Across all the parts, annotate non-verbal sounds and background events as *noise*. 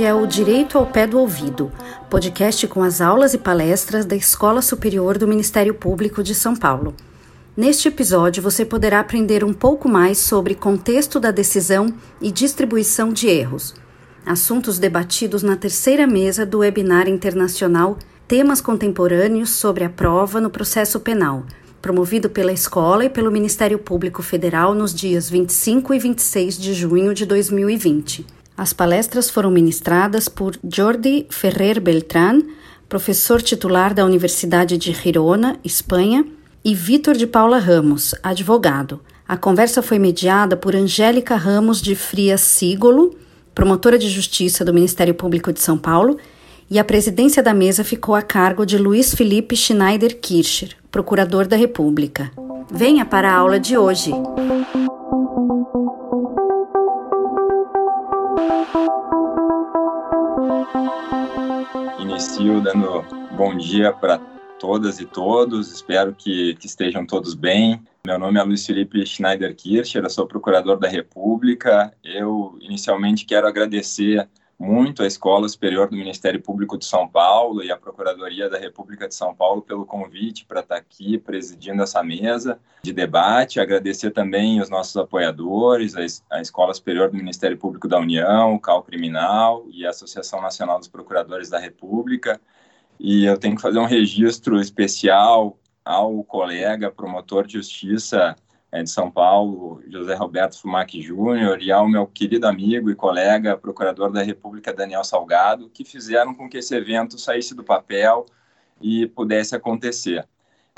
É o Direito ao Pé do Ouvido, podcast com as aulas e palestras da Escola Superior do Ministério Público de São Paulo. Neste episódio, você poderá aprender um pouco mais sobre contexto da decisão e distribuição de erros, assuntos debatidos na terceira mesa do webinar internacional Temas Contemporâneos sobre a Prova no Processo Penal, promovido pela escola e pelo Ministério Público Federal nos dias 25 e 26 de junho de 2020. As palestras foram ministradas por Jordi Ferrer Beltrán, professor titular da Universidade de Girona, Espanha, e Vitor de Paula Ramos, advogado. A conversa foi mediada por Angélica Ramos de Frias Sigolo, promotora de justiça do Ministério Público de São Paulo, e a presidência da mesa ficou a cargo de Luiz Felipe Schneider Kircher, procurador da República. Venha para a aula de hoje. Inicio dando bom dia para todas e todos, espero que, que, estejam todos bem. Meu nome é Luiz Felipe Schneider Kircher, eu sou procurador da República. Eu inicialmente quero agradecer muito a Escola Superior do Ministério Público de São Paulo e a Procuradoria da República de São Paulo pelo convite para estar aqui presidindo essa mesa de debate. Agradecer também os nossos apoiadores, a Escola Superior do Ministério Público da União, o CAL Criminal e a Associação Nacional dos Procuradores da República. E eu tenho que fazer um registro especial ao colega promotor de justiça é, de São Paulo, José Roberto Fumac Júnior, e ao meu querido amigo e colega, procurador da República, Daniel Salgado, que fizeram com que esse evento saísse do papel e pudesse acontecer.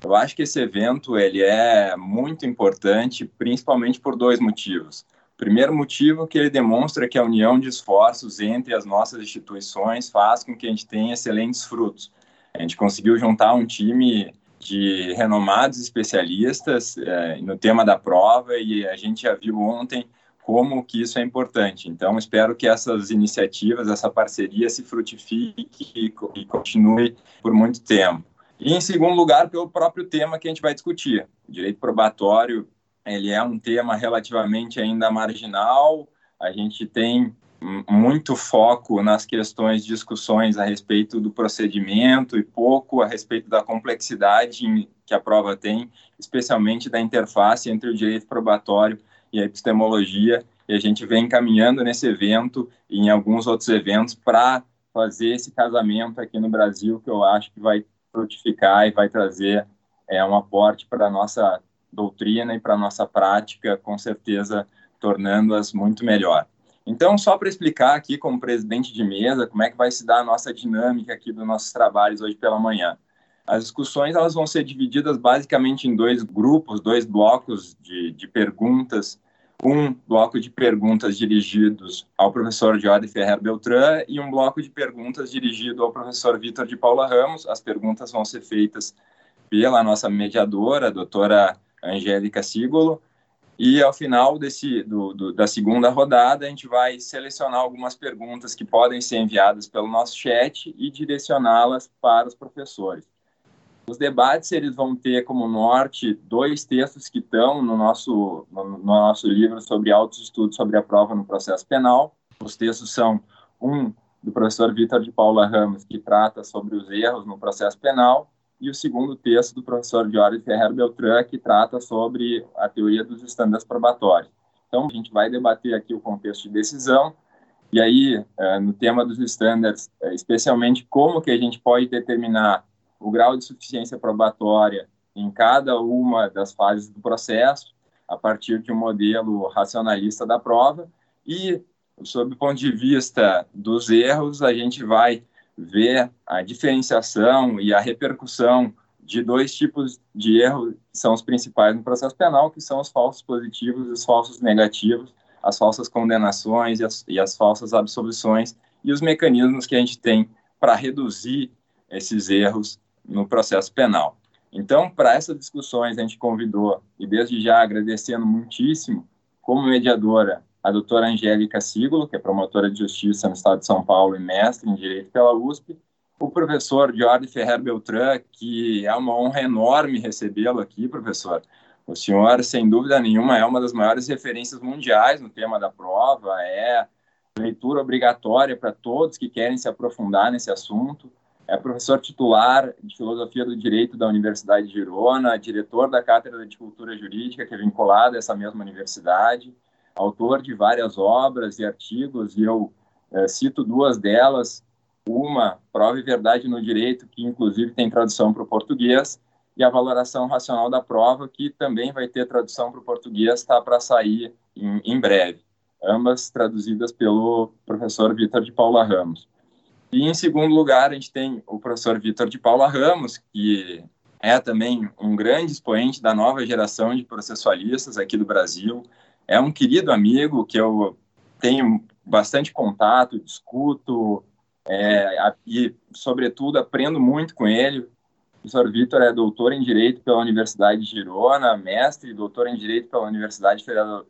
Eu acho que esse evento ele é muito importante, principalmente por dois motivos. Primeiro motivo que ele demonstra que a união de esforços entre as nossas instituições faz com que a gente tenha excelentes frutos. A gente conseguiu juntar um time de renomados especialistas é, no tema da prova e a gente já viu ontem como que isso é importante. Então, espero que essas iniciativas, essa parceria se frutifique e, continue por muito tempo. E, em segundo lugar, pelo próprio tema que a gente vai discutir. O direito probatório, ele é um tema relativamente ainda marginal, a gente tem muito foco nas questões, discussões a respeito do procedimento e pouco a respeito da complexidade que a prova tem, especialmente da interface entre o direito probatório e a epistemologia. E a gente vem caminhando nesse evento e em alguns outros eventos para fazer esse casamento aqui no Brasil, que eu acho que vai frutificar e vai trazer é, um aporte para a nossa doutrina e para a nossa prática, com certeza tornando-as muito melhor. Então, só para explicar aqui, como presidente de mesa, como é que vai se dar a nossa dinâmica aqui dos nossos trabalhos hoje pela manhã. As discussões elas vão ser divididas basicamente em dois grupos, dois blocos de, de perguntas. Um bloco de perguntas dirigidos ao professor Jorge Ferrer Beltrán e um bloco de perguntas dirigido ao professor Vitor de Paula Ramos. As perguntas vão ser feitas pela nossa mediadora, a doutora Angélica Sigolo, e ao final desse, do, do, da segunda rodada, a gente vai selecionar algumas perguntas que podem ser enviadas pelo nosso chat e direcioná-las para os professores. Os debates eles vão ter como norte dois textos que estão no nosso, no, no nosso livro sobre altos estudos sobre a prova no processo penal. Os textos são um do professor Vitor de Paula Ramos, que trata sobre os erros no processo penal, e o segundo texto do professor Jorge Ferrer Beltrán, que trata sobre a teoria dos estándares probatórios. Então, a gente vai debater aqui o contexto de decisão, e aí, é, no tema dos estándares, é, especialmente como que a gente pode determinar o grau de suficiência probatória em cada uma das fases do processo, a partir de um modelo racionalista da prova, e, sob o ponto de vista dos erros, a gente vai ver a diferenciação e a repercussão de dois tipos de erro que são os principais no processo penal, que são os falsos positivos e os falsos negativos, as falsas condenações e as, e as falsas absolvições, e os mecanismos que a gente tem para reduzir esses erros no processo penal. Então, para essas discussões, a gente convidou, e desde já agradecendo muitíssimo, como mediadora, a doutora Angélica Siglo, que é promotora de justiça no estado de São Paulo e mestre em Direito pela USP, o professor Jorge Ferrer Beltrán, que é uma honra enorme recebê-lo aqui, professor. O senhor, sem dúvida nenhuma, é uma das maiores referências mundiais no tema da prova, é leitura obrigatória para todos que querem se aprofundar nesse assunto. É professor titular de Filosofia do Direito da Universidade de Girona, diretor da Cátedra de Cultura Jurídica, que é vinculada a essa mesma universidade, autor de várias obras e artigos, e eu é, cito duas delas. Uma, Prova e Verdade no Direito, que inclusive tem tradução para o português, e a Valoração Racional da Prova, que também vai ter tradução para o português, está para sair em, em breve ambas traduzidas pelo professor Vitor de Paula Ramos. E em segundo lugar, a gente tem o professor Vitor de Paula Ramos, que é também um grande expoente da nova geração de processualistas aqui do Brasil. É um querido amigo que eu tenho bastante contato, discuto é, e, sobretudo, aprendo muito com ele. O professor Vitor é doutor em Direito pela Universidade de Girona, mestre e doutor em Direito pela Universidade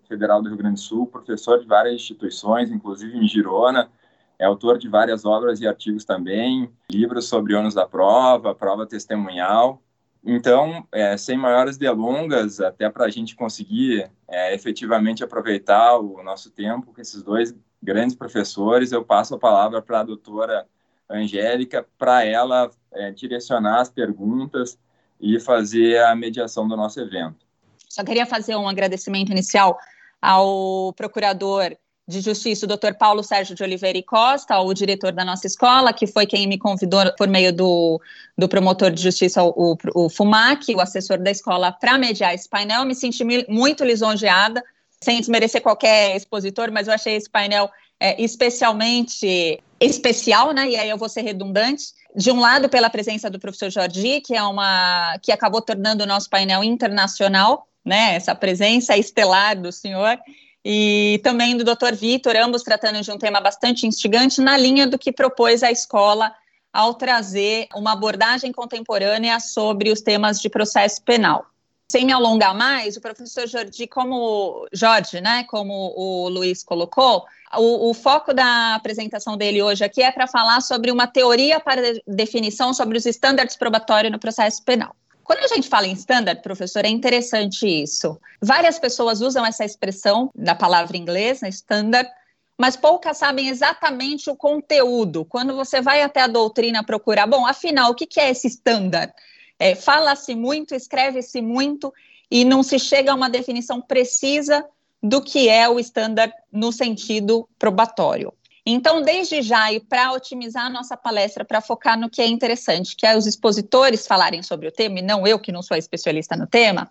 Federal do Rio Grande do Sul, professor de várias instituições, inclusive em Girona, é autor de várias obras e artigos também, livros sobre ônus da prova, prova testemunhal. Então, é, sem maiores delongas, até para a gente conseguir é, efetivamente aproveitar o nosso tempo com esses dois grandes professores, eu passo a palavra para a doutora Angélica, para ela é, direcionar as perguntas e fazer a mediação do nosso evento. Só queria fazer um agradecimento inicial ao procurador de Justiça, o Dr. Paulo Sérgio de Oliveira e Costa, o diretor da nossa escola, que foi quem me convidou por meio do, do promotor de justiça, o, o FUMAC, o assessor da escola, para mediar esse painel. Me senti muito lisonjeada, sem desmerecer qualquer expositor, mas eu achei esse painel é, especialmente especial, né? E aí eu vou ser redundante. De um lado, pela presença do professor Jordi, que é uma que acabou tornando o nosso painel internacional, né? Essa presença estelar do senhor. E também do Dr. Vitor, ambos tratando de um tema bastante instigante na linha do que propôs a escola ao trazer uma abordagem contemporânea sobre os temas de processo penal. Sem me alongar mais, o professor Jordi, como Jorge, né, como o Luiz colocou, o, o, foco da apresentação dele hoje aqui é para falar sobre uma teoria para definição sobre os estándares probatórios no processo penal. Quando a gente fala em standard, professor, é interessante isso. Várias pessoas usam essa expressão da palavra inglesa, né, standard, mas poucas sabem exatamente o conteúdo. Quando você vai até a doutrina procurar, bom, afinal, o que é esse standard? É, Fala-se muito, escreve-se muito e não se chega a uma definição precisa do que é o standard no sentido probatório. Então, desde já, e para otimizar a nossa palestra, para focar no que é interessante, que é os expositores falarem sobre o tema, e não eu, que não sou especialista no tema,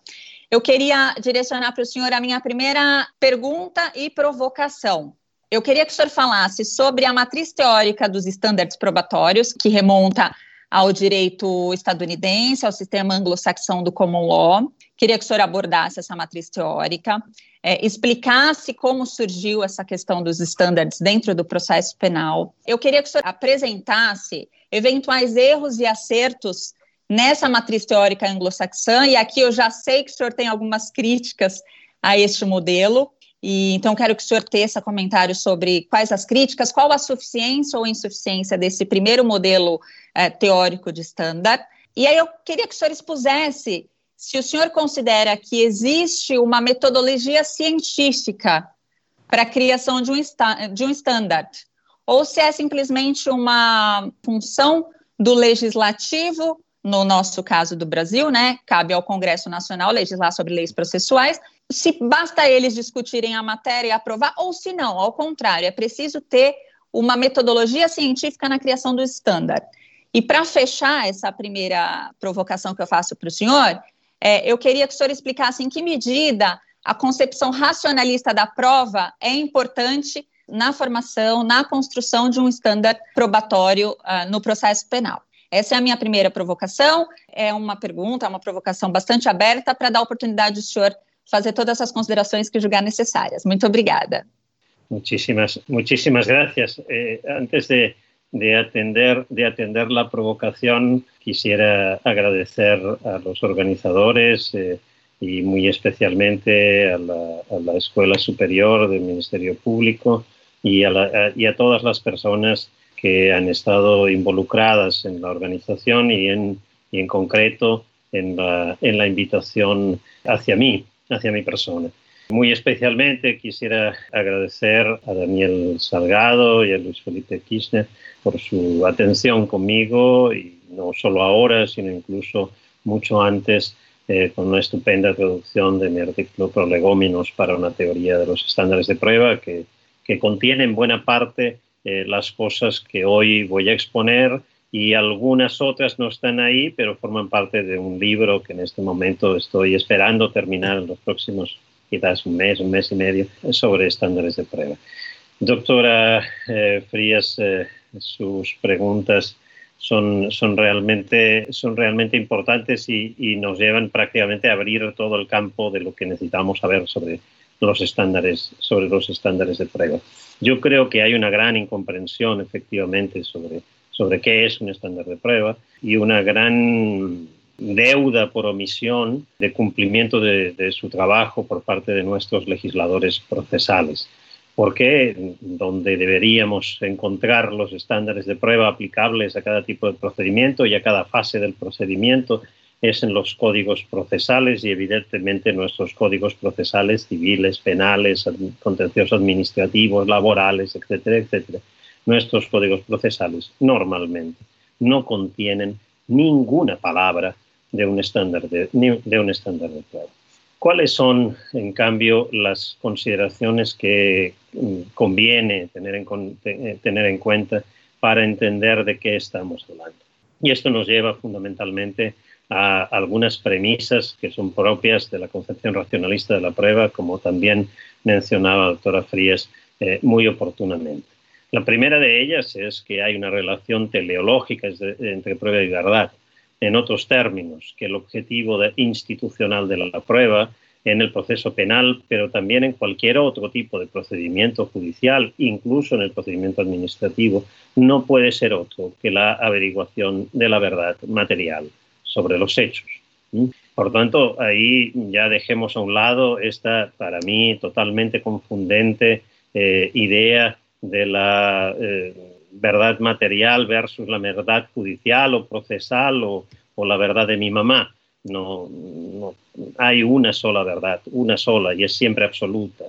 eu queria direcionar para o senhor a minha primeira pergunta e provocação. Eu queria que o senhor falasse sobre a matriz teórica dos estándares probatórios, que remonta ao direito estadunidense, ao sistema anglo-saxão do common law. Queria que o senhor abordasse essa matriz teórica, é, explicasse como surgiu essa questão dos estándares dentro do processo penal. Eu queria que o senhor apresentasse eventuais erros e acertos nessa matriz teórica anglo-saxã, e aqui eu já sei que o senhor tem algumas críticas a este modelo, e então quero que o senhor teça comentário sobre quais as críticas, qual a suficiência ou insuficiência desse primeiro modelo é, teórico de standard. E aí eu queria que o senhor expusesse se o senhor considera que existe uma metodologia científica para a criação de um, de um standard, ou se é simplesmente uma função do legislativo, no nosso caso do Brasil, né? Cabe ao Congresso Nacional legislar sobre leis processuais, se basta eles discutirem a matéria e aprovar, ou se não, ao contrário, é preciso ter uma metodologia científica na criação do standard. E para fechar essa primeira provocação que eu faço para o senhor, é, eu queria que o senhor explicasse em que medida a concepção racionalista da prova é importante na formação, na construção de um standard probatório uh, no processo penal. Essa é a minha primeira provocação. É uma pergunta, uma provocação bastante aberta para dar oportunidade do senhor fazer todas as considerações que julgar necessárias. Muito obrigada. Muchísimas, muchísimas gracias. Eh, antes de, de, atender, de atender la provocación, quisiera agradecer a los organizadores eh, y muy especialmente a la, a la, Escuela Superior del Ministerio Público y a, la, a, y a todas las personas que han estado involucradas en la organización y en, y en concreto en la, en la invitación hacia mí hacia mi persona. Muy especialmente quisiera agradecer a Daniel Salgado y a Luis Felipe Kirchner por su atención conmigo y no solo ahora, sino incluso mucho antes eh, con una estupenda traducción de mi artículo Prolegóminos para una teoría de los estándares de prueba que, que contiene en buena parte eh, las cosas que hoy voy a exponer y algunas otras no están ahí, pero forman parte de un libro que en este momento estoy esperando terminar en los próximos, quizás un mes, un mes y medio, sobre estándares de prueba. Doctora eh, Frías, eh, sus preguntas son, son, realmente, son realmente importantes y, y, nos llevan prácticamente a abrir todo el campo de lo que necesitamos saber sobre los estándares, sobre los estándares de prueba. Yo creo que hay una gran incomprensión efectivamente sobre sobre qué es un estándar de prueba y una gran deuda por omisión de cumplimiento de, su trabajo por parte de nuestros legisladores procesales. Porque donde deberíamos encontrar los estándares de prueba aplicables a cada tipo de procedimiento y a cada fase del procedimiento es en los códigos procesales y evidentemente nuestros códigos procesales civiles, penales, contenciosos administrativos, laborales, etcétera, etcétera nuestros códigos procesales normalmente no contienen ninguna palabra de un estándar de, un estándar de prueba. ¿Cuáles son, en cambio, las consideraciones que mm, conviene tener en, eh, tener en cuenta para entender de qué estamos hablando? Y esto nos lleva fundamentalmente a algunas premisas que son propias de la concepción racionalista de la prueba, como también mencionaba la doctora Frías eh, muy oportunamente. La primera de ellas es que hay una relación teleológica entre prueba y verdad. En otros términos, que el objetivo institucional de la prueba en el proceso penal, pero también en cualquier otro tipo de procedimiento judicial, incluso en el procedimiento administrativo, no puede ser otro que la averiguación de la verdad material sobre los hechos. Por tanto, ahí ya dejemos a un lado esta, para mí, totalmente confundente eh, idea de la eh, verdad material versus la verdad judicial o procesal o, la verdad de mi mamá. No, hay una sola verdad, una sola y es siempre absoluta.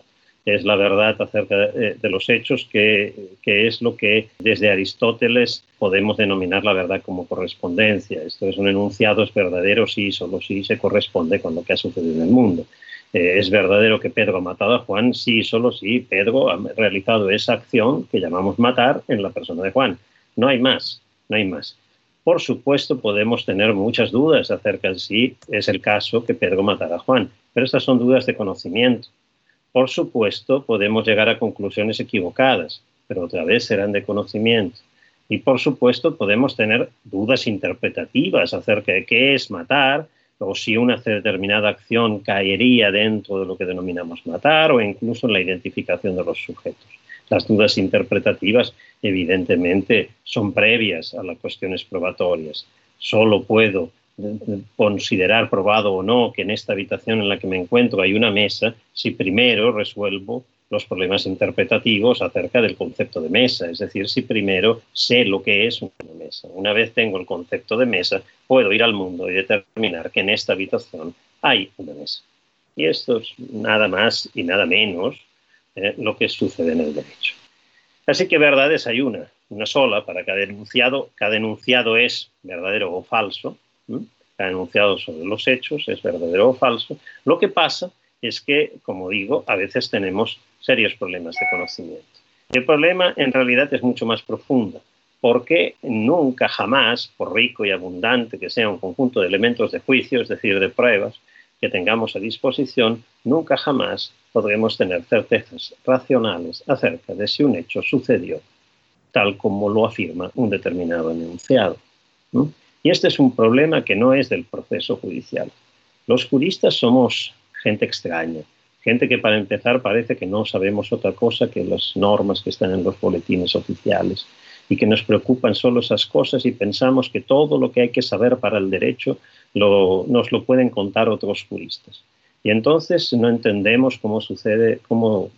Es la verdad acerca de, de los hechos que, que, es lo que desde Aristóteles podemos denominar la verdad como correspondencia. Esto es un enunciado, es verdadero sí, solo sí se corresponde con lo que ha sucedido en el mundo. Eh, ¿Es verdadero que Pedro ha matado a Juan? Sí, solo sí, Pedro ha realizado esa acción que llamamos matar en la persona de Juan. No hay más, no hay más. Por supuesto, podemos tener muchas dudas acerca de si es el caso que Pedro matara a Juan, pero estas son dudas de conocimiento. Por supuesto, podemos llegar a conclusiones equivocadas, pero otra vez serán de conocimiento. Y por supuesto, podemos tener dudas interpretativas acerca de qué es matar, o si una determinada acción caería dentro de lo que denominamos matar o incluso en la identificación de los sujetos. Las dudas interpretativas evidentemente son previas a las cuestiones probatorias. Solo puedo considerar probado o no que en esta habitación en la que me encuentro hay una mesa si primero resuelvo los problemas interpretativos acerca del concepto de mesa, es decir, si primero sé lo que es una mesa. Una vez tengo el concepto de mesa, puedo ir al mundo y determinar que en esta habitación hay una mesa. Y esto es nada más y nada menos eh, lo que sucede en el derecho. Así que verdades hay una, una sola para cada enunciado. Cada enunciado es verdadero o falso. Cada enunciado sobre los hechos es verdadero o falso. Lo que pasa es que, como digo, a veces tenemos serios problemas de conocimiento. El problema en realidad es mucho más profundo, porque nunca jamás, por rico y abundante que sea un conjunto de elementos de juicio, es decir, de pruebas, que tengamos a disposición, nunca jamás podremos tener certezas racionales acerca de si un hecho sucedió tal como lo afirma un determinado enunciado. Y este es un problema que no es del proceso judicial. Los juristas somos gente extraña, gente que para empezar parece que no sabemos otra cosa que las normas que están en los boletines oficiales y que nos preocupan solo esas cosas y pensamos que todo lo que hay que saber para el derecho nos lo pueden contar otros juristas. Y entonces no entendemos cómo sucede, cómo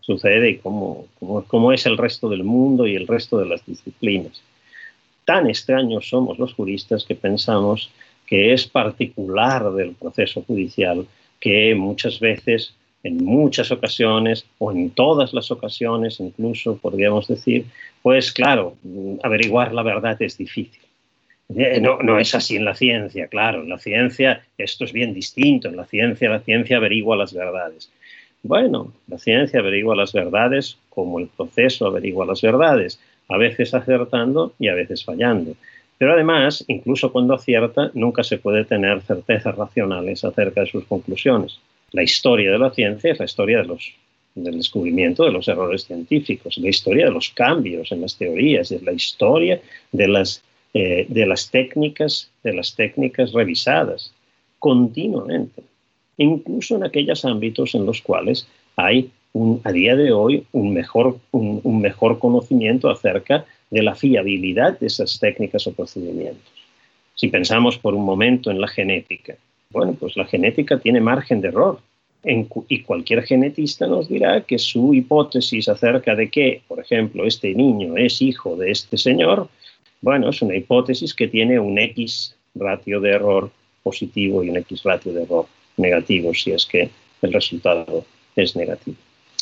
sucede y cómo, cómo es el resto del mundo y el resto de las disciplinas. Tan extraños somos los juristas que pensamos que es particular del proceso judicial que muchas veces en muchas ocasiones o en todas las ocasiones, incluso podríamos decir, pues claro, averiguar la verdad es difícil. Eh, no, no es así en la ciencia, claro, en la ciencia esto es bien distinto, en la ciencia la ciencia averigua las verdades. Bueno, la ciencia averigua las verdades como el proceso averigua las verdades, a veces acertando y a veces fallando. Pero además, incluso cuando acierta, nunca se puede tener certezas racionales acerca de sus conclusiones. La historia de la ciencia es la historia del descubrimiento de los errores científicos, la historia de los cambios en las teorías, es la historia de las, eh, de las técnicas, de las técnicas revisadas continuamente, incluso en aquellos ámbitos en los cuales hay a día de hoy un mejor, un mejor conocimiento acerca de la fiabilidad de esas técnicas o procedimientos. Si pensamos por un momento en la genética, bueno, pues la genética tiene margen de error. y cualquier genetista nos dirá que su hipótesis acerca de que, por ejemplo, este niño es hijo de este señor, bueno, es una hipótesis que tiene un X ratio de error positivo y un X ratio de error negativo si es que el resultado es negativo.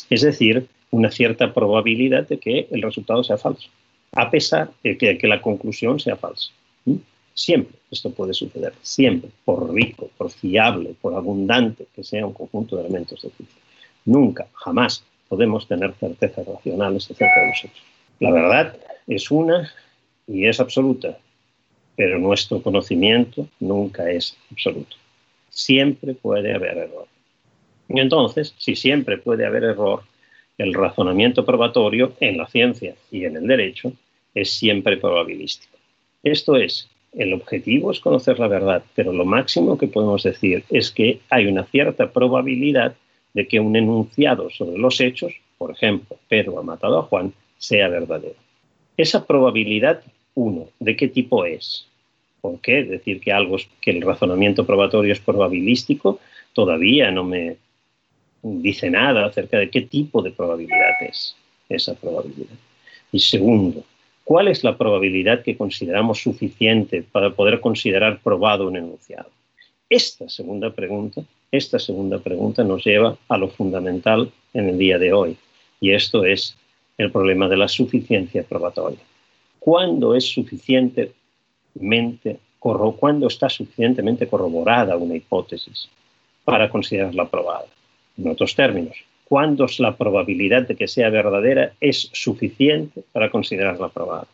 Es decir, una cierta probabilidad de que el resultado sea falso a pesar de que, la conclusión sea falsa. Siempre esto puede suceder, siempre, por rico, por fiable, por abundante que sea un conjunto de elementos de física. Nunca, jamás podemos tener certezas racionales acerca de hechos. La verdad es una y es absoluta, pero nuestro conocimiento nunca es absoluto. Siempre puede haber error. Y entonces, si siempre puede haber error, el razonamiento probatorio en la ciencia y en el derecho es siempre probabilístico. Esto es, el objetivo es conocer la verdad, pero lo máximo que podemos decir es que hay una cierta probabilidad de que un enunciado sobre los hechos, por ejemplo, Pedro ha matado a Juan, sea verdadero. Esa probabilidad, uno, ¿de qué tipo es? ¿Por qué decir que algo que el razonamiento probatorio es probabilístico? Todavía no me dice nada acerca de qué tipo de probabilidad es esa probabilidad. Y segundo, ¿cuál es la probabilidad que consideramos suficiente para poder considerar probado un enunciado? Esta segunda pregunta, esta segunda pregunta nos lleva a lo fundamental en el día de hoy, y esto es el problema de la suficiencia probatoria. ¿Cuándo es suficientemente cuándo está suficientemente corroborada una hipótesis para considerarla probada? En otros términos, ¿cuándo es la probabilidad de que sea verdadera es suficiente para considerarla probada?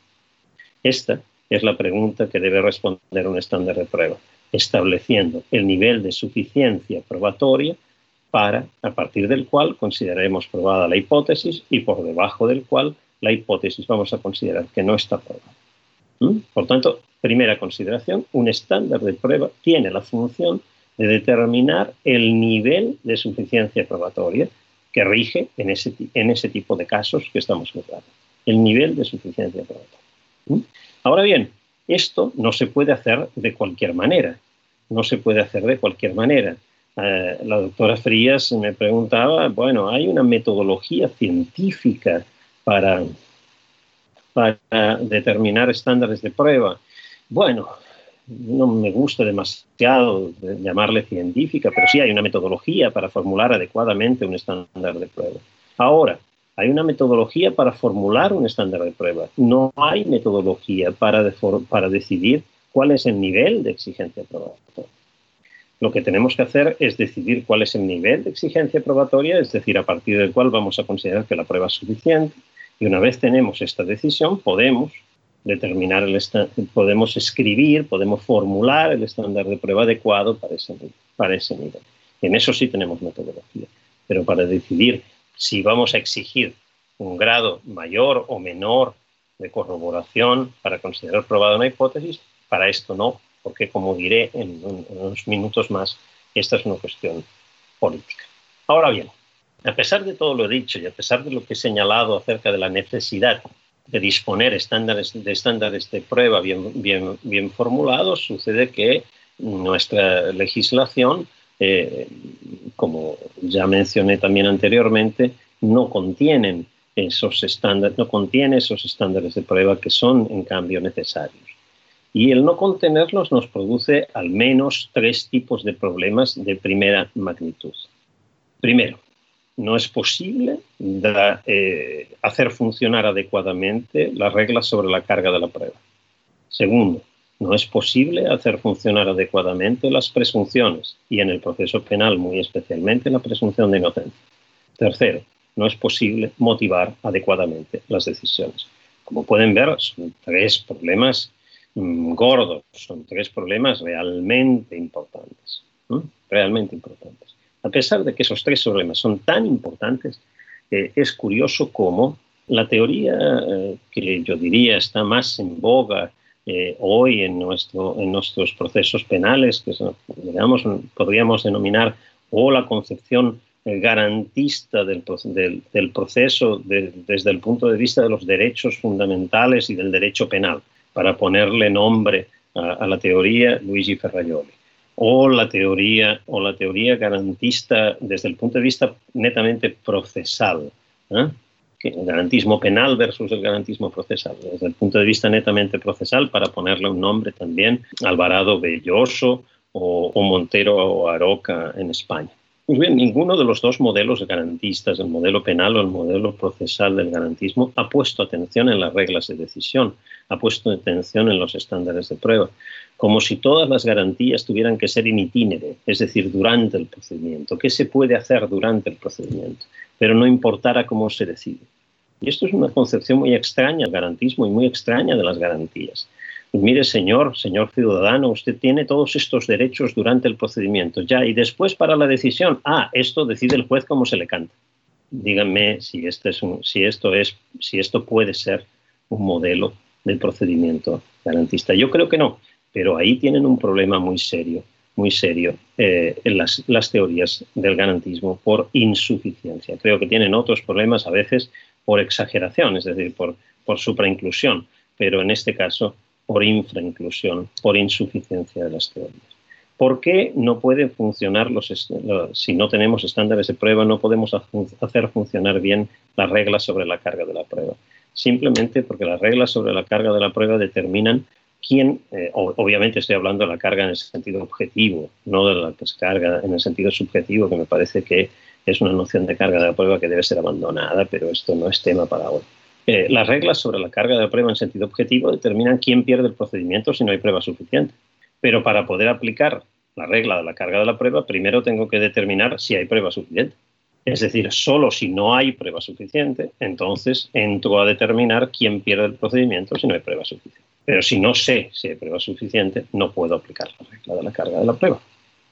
Esta es la pregunta que debe responder un estándar de prueba, estableciendo el nivel de suficiencia probatoria para, a partir del cual consideraremos probada la hipótesis y por debajo del cual la hipótesis vamos a considerar que no está probada. ¿Mm? Por tanto, primera consideración, un estándar de prueba tiene la función de determinar el nivel de suficiencia probatoria que rige en ese, en ese tipo de casos que estamos juzgando. El nivel de suficiencia probatoria. ¿Mm? Ahora bien, esto no se puede hacer de cualquier manera. No se puede hacer de cualquier manera. Eh, la doctora Frías me preguntaba, bueno, hay una metodología científica para, para determinar estándares de prueba. Bueno, no me gusta demasiado llamarle científica, pero sí hay una metodología para formular adecuadamente un estándar de prueba. Ahora, hay una metodología para formular un estándar de prueba. No hay metodología para, para decidir cuál es el nivel de exigencia probatoria. Lo que tenemos que hacer es decidir cuál es el nivel de exigencia probatoria, es decir, a partir del cual vamos a considerar que la prueba es suficiente. Y una vez tenemos esta decisión, podemos determinar el podemos escribir, podemos formular el estándar de prueba adecuado para ese, para ese nivel. En eso sí tenemos metodología, pero para decidir si vamos a exigir un grado mayor o menor de corroboración para considerar probada una hipótesis, para esto no, porque como diré en, en unos minutos más, esta es una cuestión política. Ahora bien, a pesar de todo lo dicho y a pesar de lo que he señalado acerca de la necesidad de disponer estándares, de estándares de prueba bien, bien, bien formulados, sucede que nuestra legislación, eh, como ya mencioné también anteriormente, no contienen esos estándares, no contiene esos estándares de prueba que son en cambio necesarios. Y el no contenerlos nos produce al menos tres tipos de problemas de primera magnitud. Primero, no es posible eh, hacer funcionar adecuadamente las reglas sobre la carga de la prueba. Segundo, no es posible hacer funcionar adecuadamente las presunciones y en el proceso penal muy especialmente la presunción de inocencia. Tercero, no es posible motivar adecuadamente las decisiones. Como pueden ver, son tres problemas mm, gordos, son tres problemas realmente importantes, realmente importantes. A pesar de que esos tres problemas son tan importantes, eh, es curioso cómo la teoría eh, que yo diría está más en boga eh, hoy en, nuestro, en nuestros procesos penales, que podríamos denominar o la concepción garantista del, proceso desde el punto de vista de los derechos fundamentales y del derecho penal, para ponerle nombre a, la teoría Luigi Ferraioli o la teoría o la teoría garantista desde el punto de vista netamente procesal, ¿eh? el garantismo penal versus el garantismo procesal, desde el punto de vista netamente procesal, para ponerle un nombre también, Alvarado Belloso o, o Montero o Aroca en España. Pues bien, ninguno de los dos modelos garantistas, el modelo penal o el modelo procesal del garantismo, ha puesto atención en las reglas de decisión, ha puesto atención en los estándares de prueba, como si todas las garantías tuvieran que ser in itinere, es decir, durante el procedimiento. ¿Qué se puede hacer durante el procedimiento? Pero no importara cómo se decide. Y esto es una concepción muy extraña del garantismo y muy extraña de las garantías. Mire, señor, señor ciudadano, usted tiene todos estos derechos durante el procedimiento, ya, y después para la decisión, ah, esto decide el juez cómo se le canta. Díganme si, este es si, esto es, si esto puede ser un modelo del procedimiento garantista. Yo creo que no, pero ahí tienen un problema muy serio, muy serio eh, en las, las teorías del garantismo por insuficiencia. Creo que tienen otros problemas a veces por exageración, es decir, por, por suprainclusión, pero en este caso por infrainclusión, por insuficiencia de las teorías. ¿Por qué no pueden funcionar los, si no tenemos estándares de prueba, no podemos hacer funcionar bien las reglas sobre la carga de la prueba? Simplemente porque las reglas sobre la carga de la prueba determinan quién, eh, obviamente estoy hablando de la carga en el sentido objetivo, no de la descarga en el sentido subjetivo, que me parece que es una noción de carga de la prueba que debe ser abandonada, pero esto no es tema para hoy. Eh, las reglas sobre la carga de la prueba en sentido objetivo determinan quién pierde el procedimiento si no hay prueba suficiente. Pero para poder aplicar la regla de la carga de la prueba, primero tengo que determinar si hay prueba suficiente. Es decir, solo si no hay prueba suficiente, entonces entro a determinar quién pierde el procedimiento si no hay prueba suficiente. Pero si no sé si hay prueba suficiente, no puedo aplicar la regla de la carga de la prueba,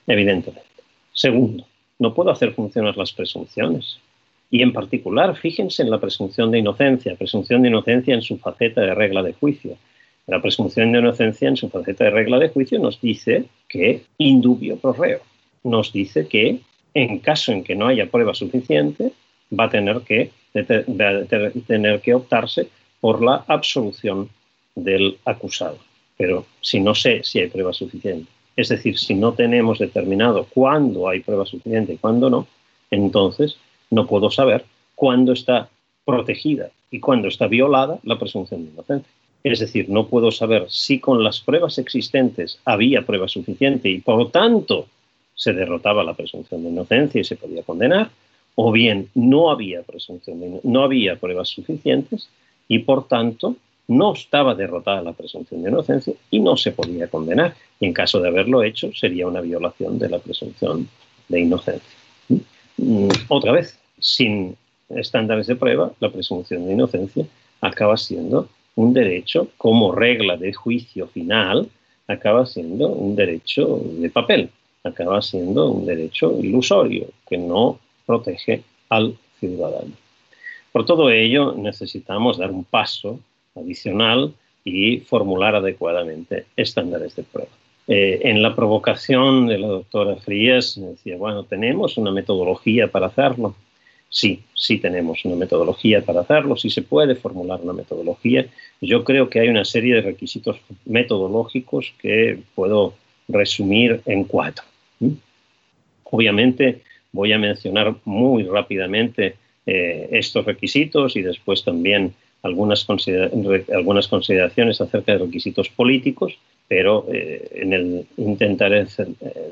evidentemente. Segundo, no puedo hacer funcionar las presunciones. Y en particular, fíjense en la presunción de inocencia, presunción de inocencia en su faceta de regla de juicio. La presunción de inocencia en su faceta de regla de juicio nos dice que indubio pro reo. Nos dice que en caso en que no haya prueba suficiente, va a tener que, tener que optarse por la absolución del acusado. Pero si no sé si hay prueba suficiente es decir, si no tenemos determinado cuándo hay prueba suficiente y cuándo no, entonces no puedo saber cuándo está protegida y cuándo está violada la presunción de inocencia. Es decir, no puedo saber si con las pruebas existentes había prueba suficiente y por tanto se derrotaba la presunción de inocencia y se podía condenar, o bien no había presunción no había pruebas suficientes y por tanto no estaba derrotada la presunción de inocencia y no se podía condenar. Y en caso de haberlo hecho, sería una violación de la presunción de inocencia. Mm, otra vez, sin estándares de prueba, la presunción de inocencia acaba siendo un derecho como regla de juicio final, acaba siendo un derecho de papel, acaba siendo un derecho ilusorio que no protege al ciudadano. Por todo ello, necesitamos dar un paso adicional y formular adecuadamente estándares de prueba. Eh, en la provocación de la doctora Frías decía, bueno, ¿tenemos una metodología para hacerlo? Sí, sí tenemos una metodología para hacerlo, sí se puede formular una metodología. Yo creo que hay una serie de requisitos metodológicos que puedo resumir en cuatro. Obviamente voy a mencionar muy rápidamente eh, estos requisitos y después también algunas, consideraciones acerca de requisitos políticos, pero eh, en el intentaré eh,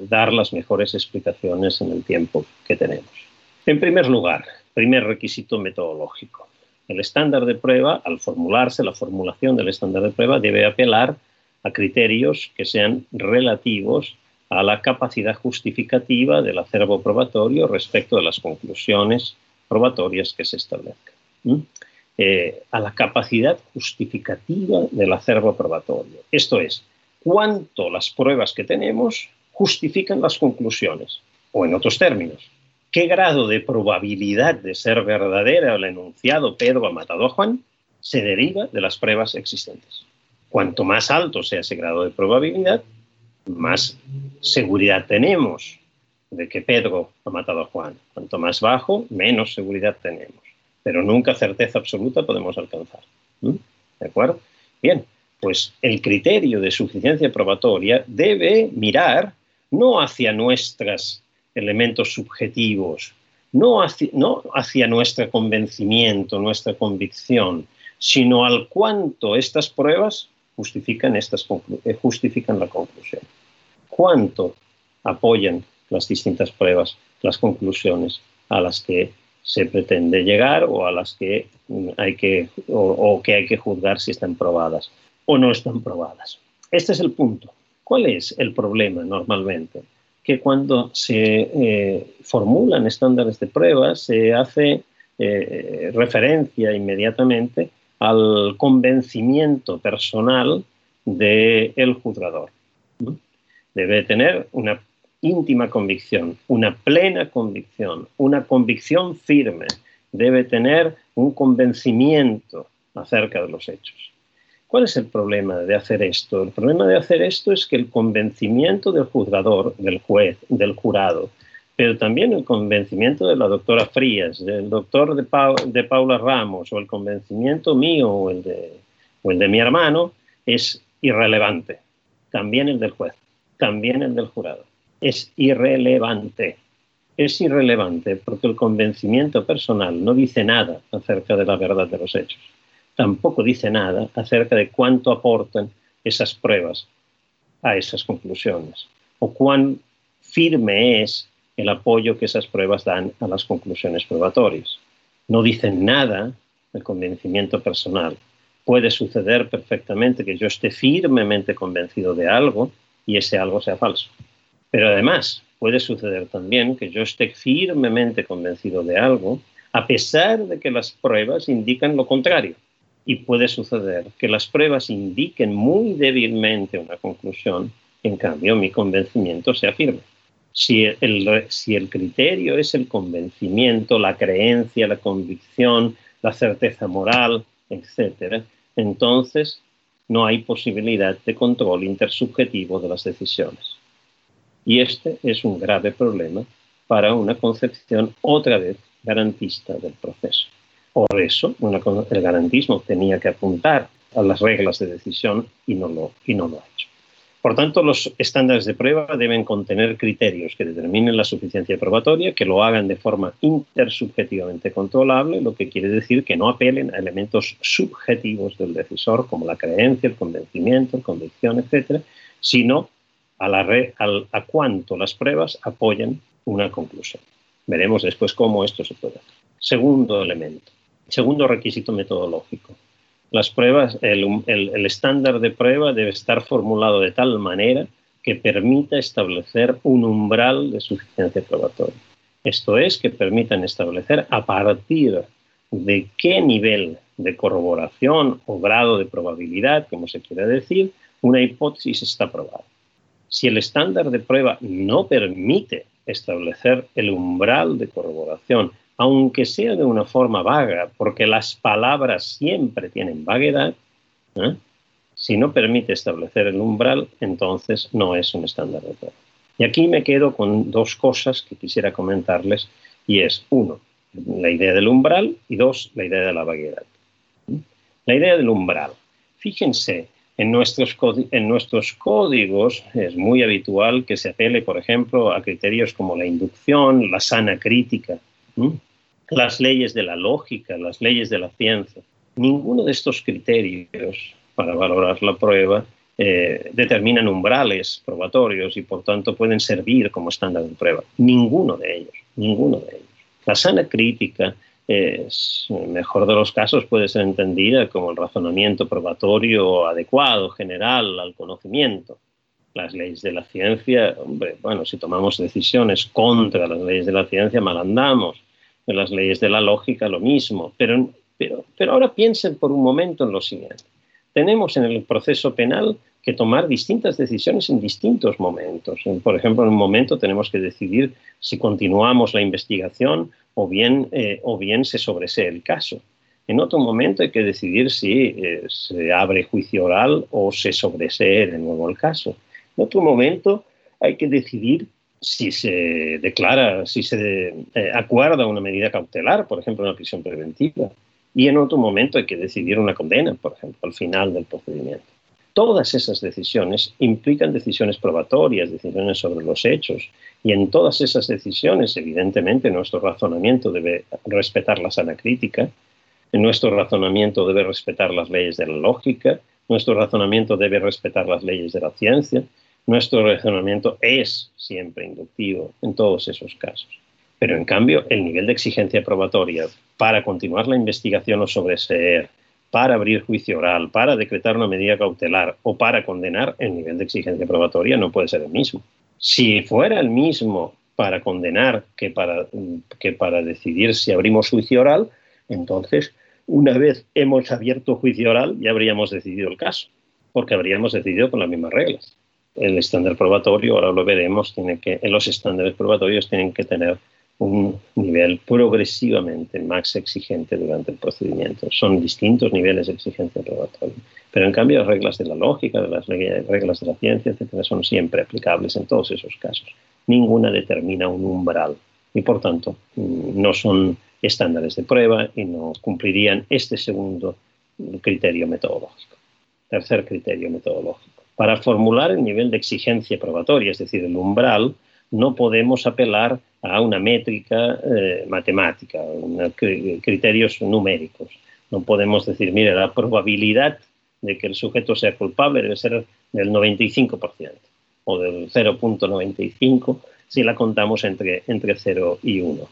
dar las mejores explicaciones en el tiempo que tenemos. En primer lugar, primer requisito metodológico. El estándar de prueba, al formularse, la formulación del estándar de prueba debe apelar a criterios que sean relativos a la capacidad justificativa del acervo probatorio respecto de las conclusiones probatorias que se establezcan. Eh, a la capacidad justificativa del acervo probatorio. Esto es, cuánto las pruebas que tenemos justifican las conclusiones. O en otros términos, qué grado de probabilidad de ser verdadera el enunciado Pedro ha matado a Juan se deriva de las pruebas existentes. Cuanto más alto sea ese grado de probabilidad, más seguridad tenemos de que Pedro ha matado a Juan. Cuanto más bajo, menos seguridad tenemos. Pero nunca certeza absoluta podemos alcanzar. ¿Mm? ¿De acuerdo? Bien, pues el criterio de suficiencia probatoria debe mirar no hacia nuestros elementos subjetivos, no hacia, nuestro convencimiento, nuestra convicción, sino al cuánto estas pruebas justifican, estas eh, justifican la conclusión. Cuánto apoyan las distintas pruebas las conclusiones a las que se pretende llegar o a las que hay que, o que hay que juzgar si están probadas o no están probadas. Este es el punto. ¿Cuál es el problema normalmente? Que cuando se eh, formulan estándares de pruebas se hace eh, referencia inmediatamente al convencimiento personal del juzgador. Debe tener una íntima convicción, una plena convicción, una convicción firme. Debe tener un convencimiento acerca de los hechos. ¿Cuál es el problema de hacer esto? El problema de hacer esto es que el convencimiento del juzgador, del juez, del jurado, pero también el convencimiento de la doctora Frías, del doctor de, Paula Ramos o el convencimiento mío o el de mi hermano es irrelevante. También el del juez, también el del jurado. Es irrelevante. Es irrelevante porque el convencimiento personal no dice nada acerca de la verdad de los hechos tampoco dice nada acerca de cuánto aportan esas pruebas a esas conclusiones o cuán firme es el apoyo que esas pruebas dan a las conclusiones probatorias. No dicen nada del convencimiento personal. Puede suceder perfectamente que yo esté firmemente convencido de algo y ese algo sea falso. Pero además puede suceder también que yo esté firmemente convencido de algo a pesar de que las pruebas indican lo contrario y puede suceder que las pruebas indiquen muy débilmente una conclusión, en cambio mi convencimiento sea firme. Si el, si el criterio es el convencimiento, la creencia, la convicción, la certeza moral, etc., entonces no hay posibilidad de control intersubjetivo de las decisiones. Y este es un grave problema para una concepción otra vez garantista del proceso. Por eso el garantismo tenía que apuntar a las reglas de decisión y no, lo, y no lo ha hecho. Por tanto, los estándares de prueba deben contener criterios que determinen la suficiencia probatoria, que lo hagan de forma intersubjetivamente controlable, lo que quiere decir que no apelen a elementos subjetivos del decisor, como la creencia, el convencimiento, la convicción, etc., sino a, a cuánto las pruebas apoyan una conclusión. Veremos después cómo esto se puede hacer. Segundo elemento, Segundo requisito metodológico. Las pruebas, el, estándar de prueba debe estar formulado de tal manera que permita establecer un umbral de suficiencia probatoria. Esto es, que permitan establecer a partir de qué nivel de corroboración o grado de probabilidad, como se quiera decir, una hipótesis está probada. Si el estándar de prueba no permite establecer el umbral de corroboración aunque sea de una forma vaga, porque las palabras siempre tienen vaguedad, ¿eh? si no permite establecer el umbral, entonces no es un estándar de prueba. Y aquí me quedo con dos cosas que quisiera comentarles, y es, uno, la idea del umbral, y dos, la idea de la vaguedad. La idea del umbral. Fíjense, en nuestros códigos es muy habitual que se apele, por ejemplo, a criterios como la inducción, la sana crítica las leyes de la lógica, las leyes de la ciencia. Ninguno de estos criterios para valorar la prueba eh, determinan umbrales probatorios y por tanto pueden servir como estándar de prueba. Ninguno de ellos, ninguno de ellos. La sana crítica es, en el mejor de los casos, puede ser entendida como el razonamiento probatorio adecuado, general, al conocimiento. Las leyes de la ciencia, hombre, bueno, si tomamos decisiones contra las leyes de la ciencia, mal andamos. En las leyes de la lógica, lo mismo. Pero, pero, pero ahora piensen por un momento en lo siguiente. Tenemos en el proceso penal que tomar distintas decisiones en distintos momentos. Por ejemplo, en un momento tenemos que decidir si continuamos la investigación o bien, eh, o bien se sobresee el caso. En otro momento hay que decidir si eh, se abre juicio oral o se sobresee de nuevo el caso. En otro momento hay que decidir si se declara, si se eh, acuerda una medida cautelar, por ejemplo, una prisión preventiva. Y en otro momento hay que decidir una condena, por ejemplo, al final del procedimiento. Todas esas decisiones implican decisiones probatorias, decisiones sobre los hechos, y en todas esas decisiones, evidentemente, nuestro razonamiento debe respetar la sana crítica, nuestro razonamiento debe respetar las leyes de la lógica, nuestro razonamiento debe respetar las leyes de la ciencia, nuestro razonamiento es siempre inductivo en todos esos casos. Pero en cambio, el nivel de exigencia probatoria para continuar la investigación o sobreseer, para abrir juicio oral, para decretar una medida cautelar o para condenar, el nivel de exigencia probatoria no puede ser el mismo. Si fuera el mismo para condenar que para, que para decidir si abrimos juicio oral, entonces, una vez hemos abierto juicio oral, ya habríamos decidido el caso, porque habríamos decidido con las mismas reglas. El estándar probatorio, ahora lo veremos, tiene que, los estándares probatorios tienen que tener un nivel progresivamente más exigente durante el procedimiento. Son distintos niveles de exigencia probatoria. Pero en cambio las reglas de la lógica, las reglas de la ciencia, etcétera, son siempre aplicables en todos esos casos. Ninguna determina un umbral y por tanto mm, no son estándares de prueba y no cumplirían este segundo criterio metodológico. Tercer criterio metodológico. Para formular el nivel de exigencia probatoria, es decir, el umbral, no podemos apelar a una métrica eh, matemática, a criterios numéricos. No podemos decir, mire, la probabilidad de que el sujeto sea culpable debe ser del 95% o del 0.95 si la contamos entre, entre 0 y 1.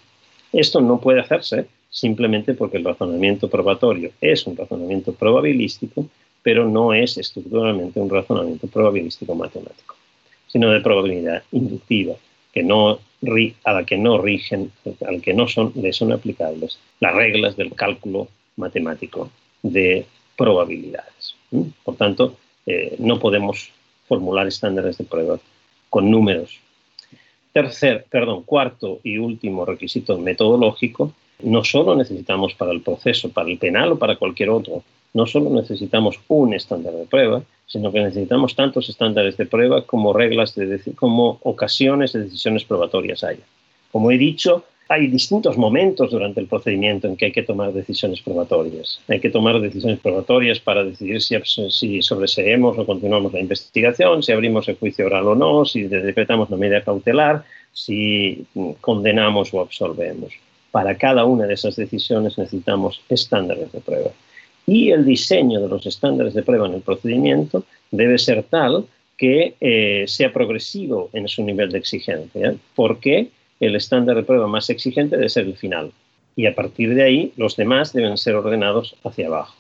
Esto no puede hacerse simplemente porque el razonamiento probatorio es un razonamiento probabilístico, pero no es estructuralmente un razonamiento probabilístico matemático, sino de probabilidad inductiva, que no, a la que no rigen, al que no son, le son aplicables las reglas del cálculo matemático de probabilidades. Por tanto, eh, no podemos formular estándares de prueba con números. Tercer, perdón, cuarto y último requisito metodológico, no solo necesitamos para el proceso, para el penal o para cualquier otro, no solo necesitamos un estándar de prueba, sino que necesitamos tantos estándares de prueba como reglas de como ocasiones de decisiones probatorias haya. Como he dicho, hay distintos momentos durante el procedimiento en que hay que tomar decisiones probatorias. Hay que tomar decisiones probatorias para decidir si, sobreseemos o continuamos la investigación, si abrimos el juicio oral o no, si decretamos una medida cautelar, si condenamos o absolvemos. Para cada una de esas decisiones necesitamos estándares de prueba. Y el diseño de los estándares de prueba en el procedimiento debe ser tal que eh, sea progresivo en su nivel de exigencia. ¿Por qué? el estándar de prueba más exigente debe ser el final. Y a partir de ahí, los demás deben ser ordenados hacia abajo.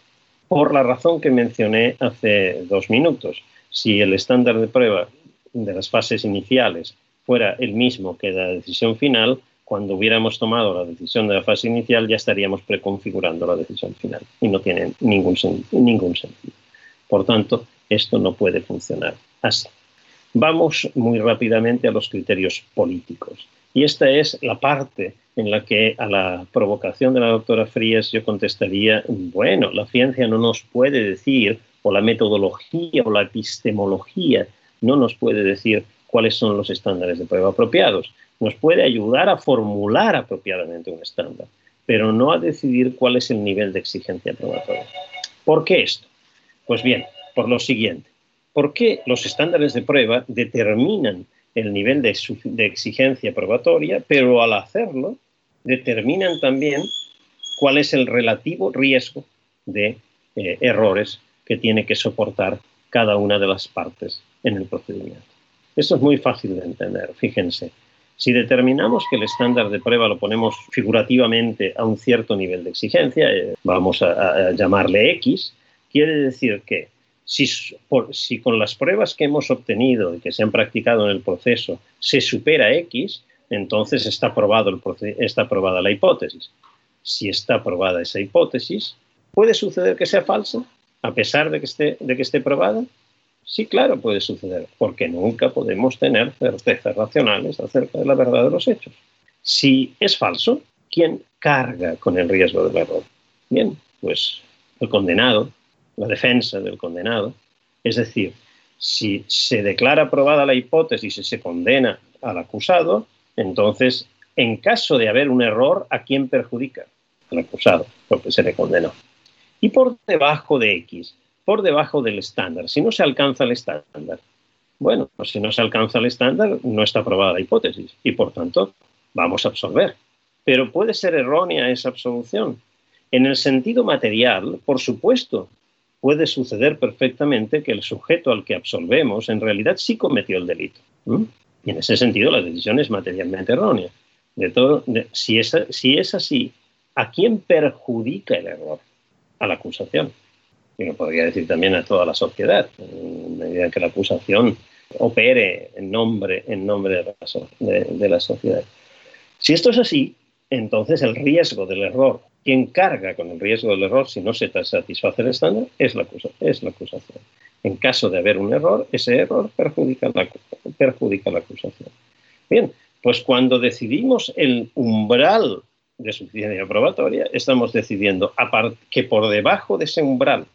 Por la razón que mencioné hace dos minutos, si el estándar de prueba de las fases iniciales fuera el mismo que la decisión final, cuando hubiéramos tomado la decisión de la fase inicial ya estaríamos preconfigurando la decisión final y no tiene ningún, ningún sentido. Por tanto, esto no puede funcionar así. Vamos muy rápidamente a los criterios políticos. Y esta es la parte en la que a la provocación de la doctora Frías yo contestaría, bueno, la ciencia no nos puede decir, o la metodología o la epistemología no nos puede decir cuáles son los estándares de prueba apropiados. Nos puede ayudar a formular apropiadamente un estándar, pero no a decidir cuál es el nivel de exigencia probatoria. ¿Por qué esto? Pues bien, por lo siguiente. ¿Por qué los estándares de prueba determinan el nivel de, exigencia probatoria, pero al hacerlo determinan también cuál es el relativo riesgo de eh, errores que tiene que soportar cada una de las partes en el procedimiento. Esto es muy fácil de entender. Fíjense, Si determinamos que el estándar de prueba lo ponemos figurativamente a un cierto nivel de exigencia, eh, vamos a, llamarle X, quiere decir que si, con las pruebas que hemos obtenido y que se han practicado en el proceso se supera X, entonces está, aprobado el está aprobada la hipótesis. Si está aprobada esa hipótesis, ¿puede suceder que sea falsa a pesar de que esté, de que esté probada? Sí, claro, puede suceder, porque nunca podemos tener certezas racionales acerca de la verdad de los hechos. Si es falso, ¿quién carga con el riesgo del error? Bien, pues el condenado, la defensa del condenado. Es decir, si se declara aprobada la hipótesis y se condena al acusado, entonces, en caso de haber un error, ¿a quién perjudica? Al acusado, porque se le condenó. Y por debajo de X, por debajo del estándar, si no se alcanza el estándar, bueno, pues si no se alcanza el estándar, no está aprobada la hipótesis y por tanto vamos a absolver. Pero puede ser errónea esa absolución. En el sentido material, por supuesto, puede suceder perfectamente que el sujeto al que absolvemos en realidad sí cometió el delito. Y en ese sentido la decisión es materialmente errónea. De todo, si, es, si es así, ¿a quién perjudica el error? A la acusación lo podría decir también a toda la sociedad, en medida que la acusación opere en nombre, en nombre de, la, sociedad. Si esto es así, entonces el riesgo del error, quien carga con el riesgo del error si no se satisface el estándar, es la, es la acusación. En caso de haber un error, ese error perjudica la, perjudica la acusación. Bien, pues cuando decidimos el umbral de suficiencia probatoria, estamos decidiendo que por debajo de ese umbral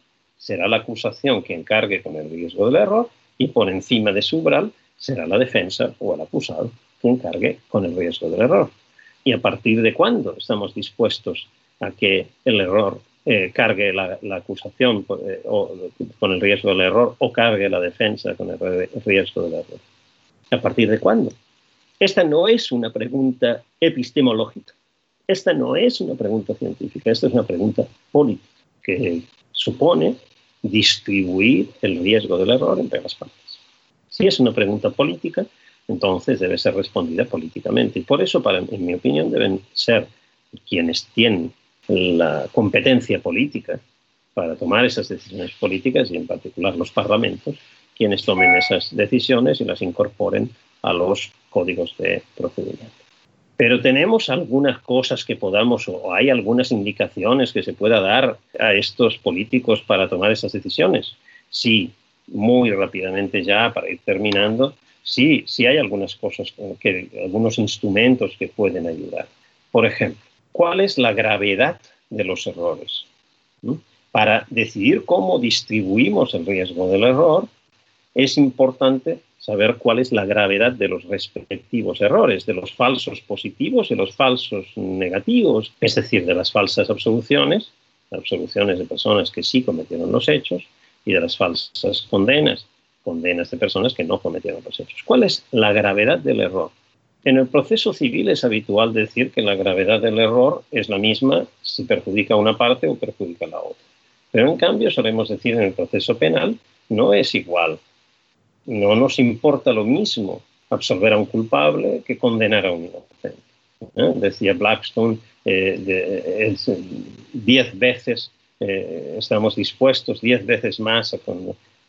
será la acusación quien cargue con el riesgo del error y por encima de su umbral será la defensa o el acusado quien cargue con el riesgo del error. ¿Y a partir de cuándo estamos dispuestos a que el error eh, cargue la, acusación eh, con el riesgo del error o cargue la defensa con el riesgo del error? ¿A partir de cuándo? Esta no es una pregunta epistemológica, esta no es una pregunta científica, esta es una pregunta política que supone distribuir el riesgo del error entre las partes. Si es una pregunta política, entonces debe ser respondida políticamente. Y por eso, para, en mi opinión, deben ser quienes tienen la competencia política para tomar esas decisiones políticas y en particular los parlamentos, quienes tomen esas decisiones y las incorporen a los códigos de procedimiento. Pero tenemos algunas cosas que podamos, o hay algunas indicaciones que se pueda dar a estos políticos para tomar esas decisiones. Sí, muy rápidamente ya, para ir terminando, sí, sí hay algunas cosas, que, algunos instrumentos que pueden ayudar. Por ejemplo, ¿cuál es la gravedad de los errores? ¿Mm? Para decidir cómo distribuimos el riesgo del error, es importante saber cuál es la gravedad de los respectivos errores, de los falsos positivos y los falsos negativos, es decir, de las falsas absoluciones, absoluciones de personas que sí cometieron los hechos, y de las falsas condenas, condenas de personas que no cometieron los hechos. ¿Cuál es la gravedad del error? En el proceso civil es habitual decir que la gravedad del error es la misma si perjudica a una parte o perjudica a la otra. Pero en cambio solemos decir en el proceso penal no es igual no nos importa lo mismo absolver a un culpable que condenar a un inocente. ¿eh? Decía Blackstone, eh, diez veces eh, estamos dispuestos, diez veces más a,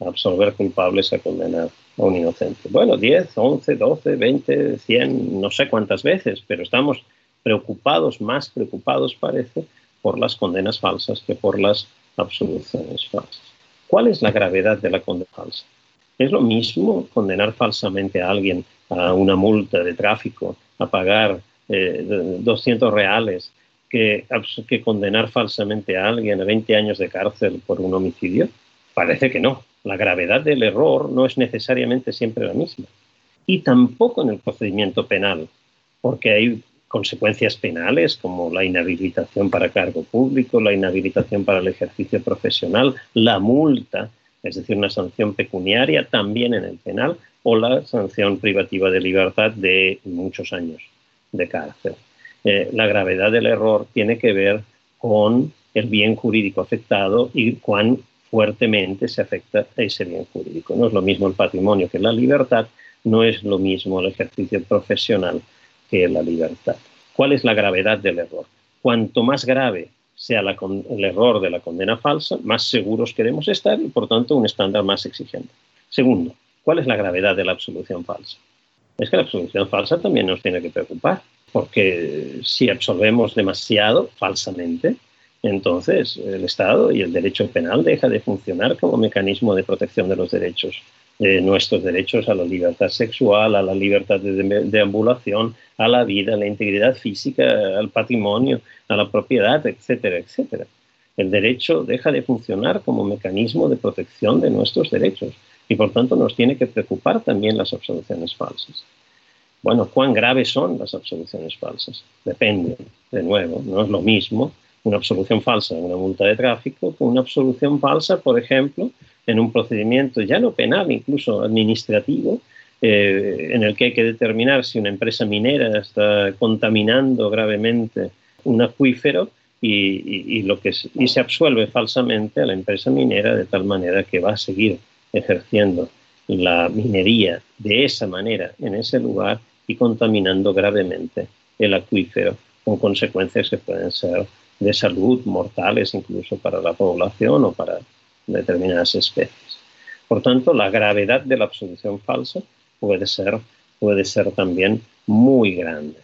absolver culpables a condenar a un inocente. Bueno, diez, once, doce, veinte, cien, no sé cuántas veces, pero estamos preocupados, más preocupados parece, por las condenas falsas que por las absoluciones falsas. ¿Cuál es la gravedad de la condena falsa? Es lo mismo condenar falsamente a alguien a una multa de tráfico, a pagar 200 eh, reales, que, que condenar falsamente a alguien a 20 años de cárcel por un homicidio. Parece que no. La gravedad del error no es necesariamente siempre la misma. Y tampoco en el procedimiento penal, porque hay consecuencias penales como la inhabilitación para cargo público, la inhabilitación para el ejercicio profesional, la multa es decir, una sanción pecuniaria también en el penal o la sanción privativa de libertad de muchos años de cárcel. Eh, la gravedad del error tiene que ver con el bien jurídico afectado y cuán fuertemente se afecta ese bien jurídico. No es lo mismo el patrimonio que la libertad, no es lo mismo el ejercicio profesional que la libertad. ¿Cuál es la gravedad del error? Cuanto más grave sea el error de la condena falsa, más seguros queremos estar y, por tanto, un estándar más exigente. Segundo, ¿cuál es la gravedad de la absolución falsa? Es que la absolución falsa también nos tiene que preocupar, porque si absolvemos demasiado falsamente, entonces el Estado y el derecho penal deja de funcionar como mecanismo de protección de los derechos, de nuestros derechos a la libertad sexual, a la libertad de deambulación, a la vida, a la integridad física, al patrimonio, a la propiedad, etcétera, etcétera. El derecho deja de funcionar como mecanismo de protección de nuestros derechos y por tanto nos tiene que preocupar también las absoluciones falsas. Bueno, ¿cuán graves son las absoluciones falsas? Depende, de nuevo, no es lo mismo una absolución falsa en una multa de tráfico con una absolución falsa, por ejemplo, en un procedimiento ya no penal, incluso administrativo, eh, en el que hay que determinar si una empresa minera está contaminando gravemente un acuífero y, lo que, y se absuelve falsamente a la empresa minera de tal manera que va a seguir ejerciendo la minería de esa manera en ese lugar y contaminando gravemente el acuífero con consecuencias que pueden ser de salud mortales incluso para la población o para determinadas especies. Por tanto, la gravedad de la absolución falsa puede ser, puede ser también muy grande.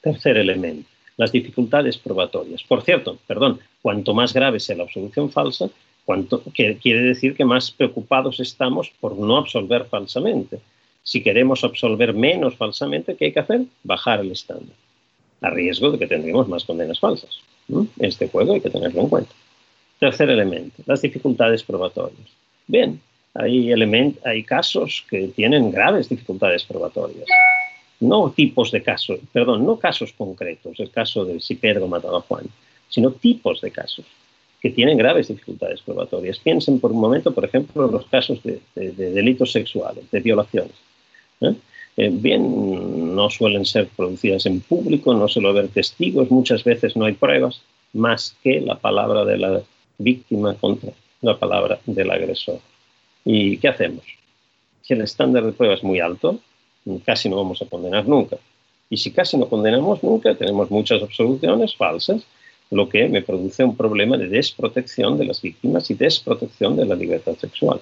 Tercer elemento, las dificultades probatorias. Por cierto, perdón, cuanto más grave sea la absolución falsa, cuanto, que quiere decir que más preocupados estamos por no absolver falsamente. Si queremos absolver menos falsamente, ¿qué hay que hacer? Bajar el estándar, a riesgo de que tendremos más condenas falsas. Este juego hay que tenerlo en cuenta. Tercer elemento, las dificultades probatorias. Bien, hay, hay casos que tienen graves dificultades probatorias. No tipos de casos, perdón, no casos concretos, el caso de si Pedro mataba a Juan, sino tipos de casos que tienen graves dificultades probatorias. Piensen por un momento, por ejemplo, en los casos de, delitos sexuales, de violaciones. ¿eh? Eh, bien, no suelen ser producidas en público, no suele haber testigos, muchas veces no hay pruebas más que la palabra de la víctima contra la palabra del agresor. ¿Y qué hacemos? Si el estándar de prueba es muy alto, casi no vamos a condenar nunca. Y si casi no condenamos nunca, tenemos muchas absoluciones falsas, lo que me produce un problema de desprotección de las víctimas y desprotección de la libertad sexual.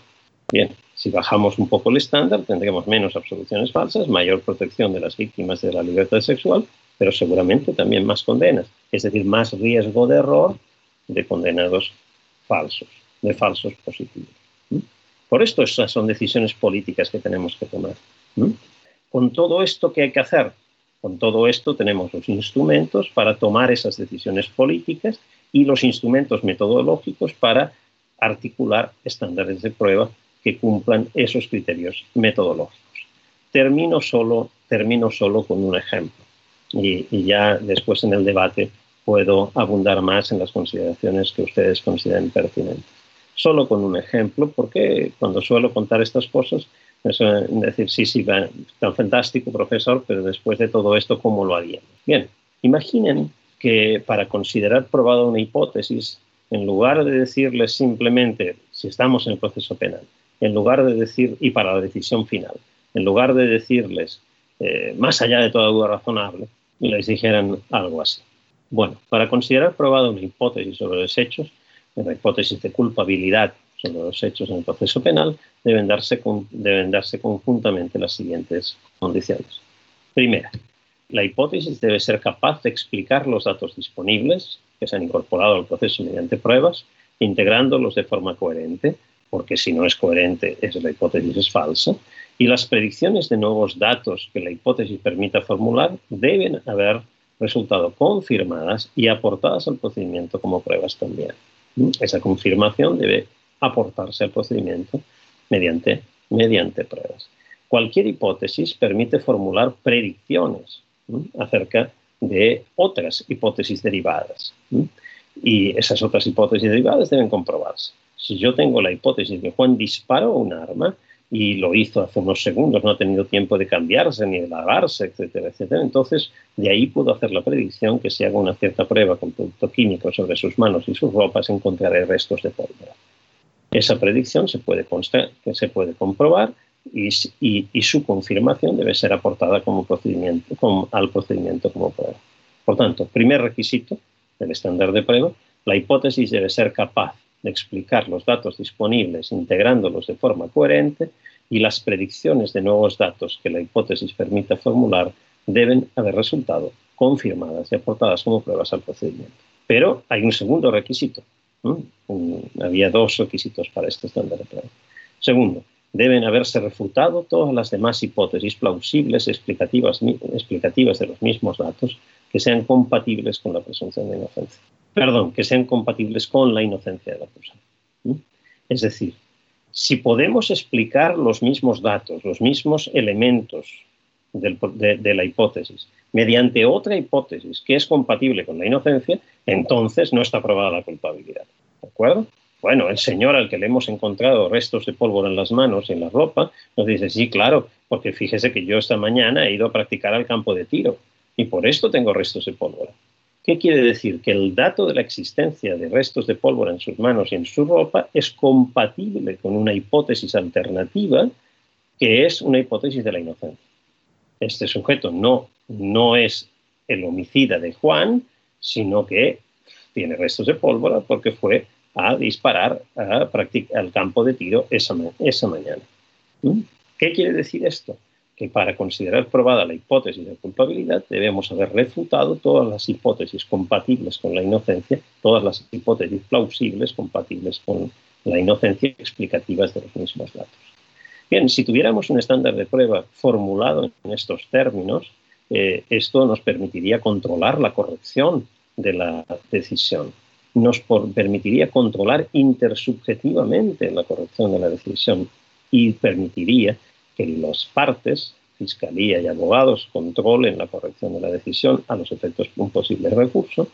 Bien, si bajamos un poco el estándar, tendremos menos absoluciones falsas, mayor protección de las víctimas de la libertad sexual, pero seguramente también más condenas, es decir, más riesgo de error de condenados falsos, de falsos positivos. Por esto esas son decisiones políticas que tenemos que tomar. Con todo esto, ¿qué hay que hacer? Con todo esto tenemos los instrumentos para tomar esas decisiones políticas y los instrumentos metodológicos para articular estándares de prueba que cumplan esos criterios metodológicos. Termino solo, termino solo con un ejemplo y, ya después en el debate puedo abundar más en las consideraciones que ustedes consideren pertinentes. Solo con un ejemplo, porque cuando suelo contar estas cosas, es decir, sí, sí, tan fantástico, profesor, pero después de todo esto, ¿cómo lo haríamos? Bien, imaginen que para considerar probada una hipótesis, en lugar de decirles simplemente si estamos en el proceso penal, en lugar de decir, y para la decisión final, en lugar de decirles, eh, más allá de toda duda razonable, les dijeran algo así. Bueno, para considerar probada una hipótesis sobre los hechos, la hipótesis de culpabilidad sobre los hechos en el proceso penal, deben darse, deben darse conjuntamente las siguientes condiciones. Primera, la hipótesis debe ser capaz de explicar los datos disponibles que se han incorporado al proceso mediante pruebas, integrándolos de forma coherente, porque si no es coherente, la hipótesis es falsa, y las predicciones de nuevos datos que la hipótesis permita formular deben haber resultado confirmadas y aportadas al procedimiento como pruebas también. Esa confirmación debe aportarse al procedimiento mediante, mediante pruebas. Cualquier hipótesis permite formular predicciones acerca de otras hipótesis derivadas. Y esas otras hipótesis derivadas deben comprobarse. Si yo tengo la hipótesis de que Juan disparó un arma y lo hizo hace unos segundos, no ha tenido tiempo de cambiarse ni de lavarse, etcétera, etcétera, entonces de ahí puedo hacer la predicción que si hago una cierta prueba con producto químico sobre sus manos y sus ropas encontraré restos de pólvora. Esa predicción se puede, constar, que se puede comprobar y, su confirmación debe ser aportada como procedimiento, al procedimiento como prueba. Por tanto, primer requisito del estándar de prueba, la hipótesis debe ser capaz de explicar los datos disponibles integrándolos de forma coherente y las predicciones de nuevos datos que la hipótesis permita formular deben haber resultado confirmadas y aportadas como pruebas al procedimiento. Pero hay un segundo requisito. había dos requisitos para este estándar de prueba. Segundo, deben haberse refutado todas las demás hipótesis plausibles explicativas, explicativas de los mismos datos que sean compatibles con la presunción de inocencia. Perdón, que sean compatibles con la inocencia del acusado. Es decir, si podemos explicar los mismos datos, los mismos elementos de, la hipótesis mediante otra hipótesis que es compatible con la inocencia, entonces no está probada la culpabilidad. ¿De acuerdo? Bueno, el señor al que le hemos encontrado restos de pólvora en las manos y en la ropa nos dice, sí, claro, porque fíjese que yo esta mañana he ido a practicar al campo de tiro y por esto tengo restos de pólvora. ¿Qué quiere decir? Que el dato de la existencia de restos de pólvora en sus manos y en su ropa es compatible con una hipótesis alternativa que es una hipótesis de la inocencia. Este sujeto no, no es el homicida de Juan, sino que tiene restos de pólvora porque fue a disparar al campo de tiro esa, esa mañana. ¿Mm? ¿Qué quiere decir esto? Que para considerar probada la hipótesis de culpabilidad debemos haber refutado todas las hipótesis compatibles con la inocencia, todas las hipótesis plausibles compatibles con la inocencia explicativas de los mismos datos. Bien, si tuviéramos un estándar de prueba formulado en estos términos, eh, esto nos permitiría controlar la corrección de la decisión nos permitiría controlar intersubjetivamente la corrección de la decisión y permitiría que las partes, fiscalía y abogados, controlen la corrección de la decisión a los efectos de un posible recurso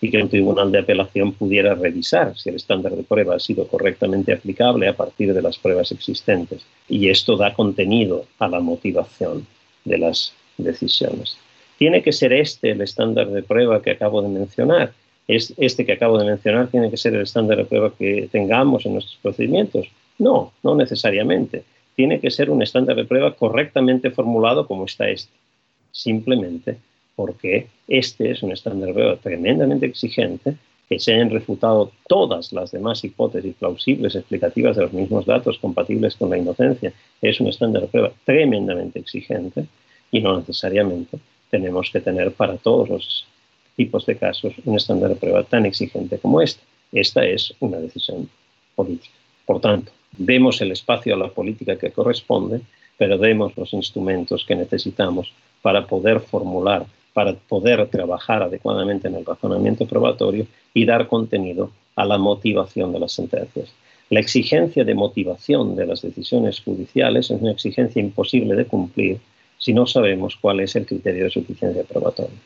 y que el tribunal de apelación pudiera revisar si el estándar de prueba ha sido correctamente aplicable a partir de las pruebas existentes. Y esto da contenido a la motivación de las decisiones. ¿Tiene que ser este el estándar de prueba que acabo de mencionar? ¿Es este que acabo de mencionar tiene que ser el estándar de prueba que tengamos en nuestros procedimientos? No, no necesariamente. Tiene que ser un estándar de prueba correctamente formulado como está este. Simplemente porque este es un estándar de prueba tremendamente exigente, que se han refutado todas las demás hipótesis plausibles explicativas de los mismos datos compatibles con la inocencia. Es un estándar de prueba tremendamente exigente y no necesariamente tenemos que tener para todos los tipos de casos un estándar de prueba tan exigente como este. Esta es una decisión política. Por tanto, demos el espacio a la política que corresponde, pero demos los instrumentos que necesitamos para poder formular, para poder trabajar adecuadamente en el razonamiento probatorio y dar contenido a la motivación de las sentencias. La exigencia de motivación de las decisiones judiciales es una exigencia imposible de cumplir si no sabemos cuál es el criterio de suficiencia probatoria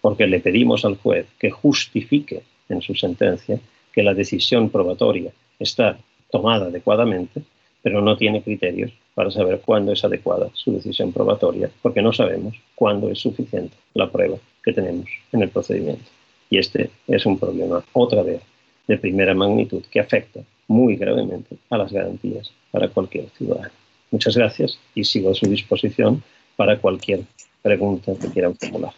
porque le pedimos al juez que justifique en su sentencia que la decisión probatoria está tomada adecuadamente, pero no tiene criterios para saber cuándo es adecuada su decisión probatoria, porque no sabemos cuándo es suficiente la prueba que tenemos en el procedimiento. Y este es un problema, otra vez, de primera magnitud que afecta muy gravemente a las garantías para cualquier ciudadano. Muchas gracias y sigo a su disposición para cualquier pregunta que quieran formular.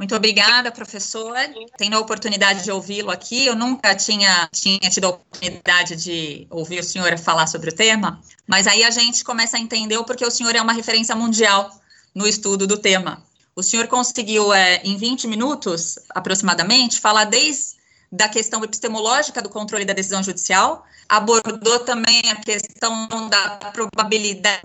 Muito obrigada, professor. Tenho a oportunidade de ouvi-lo aqui. Eu nunca tinha, tinha tido a oportunidade de ouvir o senhor falar sobre o tema, mas aí a gente começa a entender o porquê o senhor é uma referência mundial no estudo do tema. O senhor conseguiu, é, em 20 minutos aproximadamente, falar desde da questão epistemológica do controle da decisão judicial, abordou também a questão da probabilidade,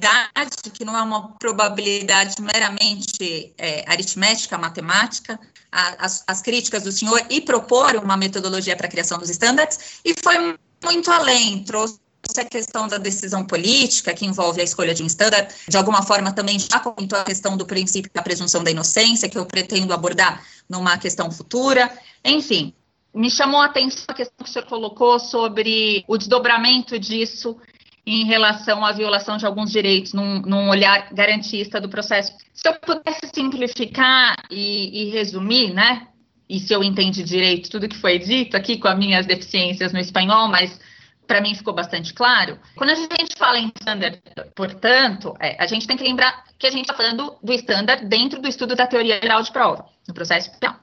que não é uma probabilidade meramente é, aritmética, matemática, a, as, as, críticas do senhor e propor uma metodologia para a criação dos estándares, e foi muito além, trouxe a questão da decisão política, que envolve a escolha de um estándar, de alguma forma também já comentou a questão do princípio da presunção da inocência, que eu pretendo abordar numa questão futura. Enfim, me chamou a atenção a questão que o senhor colocou sobre o desdobramento disso em relação à violação de alguns direitos, num, num olhar garantista do processo. Se eu pudesse simplificar e, e, resumir, né? E se eu entendi direito tudo que foi dito aqui com as minhas deficiências no espanhol, mas para mim ficou bastante claro. Quando a gente fala em standard, portanto, é, a gente tem que lembrar que a gente está falando do standard dentro do estudo da teoria geral de prova, no processo penal.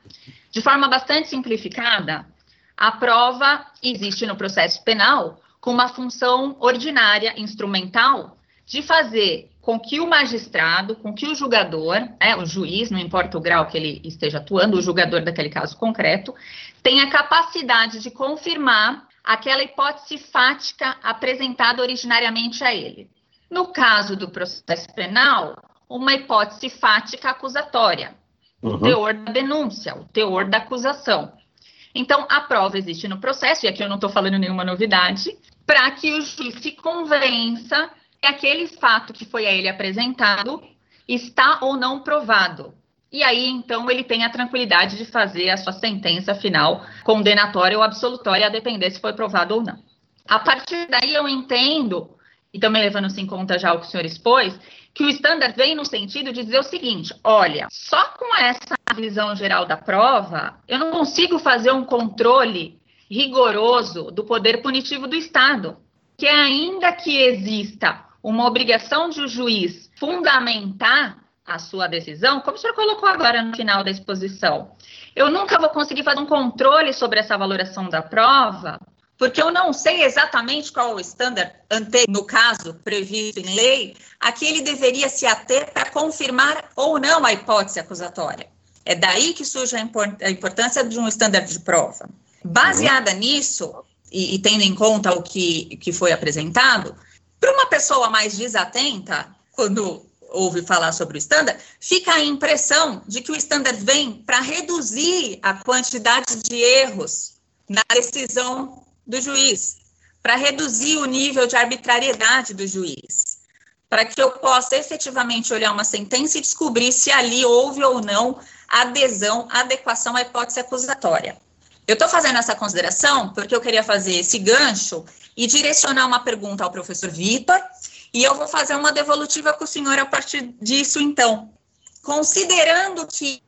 De forma bastante simplificada, a prova existe no processo penal com uma função ordinária, instrumental, de fazer com que o magistrado, com que o julgador, né, o juiz, não importa o grau que ele esteja atuando, o julgador daquele caso concreto, tenha capacidade de confirmar aquela hipótese fática apresentada originariamente a ele. No caso do processo penal, uma hipótese fática acusatória, uhum. o teor da denúncia, o teor da acusação. Então, a prova existe no processo, e aqui eu não estou falando nenhuma novidade, para que o juiz se convença que aquele fato que foi a ele apresentado está ou não provado. E aí, então, ele tem a tranquilidade de fazer a sua sentença final condenatória ou absolutória, a depender se foi provado ou não. A partir daí, eu entendo, e também levando-se em conta já o que o senhor expôs, que o standard vem no sentido de dizer o seguinte: olha, só com essa visão geral da prova, eu não consigo fazer um controle rigoroso do poder punitivo do Estado. Que ainda que exista uma obrigação de o juiz fundamentar a sua decisão, como o senhor colocou agora no final da exposição, eu nunca vou conseguir fazer um controle sobre essa valoração da prova, porque eu não sei exatamente qual o estándar ante, no caso previsto em lei, a que ele deveria se ater para confirmar ou não a hipótese acusatória. É daí que surge a, import a importância de um estándar de prova. Baseada nisso, e, e, tendo em conta o que, que foi apresentado, para uma pessoa mais desatenta, quando ouve falar sobre o estándar, fica a impressão de que o estándar vem para reduzir a quantidade de erros na decisão do juiz, para reduzir o nível de arbitrariedade do juiz, para que eu possa efetivamente olhar uma sentença e descobrir se ali houve ou não adesão, adequação à hipótese acusatória. Eu estou fazendo essa consideração porque eu queria fazer esse gancho e direcionar uma pergunta ao professor Vitor e eu vou fazer uma devolutiva com o senhor a partir disso, então. Considerando que,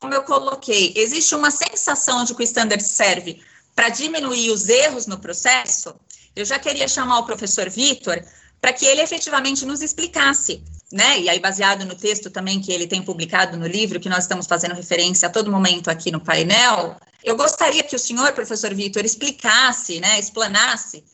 como eu coloquei, existe uma sensação de que o standard serve para diminuir os erros no processo, eu já queria chamar o professor Vitor para que ele efetivamente nos explicasse, né? E aí, baseado no texto também que ele tem publicado no livro, que nós estamos fazendo referência a todo momento aqui no painel, eu gostaria que o senhor, professor Vitor, explicasse, né, explanasse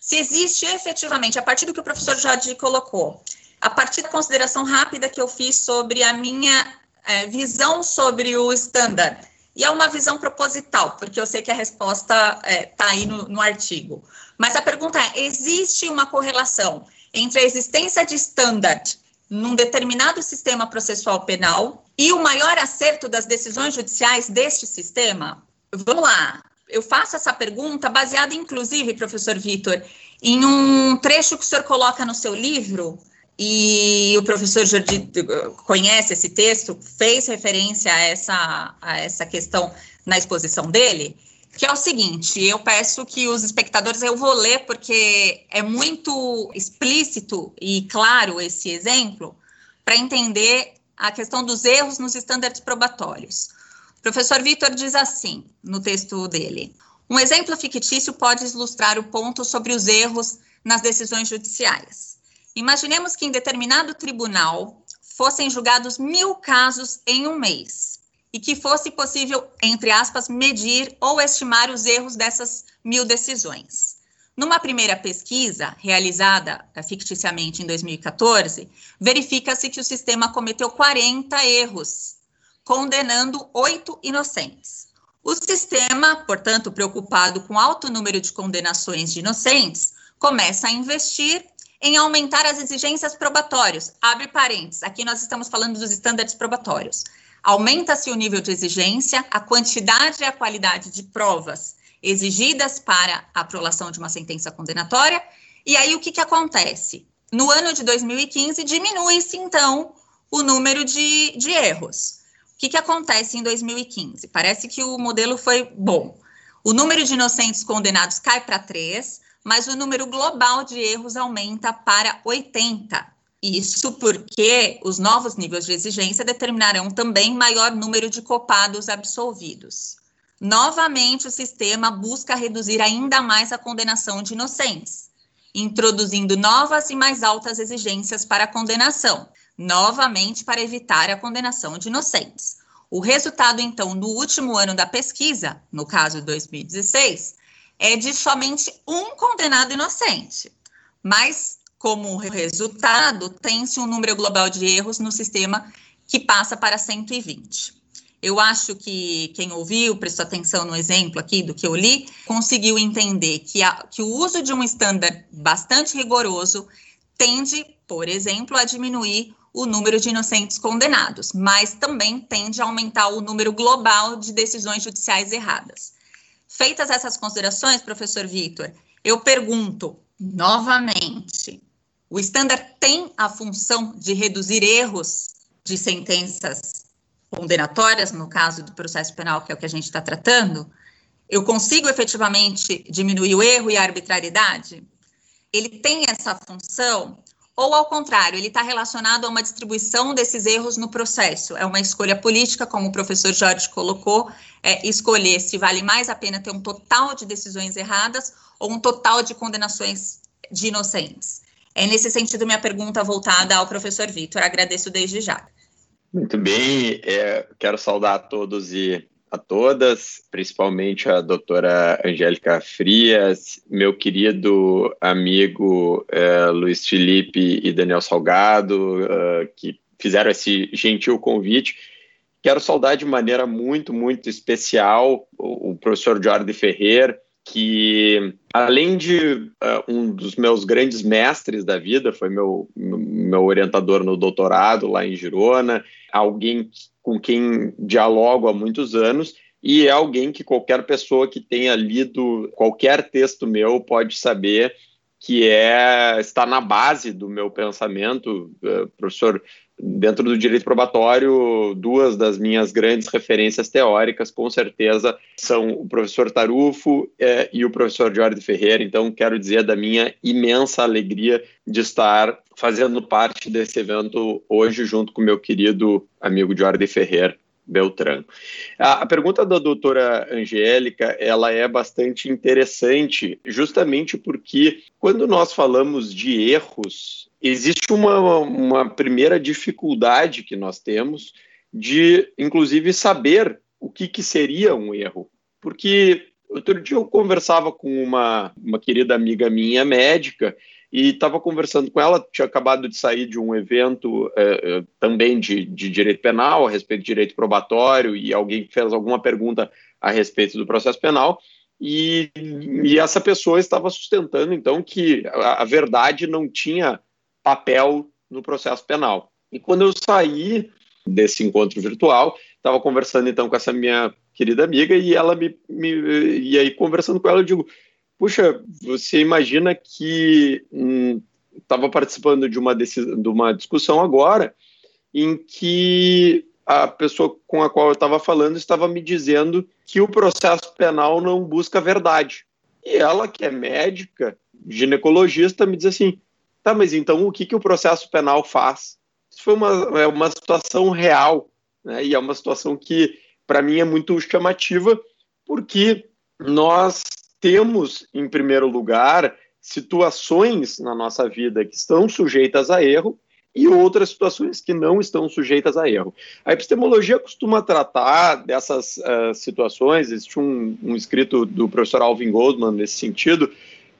se existe efetivamente, a partir do que o professor Jorge colocou, a partir da consideração rápida que eu fiz sobre a minha é, visão sobre o standard, e é uma visão proposital, porque eu sei que a resposta está é, tá aí no, no artigo. Mas a pergunta é: existe uma correlação entre a existência de standard num determinado sistema processual penal e o maior acerto das decisões judiciais deste sistema? Vamos lá eu faço essa pergunta baseada, inclusive, professor Vitor, em um trecho que o senhor coloca no seu livro, e o professor Jordi conhece esse texto, fez referência a essa, a essa questão na exposição dele, que é o seguinte: eu peço que os espectadores, eu vou ler porque é muito explícito e claro esse exemplo, para entender a questão dos erros nos estándares probatórios. O professor Vitor diz assim, no texto dele: um exemplo fictício pode ilustrar o ponto sobre os erros nas decisões judiciais. Imaginemos que em determinado tribunal fossem julgados mil casos em um mês e que fosse possível, entre aspas, medir ou estimar os erros dessas mil decisões. Numa primeira pesquisa, realizada eh, ficticiamente em 2014, verifica-se que o sistema cometeu 40 erros condenando oito inocentes. O sistema, portanto, preocupado com alto número de condenações de inocentes, começa a investir em aumentar as exigências probatórias. Abre parênteses, aqui nós estamos falando dos estándares probatórios. Aumenta-se o nível de exigência, a quantidade e a qualidade de provas exigidas para a aprovação de uma sentença condenatória. E aí o que, que acontece? No ano de 2015, diminui-se, então, o número de, de erros que, que acontece em 2015? Parece que o modelo foi bom. O número de inocentes condenados cai para 3, mas o número global de erros aumenta para 80. Isso porque os novos níveis de exigência determinarão também maior número de copados absolvidos. novamente o sistema busca reduzir ainda mais a condenação de inocentes, introduzindo novas e mais altas exigências para a condenação, novamente para evitar a condenação de inocentes. O resultado, então, no último ano da pesquisa, no caso 2016, é de somente um condenado inocente. Mas, como resultado, tem-se um número global de erros no sistema que passa para 120. Eu acho que quem ouviu, prestou atenção no exemplo aqui do que eu li, conseguiu entender que, a, que o uso de um estándar bastante rigoroso tende, por exemplo, a diminuir o número de inocentes condenados, mas também tende a aumentar o número global de decisões judiciais erradas. Feitas essas considerações, professor Vitor, eu pergunto novamente: o estándar tem a função de reduzir erros de sentenças condenatórias, no caso do processo penal, que é o que a gente está tratando? Eu consigo efetivamente diminuir o erro e a arbitrariedade? Ele tem essa função? Ou, ao contrário, ele está relacionado a uma distribuição desses erros no processo. É uma escolha política, como o professor Jorge colocou, é escolher se vale mais a pena ter um total de decisões erradas ou um total de condenações de inocentes. É nesse sentido minha pergunta voltada ao professor Vitor. Agradeço desde já. Muito bem, é, quero saudar a todos e a todas, principalmente a doutora Angélica Frias, meu querido amigo é, Luiz Felipe e Daniel Salgado, uh, que fizeram esse gentil convite. Quero saudar de maneira muito, muito especial o, o professor Jorge Ferrer, que além de uh, um dos meus grandes mestres da vida, foi meu, meu orientador no doutorado lá em Girona, alguém com quem dialogo há muitos anos e é alguém que qualquer pessoa que tenha lido qualquer texto meu pode saber que é está na base do meu pensamento, uh, professor dentro do direito probatório, duas das minhas grandes referências teóricas, com certeza, são o professor Tarufo é, e o professor Jorge Ferreira. Então, quero dizer da minha imensa alegria de estar fazendo parte desse evento hoje, junto com meu querido amigo Jorge Ferreira. Beltrano. A, a, pergunta da doutora Angélica, ela é bastante interessante, justamente porque quando nós falamos de erros, existe uma, uma primeira dificuldade que nós temos de, inclusive, saber o que, que seria um erro. Porque outro dia eu conversava com uma, uma querida amiga minha, médica, e estava conversando com ela, tinha acabado de sair de um evento é, também de, de, direito penal, a respeito de direito probatório, e alguém fez alguma pergunta a respeito do processo penal, e, e essa pessoa estava sustentando, então, que a, a, verdade não tinha papel no processo penal. E quando eu saí desse encontro virtual, estava conversando, então, com essa minha querida amiga, e ela me, me e aí conversando com ela, eu digo, Puxa, você imagina que estava hum, participando de uma, de uma discussão agora em que a pessoa com a qual eu estava falando estava me dizendo que o processo penal não busca verdade. E ela, que é médica, ginecologista, me diz assim: tá, mas então o que, que o processo penal faz? Isso foi uma, é uma situação real, né? e é uma situação que, para mim, é muito chamativa, porque nós temos, em primeiro lugar, situações na nossa vida que estão sujeitas a erro e outras situações que não estão sujeitas a erro. A epistemologia costuma tratar dessas uh, situações, existe um, um, escrito do professor Alvin Goldman nesse sentido,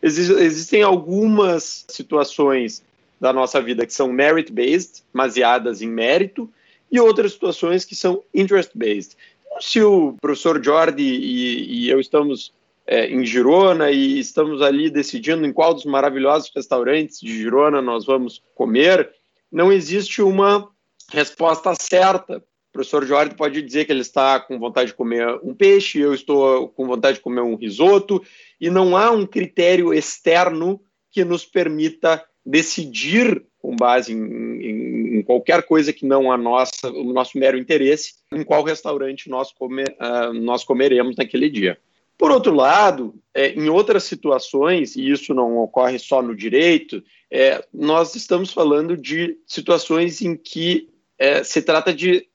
Exis existem algumas situações da nossa vida que são merit-based, baseadas em mérito, e outras situações que são interest-based. Então, se o professor Jordi e, e eu estamos é, em Girona e estamos ali decidindo em qual dos maravilhosos restaurantes de Girona nós vamos comer, não existe uma resposta certa. O professor Jorge pode dizer que ele está com vontade de comer um peixe, eu estou com vontade de comer um risoto, e não há um critério externo que nos permita decidir com base em, em, em, qualquer coisa que não a nossa, o nosso mero interesse, em qual restaurante nós, comer, uh, nós comeremos naquele dia. Por outro lado, é, em outras situações, e isso não ocorre só no direito, é, nós estamos falando de situações em que é, se trata de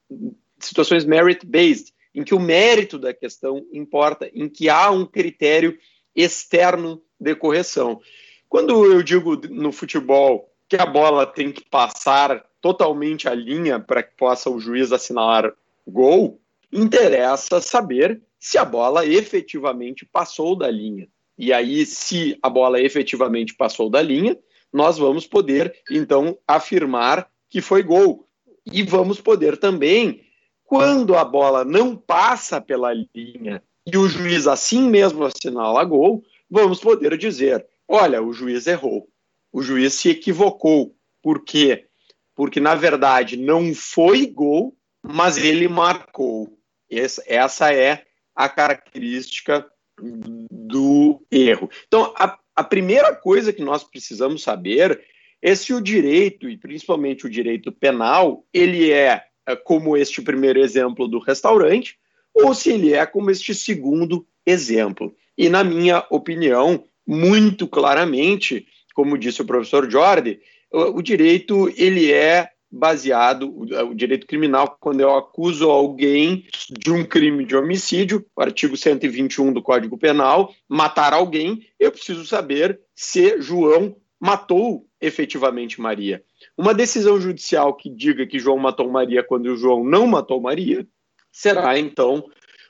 situações merit-based, em que o mérito da questão importa, em que há um critério externo de correção. Quando eu digo no futebol que a bola tem que passar totalmente a linha para que possa o juiz assinalar gol, interessa saber se a bola efetivamente passou da linha. E aí, se a bola efetivamente passou da linha, nós vamos poder, então, afirmar que foi gol. E vamos poder também, quando a bola não passa pela linha e o juiz assim mesmo assinala gol, vamos poder dizer: olha, o juiz errou, o juiz se equivocou. Por quê? Porque, na verdade, não foi gol, mas ele marcou. Essa, é a característica do erro. Então, a, a primeira coisa que nós precisamos saber é se o direito, e principalmente o direito penal, ele é, é como este primeiro exemplo do restaurante, ou se ele é como este segundo exemplo. E, na minha opinião, muito claramente, como disse o professor Jordi, o, o direito ele é baseado, o direito criminal, quando eu acuso alguém de um crime de homicídio, artigo 121 do Código Penal, matar alguém, eu preciso saber se João matou efetivamente Maria. Uma decisão judicial que diga que João matou Maria quando o João não matou Maria será então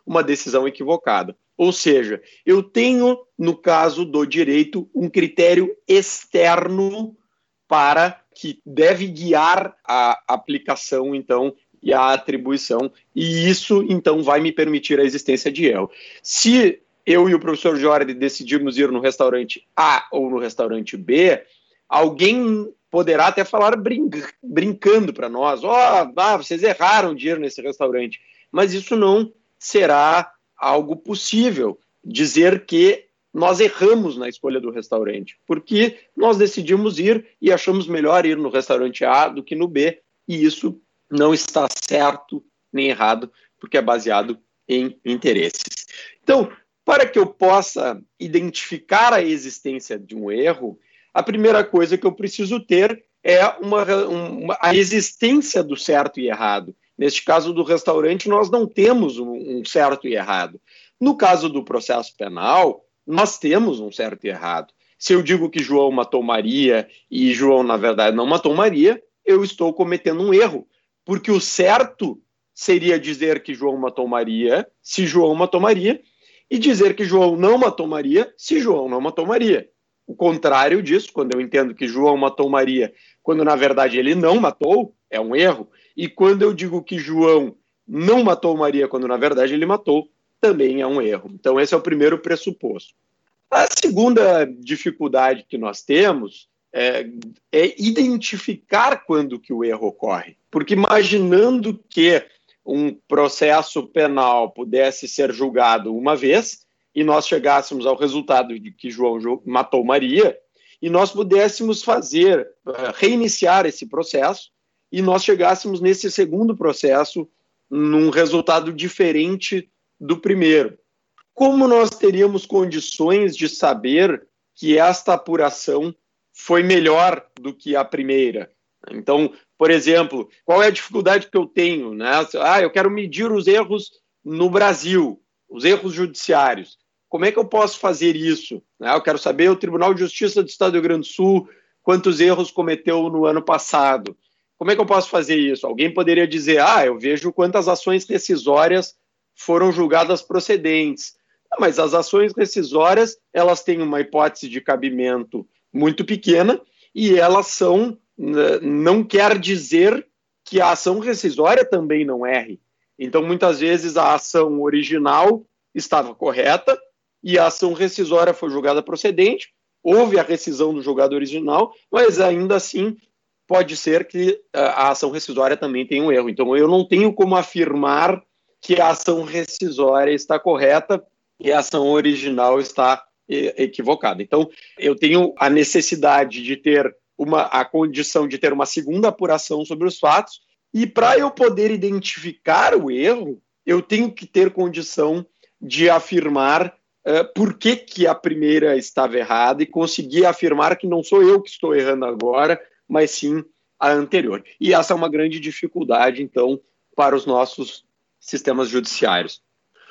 uma decisão equivocada. Ou seja, eu tenho, no caso do direito, um critério externo para que deve guiar a aplicação, então, e a atribuição, e isso, então, vai me permitir a existência de erro. Se eu e o professor Jorge decidirmos ir no restaurante A ou no restaurante B, alguém poderá até falar brin brincando para nós: ó, oh, ah, vocês erraram de ir nesse restaurante. Mas isso não será algo possível. Dizer que nós erramos na escolha do restaurante, porque nós decidimos ir e achamos melhor ir no restaurante A do que no B, e isso não está certo nem errado, porque é baseado em interesses. Então, para que eu possa identificar a existência de um erro, a primeira coisa que eu preciso ter é uma, uma, a existência do certo e errado. Neste caso do restaurante, nós não temos um, um certo e errado. No caso do processo penal, nós temos um certo e errado. Se eu digo que João matou Maria e João, na verdade, não matou Maria, eu estou cometendo um erro, porque o certo seria dizer que João matou Maria se João matou Maria, e dizer que João não matou Maria se João não matou Maria. O contrário disso, quando eu entendo que João matou Maria, quando na verdade ele não matou, é um erro. E quando eu digo que João não matou Maria, quando na verdade ele matou, também é um erro. Então, esse é o primeiro pressuposto. A segunda dificuldade que nós temos é, é, identificar quando que o erro ocorre. Porque imaginando que um processo penal pudesse ser julgado uma vez e nós chegássemos ao resultado de que João matou Maria e nós pudéssemos fazer, eh, reiniciar esse processo e nós chegássemos nesse segundo processo num resultado diferente do primeiro. Como nós teríamos condições de saber que esta apuração foi melhor do que a primeira? Então, por exemplo, qual é a dificuldade que eu tenho? Né? Ah, eu quero medir os erros no Brasil, os erros judiciários. Como é que eu posso fazer isso? Né? Eu quero saber o Tribunal de Justiça do Estado do Rio Grande do Sul quantos erros cometeu no ano passado. Como é que eu posso fazer isso? Alguém poderia dizer: ah, eu vejo quantas ações decisórias foram julgadas procedentes. Mas as ações rescisórias, elas têm uma hipótese de cabimento muito pequena e elas são, né, não quer dizer que a ação rescisória também não erre. Então, muitas vezes, a ação original estava correta e a ação rescisória foi julgada procedente, houve a rescisão do julgado original, mas ainda assim pode ser que a ação rescisória também tenha um erro. Então, eu não tenho como afirmar que a ação rescisória está correta e a ação original está equivocada. Então, eu tenho a necessidade de ter uma a condição de ter uma segunda apuração sobre os fatos e para eu poder identificar o erro, eu tenho que ter condição de afirmar uh, por que, que a primeira estava errada e conseguir afirmar que não sou eu que estou errando agora, mas sim a anterior. E essa é uma grande dificuldade, então, para os nossos sistemas judiciários.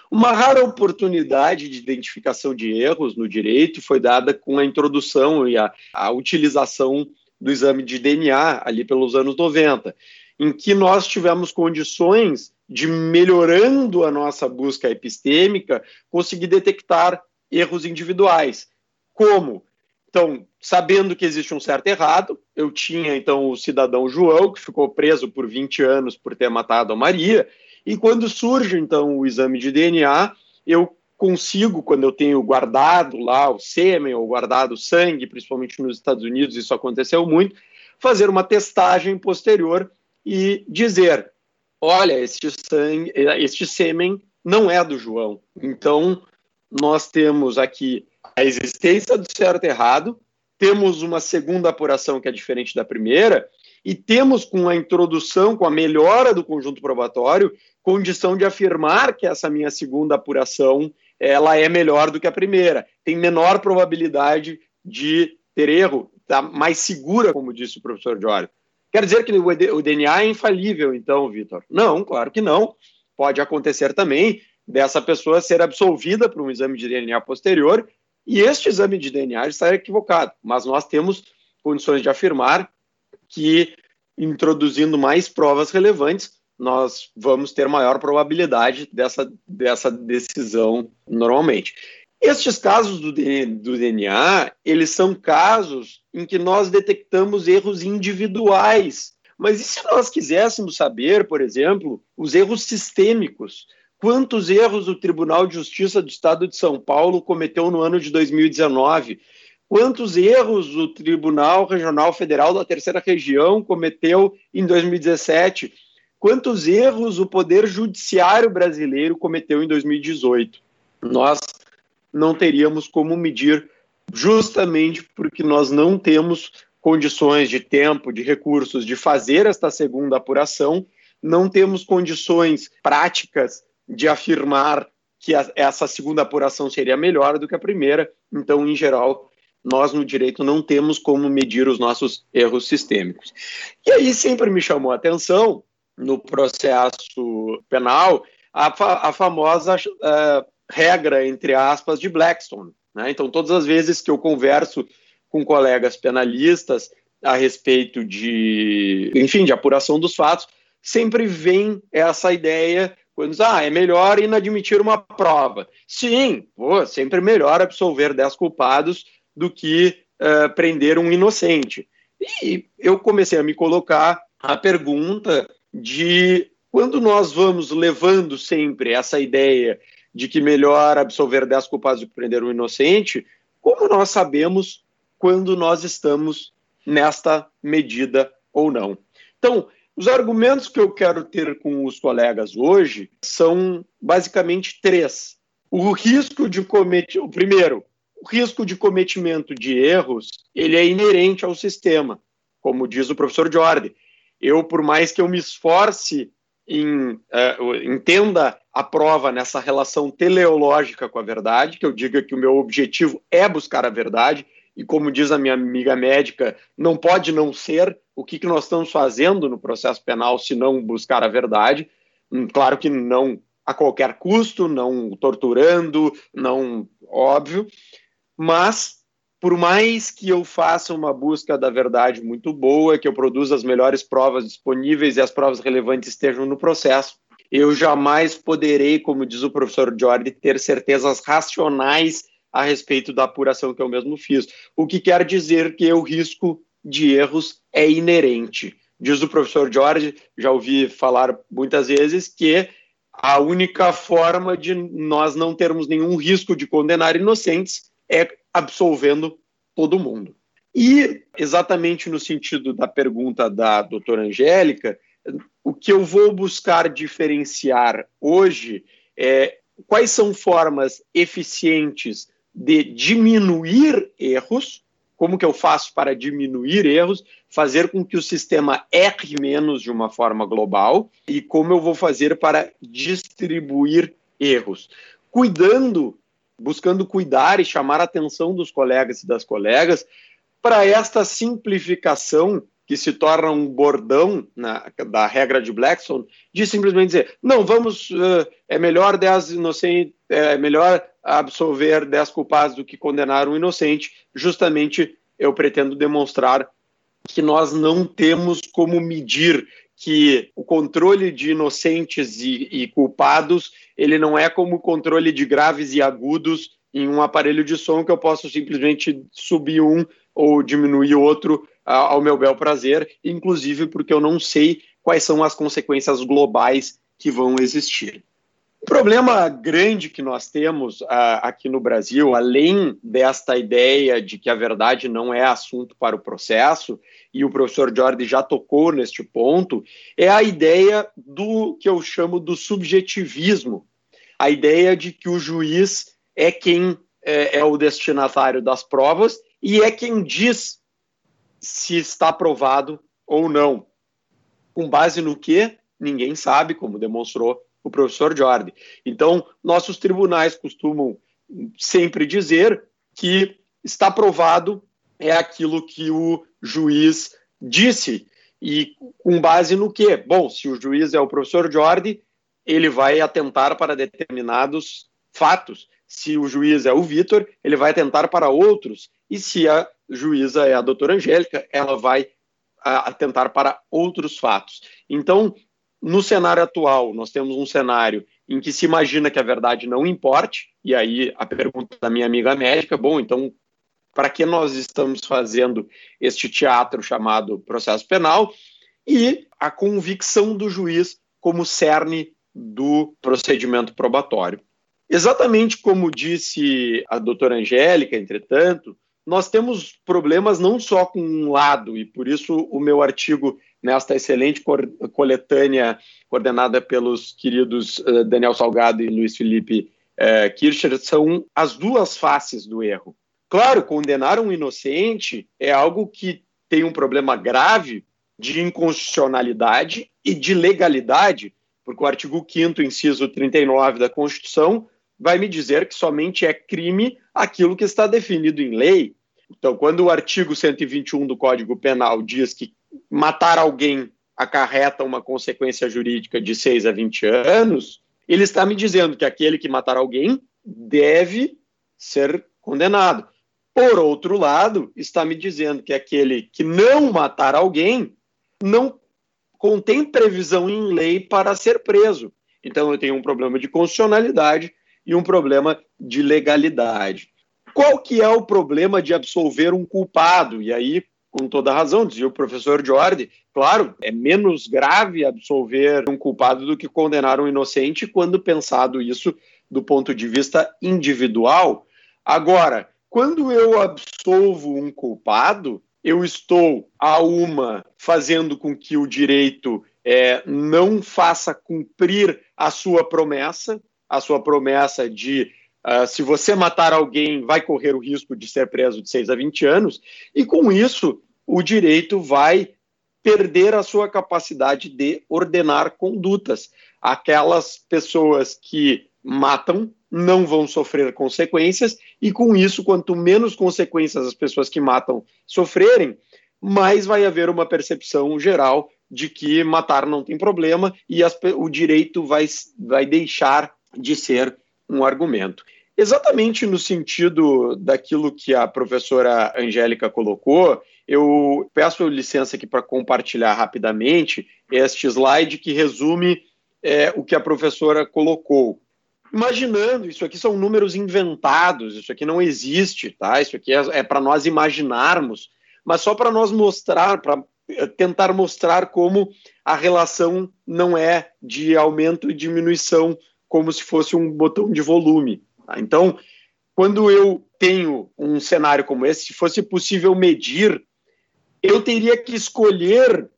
Uma rara oportunidade de identificação de erros no direito foi dada com a introdução e a, a utilização do exame de DNA ali pelos anos 90, em que nós tivemos condições de melhorando a nossa busca epistêmica, conseguir detectar erros individuais. Como? Então, sabendo que existe um certo errado, eu tinha então o cidadão João, que ficou preso por 20 anos por ter matado a Maria, e quando surge então o exame de DNA, eu consigo, quando eu tenho guardado lá o sêmen ou guardado o sangue, principalmente nos Estados Unidos, isso aconteceu muito, fazer uma testagem posterior e dizer: olha, este sangue, este sêmen não é do João. Então, nós temos aqui a existência do certo e errado, temos uma segunda apuração que é diferente da primeira, e temos com a introdução, com a melhora do conjunto probatório, condição de afirmar que essa minha segunda apuração ela é melhor do que a primeira, tem menor probabilidade de ter erro, está mais segura, como disse o professor Jorge. Quer dizer que o DNA é infalível, então, Vitor? Não, claro que não. Pode acontecer também dessa pessoa ser absolvida por um exame de DNA posterior e este exame de DNA está equivocado, mas nós temos condições de afirmar que, introduzindo mais provas relevantes, nós vamos ter maior probabilidade dessa, dessa decisão normalmente. Estes casos do, do DNA, eles são casos em que nós detectamos erros individuais. Mas e se nós quiséssemos saber, por exemplo, os erros sistêmicos? Quantos erros o Tribunal de Justiça do Estado de São Paulo cometeu no ano de 2019? Quantos erros o Tribunal Regional Federal da Terceira Região cometeu em 2017? Quantos erros o Poder Judiciário brasileiro cometeu em 2018? Nós não teríamos como medir, justamente porque nós não temos condições de tempo, de recursos de fazer esta segunda apuração, não temos condições práticas de afirmar que essa segunda apuração seria melhor do que a primeira. Então, em geral, nós no direito não temos como medir os nossos erros sistêmicos. E aí sempre me chamou a atenção, no processo penal, a, fa a famosa uh, regra, entre aspas, de Blackstone. Né? Então, todas as vezes que eu converso com colegas penalistas a respeito de, enfim, de apuração dos fatos, sempre vem essa ideia quando diz, ah, é melhor inadmitir uma prova. Sim, pô, sempre melhor absolver dez culpados do que uh, prender um inocente. E eu comecei a me colocar a pergunta de quando nós vamos levando sempre essa ideia de que melhor absolver dez culpados do que prender um inocente, como nós sabemos quando nós estamos nesta medida ou não? Então, os argumentos que eu quero ter com os colegas hoje são basicamente três. O risco de cometer, o primeiro, o risco de cometimento de erros, ele é inerente ao sistema, como diz o professor Jordi. Eu, por mais que eu me esforce em, uh, entenda a prova nessa relação teleológica com a verdade, que eu diga que o meu objetivo é buscar a verdade, e como diz a minha amiga médica, não pode não ser o que, que nós estamos fazendo no processo penal se não buscar a verdade. Hum, claro que não a qualquer custo, não torturando, não óbvio, mas por mais que eu faça uma busca da verdade muito boa, que eu produza as melhores provas disponíveis e as provas relevantes estejam no processo, eu jamais poderei, como diz o professor Jordi, ter certezas racionais a respeito da apuração que eu mesmo fiz. O que quer dizer que o risco de erros é inerente. Diz o professor Jorge, já ouvi falar muitas vezes, que a única forma de nós não termos nenhum risco de condenar inocentes é absolvendo todo mundo. E, exatamente no sentido da pergunta da doutora Angélica, o que eu vou buscar diferenciar hoje é quais são formas eficientes de diminuir erros, como que eu faço para diminuir erros, fazer com que o sistema erre menos de uma forma global e como eu vou fazer para distribuir erros, cuidando, buscando cuidar e chamar a atenção dos colegas e das colegas para esta simplificação que se torna um bordão na, da regra de Blackstone, de simplesmente dizer, não, vamos, uh, é melhor 10 inocentes, é melhor absolver 10 culpados do que condenar um inocente, justamente eu pretendo demonstrar que nós não temos como medir que o controle de inocentes e, e, culpados ele não é como o controle de graves e agudos em um aparelho de som que eu posso simplesmente subir um ou diminuir outro ao meu bel prazer, inclusive porque eu não sei quais são as consequências globais que vão existir. O problema grande que nós temos uh, aqui no Brasil, além desta ideia de que a verdade não é assunto para o processo, e o professor Jordi já tocou neste ponto, é a ideia do que eu chamo do subjetivismo, a ideia de que o juiz é quem é, é o destinatário das provas e é quem diz se está aprovado ou não. Com base no que? Ninguém sabe, como demonstrou o professor Jordi. Então, nossos tribunais costumam sempre dizer que está aprovado é aquilo que o juiz disse. E com base no que? Bom, se o juiz é o professor Jordi, ele vai atentar para determinados fatos. Se o juiz é o Vitor, ele vai atentar para outros. E se a juíza é a doutora Angélica, ela vai atentar para outros fatos. Então, no cenário atual, nós temos um cenário em que se imagina que a verdade não importe, e aí a pergunta da minha amiga médica, bom, então, para que nós estamos fazendo este teatro chamado processo penal? E a convicção do juiz como cerne do procedimento probatório. Exatamente como disse a doutora Angélica, entretanto, nós temos problemas não só com um lado, e por isso o meu artigo nesta excelente coletânea coordenada pelos queridos uh, Daniel Salgado e Luiz Felipe uh, Kircher, são as duas faces do erro. Claro, condenar um inocente é algo que tem um problema grave de inconstitucionalidade e de legalidade, porque o artigo 5 inciso 39 da Constituição vai me dizer que somente é crime aquilo que está definido em lei. Então, quando o artigo 121 do Código Penal diz que matar alguém acarreta uma consequência jurídica de 6 a 20 anos, ele está me dizendo que aquele que matar alguém deve ser condenado. Por outro lado, está me dizendo que aquele que não matar alguém não contém previsão em lei para ser preso. Então eu tenho um problema de constitucionalidade e um problema de legalidade. Qual que é o problema de absolver um culpado? E aí, com toda razão, dizia o professor Jordi, claro, é menos grave absolver um culpado do que condenar um inocente quando pensado isso do ponto de vista individual. Agora, quando eu absolvo um culpado, eu estou, a uma, fazendo com que o direito é, não faça cumprir a sua promessa, a sua promessa de uh, se você matar alguém, vai correr o risco de ser preso de 6 a 20 anos, e com isso o direito vai perder a sua capacidade de ordenar condutas. Aquelas pessoas que matam não vão sofrer consequências, e com isso, quanto menos consequências as pessoas que matam sofrerem, mais vai haver uma percepção geral de que matar não tem problema e as, o direito vai, vai deixar de ser um argumento. Exatamente no sentido daquilo que a professora Angélica colocou, eu peço licença aqui para compartilhar rapidamente este slide que resume é, o que a professora colocou. Imaginando, isso aqui são números inventados, isso aqui não existe, tá? Isso aqui é, é para nós imaginarmos, mas só para nós mostrar, para é, tentar mostrar como a relação não é de aumento e diminuição como se fosse um botão de volume. Tá? Então, quando eu tenho um cenário como esse, se fosse possível medir, eu teria que escolher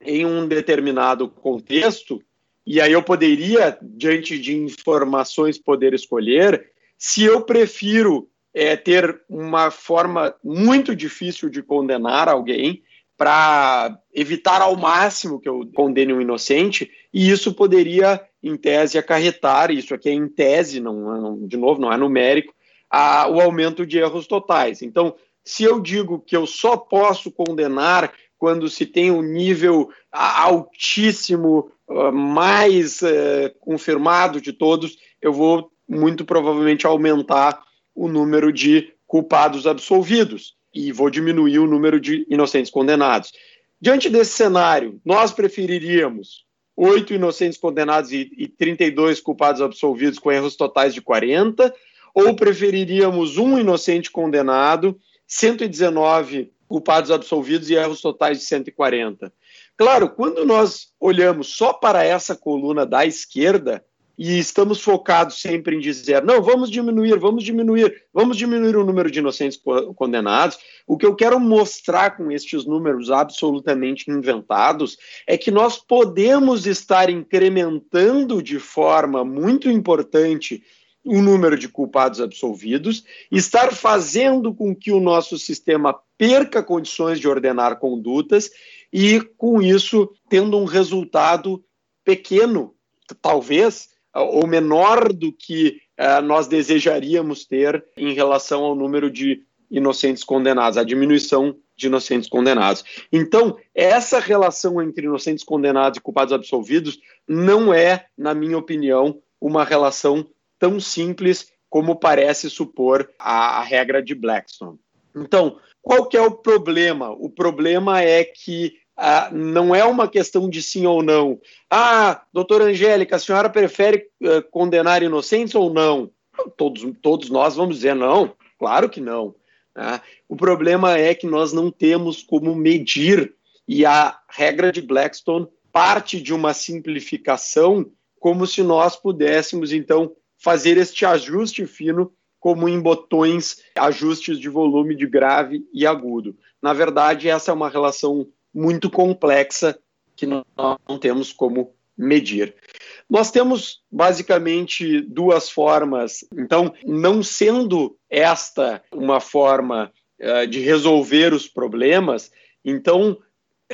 em um determinado contexto, e aí eu poderia, diante de informações, poder escolher se eu prefiro é, ter uma forma muito difícil de condenar alguém para evitar ao máximo que eu condene um inocente, e isso poderia em tese, acarretar, isso aqui é em tese, não, não de novo, não é numérico, a, o aumento de erros totais. Então, se eu digo que eu só posso condenar quando se tem um nível altíssimo, mais uh, confirmado de todos, eu vou muito provavelmente aumentar o número de culpados absolvidos e vou diminuir o número de inocentes condenados. Diante desse cenário, nós preferiríamos oito inocentes condenados e, e 32 culpados absolvidos com erros totais de 40, ou preferiríamos um inocente condenado, 119 culpados absolvidos e erros totais de 140? Claro, quando nós olhamos só para essa coluna da esquerda, e estamos focados sempre em dizer, não, vamos diminuir, vamos diminuir, vamos diminuir o número de inocentes condenados. O que eu quero mostrar com estes números absolutamente inventados é que nós podemos estar incrementando de forma muito importante o número de culpados absolvidos, estar fazendo com que o nosso sistema perca condições de ordenar condutas e, com isso, tendo um resultado pequeno, talvez, ou menor do que uh, nós desejaríamos ter em relação ao número de inocentes condenados, a diminuição de inocentes condenados. Então, essa relação entre inocentes condenados e culpados absolvidos não é, na minha opinião, uma relação tão simples como parece supor a, a regra de Blackstone. Então, qual que é o problema? O problema é que ah, não é uma questão de sim ou não. Ah, doutora Angélica, a senhora prefere uh, condenar inocentes ou não? Todos, todos nós vamos dizer não, claro que não. Né? O problema é que nós não temos como medir, e a regra de Blackstone parte de uma simplificação, como se nós pudéssemos, então, fazer este ajuste fino como em botões, ajustes de volume de grave e agudo. Na verdade, essa é uma relação muito complexa que nós não temos como medir. Nós temos basicamente duas formas. Então, não sendo esta uma forma uh, de resolver os problemas, então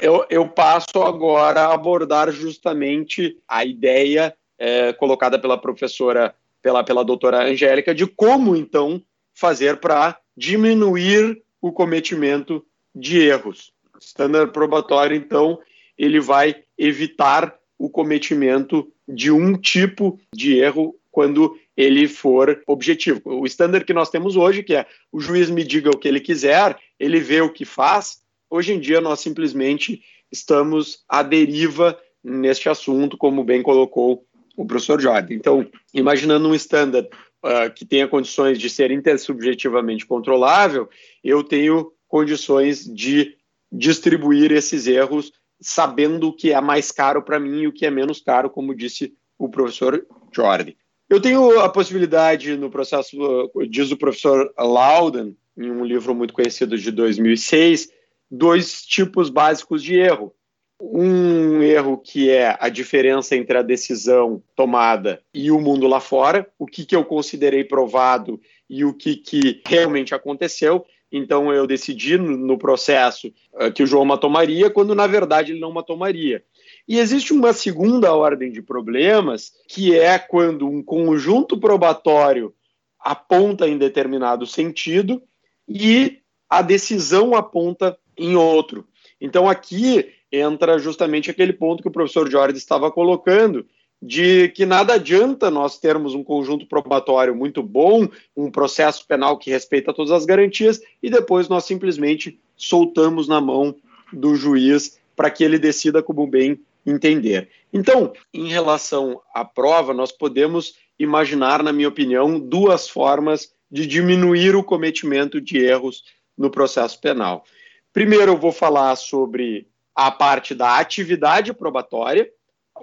eu, eu, passo agora a abordar justamente a ideia uh, colocada pela professora, pela, pela doutora Angélica, de como então fazer para diminuir o cometimento de erros standard probatório, então, ele vai evitar o cometimento de um tipo de erro quando ele for objetivo. O standard que nós temos hoje, que é o juiz me diga o que ele quiser, ele vê o que faz, hoje em dia nós simplesmente estamos à deriva neste assunto, como bem colocou o professor Jordan. Então, imaginando um standard uh, que tenha condições de ser intersubjetivamente controlável, eu tenho condições de distribuir esses erros sabendo o que é mais caro para mim e o que é menos caro, como disse o professor Jordi. Eu tenho a possibilidade no processo, diz o professor Loudon, em um livro muito conhecido de 2006, dois tipos básicos de erro. Um erro que é a diferença entre a decisão tomada e o mundo lá fora, o que, que eu considerei provado e o que, que realmente aconteceu, então eu decidi no processo uh, que o João matou Maria, quando na verdade ele não matou Maria. E existe uma segunda ordem de problemas, que é quando um conjunto probatório aponta em determinado sentido e a decisão aponta em outro. Então aqui entra justamente aquele ponto que o professor Jorge estava colocando, de que nada adianta nós termos um conjunto probatório muito bom, um processo penal que respeita todas as garantias, e depois nós simplesmente soltamos na mão do juiz para que ele decida como bem entender. Então, em relação à prova, nós podemos imaginar, na minha opinião, duas formas de diminuir o cometimento de erros no processo penal. Primeiro, eu vou falar sobre a parte da atividade probatória,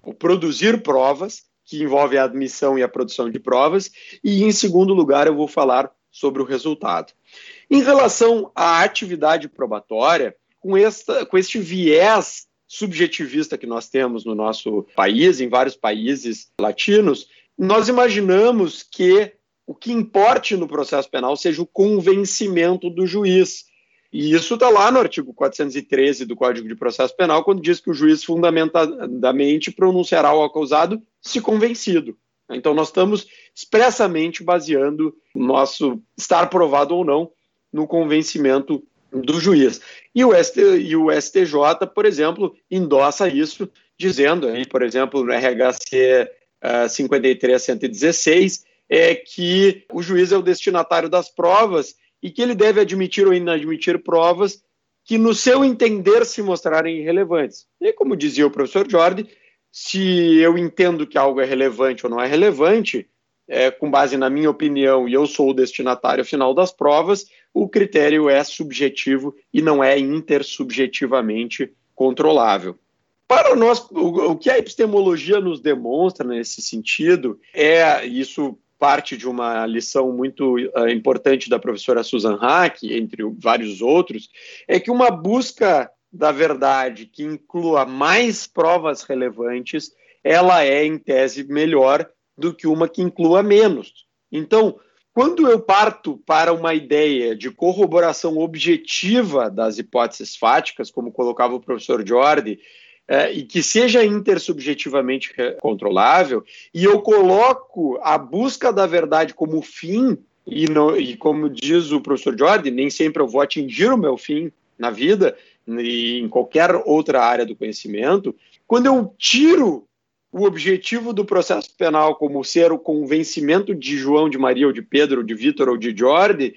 o produzir provas, que envolve a admissão e a produção de provas, e em segundo lugar eu vou falar sobre o resultado. Em relação à atividade probatória, com, esta, com este viés subjetivista que nós temos no nosso país, em vários países latinos, nós imaginamos que o que importe no processo penal seja o convencimento do juiz. E isso está lá no artigo 413 do Código de Processo Penal, quando diz que o juiz fundamentadamente pronunciará o acusado se convencido. Então, nós estamos expressamente baseando nosso estar provado ou não no convencimento do juiz. E o, ST, e o STJ, por exemplo, endossa isso, dizendo, aí, por exemplo, no RHC uh, 53116, é que o juiz é o destinatário das provas e que ele deve admitir ou inadmitir provas que, no seu entender, se mostrarem irrelevantes. E, como dizia o professor Jordi, se eu entendo que algo é relevante ou não é relevante, é, com base na minha opinião, e eu sou o destinatário final das provas, o critério é subjetivo e não é intersubjetivamente controlável. Para nós, o, o que a epistemologia nos demonstra nesse sentido é, isso parte de uma lição muito uh, importante da professora Susan Hack, entre vários outros, é que uma busca da verdade que inclua mais provas relevantes, ela é, em tese, melhor do que uma que inclua menos. Então, quando eu parto para uma ideia de corroboração objetiva das hipóteses fáticas, como colocava o professor Jordi, é, e que seja intersubjetivamente controlável, e eu coloco a busca da verdade como fim, e, no, e como diz o professor Jordi, nem sempre eu vou atingir o meu fim na vida, e em qualquer outra área do conhecimento, quando eu tiro o objetivo do processo penal como ser o convencimento de João, de Maria, ou de Pedro, ou de Vitor, ou de Jordi,